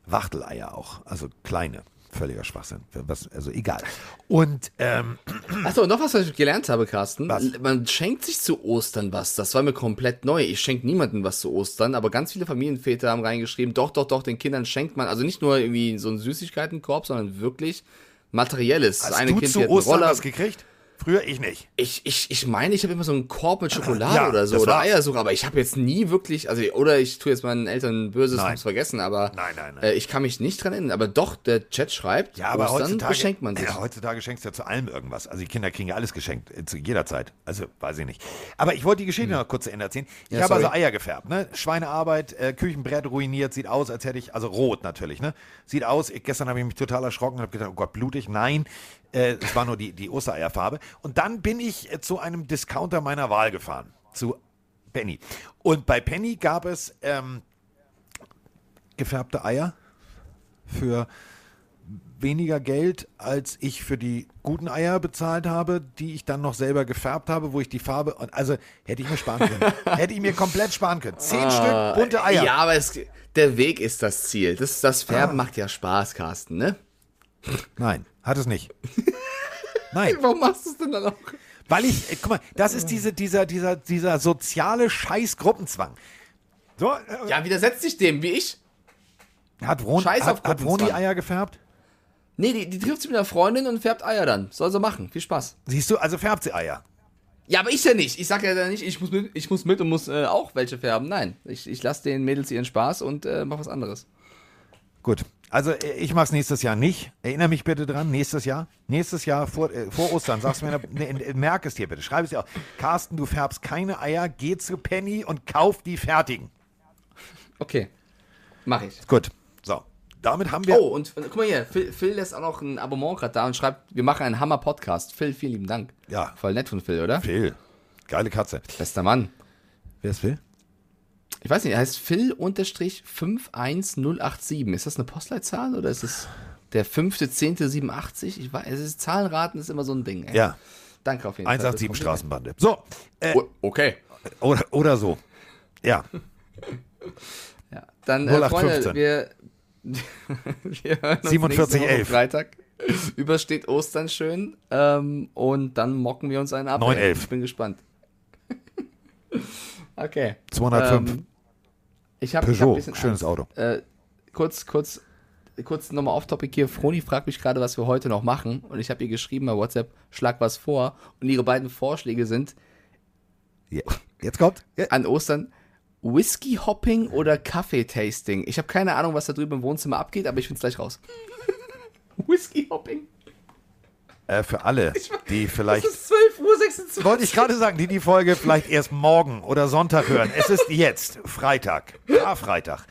Wachteleier auch, also kleine. Völliger Schwachsinn. Was, also egal. Und ähm, Achso, noch was, was ich gelernt habe, Carsten. Was? Man schenkt sich zu Ostern was. Das war mir komplett neu. Ich schenke niemandem was zu Ostern, aber ganz viele Familienväter haben reingeschrieben, doch, doch, doch, den Kindern schenkt man, also nicht nur irgendwie so einen Süßigkeitenkorb, sondern wirklich Materielles. Das hast eine du Kind zu Ostern Roller. was gekriegt? Früher ich nicht. Ich, ich, ich meine, ich habe immer so einen Korb mit Schokolade Ja, oder so oder. Eiersuche, aber ich habe jetzt nie wirklich, also oder ich tue jetzt meinen Eltern Böses, hab's vergessen, aber Nein, nein, nein. Äh, ich kann mich nicht dran erinnern. Aber doch, der Chat schreibt, Ja, aber heutzutage, beschenkt man sich. Ja, heutzutage schenkst du ja zu allem irgendwas. Also die Kinder kriegen ja alles geschenkt, äh, zu jeder Zeit. Also weiß ich nicht. Aber ich wollte die Geschichte noch kurz zu Ende erzählen. Ich Hm. Ja, habe also. Eier gefärbt, ne? Schweinearbeit, äh, Küchenbrett ruiniert, sieht aus, als hätte ich, also rot natürlich, ne? Sieht aus, ich, gestern habe ich mich total erschrocken und habe gedacht, oh Gott, blutig. Nein, äh, es war nur die, die Ostereierfarbe. Und dann bin ich äh, zu einem Discounter meiner Wahl gefahren, zu Penny. Und bei Penny gab es ähm, gefärbte Eier für weniger Geld, als ich für die guten Eier bezahlt habe, die ich dann noch selber gefärbt habe, wo ich die Farbe. und- Also hätte ich mir sparen können. hätte ich mir komplett sparen können. Zehn Stück bunte Eier. Ja, aber es, der Weg ist das Ziel. Das, das Färben macht ja Spaß, Carsten, ne? Nein, hat es nicht. Nein. Warum machst du es denn dann auch? Weil ich, äh, guck mal, das ist diese, dieser, dieser, dieser soziale Scheiß-Gruppenzwang. So, äh, Ja, widersetzt sich dem, wie ich. hat Ron, Scheiß auf hat, hat Ron die Gruppenzwang. Eier gefärbt? Nee, die, die trifft sich mit einer Freundin und färbt Eier dann. Soll sie machen. Viel Spaß. Siehst du, also färbt sie Eier. Ja, aber ich ja nicht. Ich sag ja dann nicht, ich muss mit, ich muss mit und muss äh, auch welche färben. Nein, ich, ich lasse den Mädels ihren Spaß und äh, mach was anderes. Gut. Also äh, ich mach's nächstes Jahr nicht. Erinnere mich bitte dran, nächstes Jahr. Nächstes Jahr vor, äh, vor Ostern. Sagst mir, ne, ne, merk es dir bitte. Schreib es dir auf. Carsten, du färbst keine Eier, geh zu Penny und kauf die fertigen. Okay, mach ich. Gut. So. Damit haben wir. Oh, und, und guck mal hier, Phil, Phil lässt auch noch ein Abonnement gerade da und schreibt, wir machen einen Hammer-Podcast. Phil, vielen lieben Dank. Ja. Voll nett von Phil, oder? Phil. Geile Katze. Bester Mann. Wer ist Phil? Ich weiß nicht, er heißt Phil-51087. Ist das eine Postleitzahl oder ist es der 5.10.87? Ich weiß, es ist Zahlenraten ist immer so ein Ding. Ey. Ja. Danke auf jeden Fall. 187 fürs Straßenbande. So. Äh. Oh, okay. oder, oder so. Ja. Ja. Dann, äh, 0815. Freunde, wir, wir hören uns 47, nächste Woche 11. Freitag. Übersteht Ostern schön. Ähm, und dann mocken wir uns einen ab. 9, ey. 11. Ich bin gespannt. okay. 205. Ähm, ich habe Peugeot. ein bisschen Schönes Angst. Auto. Äh, kurz, kurz, kurz nochmal off-topic hier. Froni fragt mich gerade, was wir heute noch machen. Und ich habe ihr geschrieben bei WhatsApp, schlag was vor. Und ihre beiden Vorschläge sind Ja. Jetzt kommt. Ja. an Ostern Whisky-Hopping oder Kaffee-Tasting. Ich habe keine Ahnung, was da drüben im Wohnzimmer abgeht, aber ich find's gleich raus. Whisky-Hopping? Äh, für alle, die vielleicht. Es ist 12.26 Uhr. Wollte ich gerade sagen, die die Folge vielleicht erst morgen oder Sonntag hören. Es ist jetzt Freitag, Karfreitag,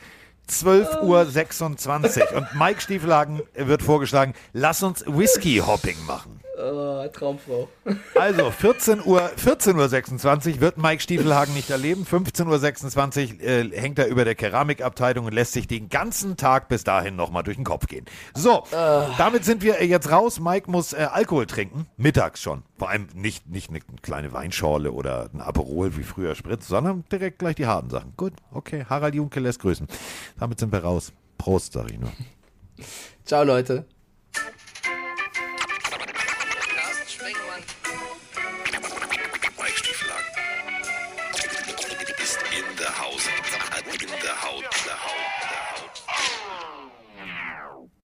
12.26 Uhr. Und Mike Stiefelhagen wird vorgeschlagen, lass uns Whisky-Hopping machen. Oh, Traumfrau. Also 14 Uhr, 14.26 Uhr wird Mike Stiefelhagen nicht erleben. 15.26 Uhr äh, hängt er über der Keramikabteilung und lässt sich den ganzen Tag bis dahin nochmal durch den Kopf gehen. So, damit sind wir äh, jetzt raus. Mike muss äh, Alkohol trinken, mittags schon. Vor allem nicht, nicht eine kleine Weinschorle oder ein Aperol wie früher Spritz, sondern direkt gleich die harten Sachen. Gut, okay, Harald Junke lässt grüßen. Damit sind wir raus. Prost, sag ich nur. Ciao, Leute.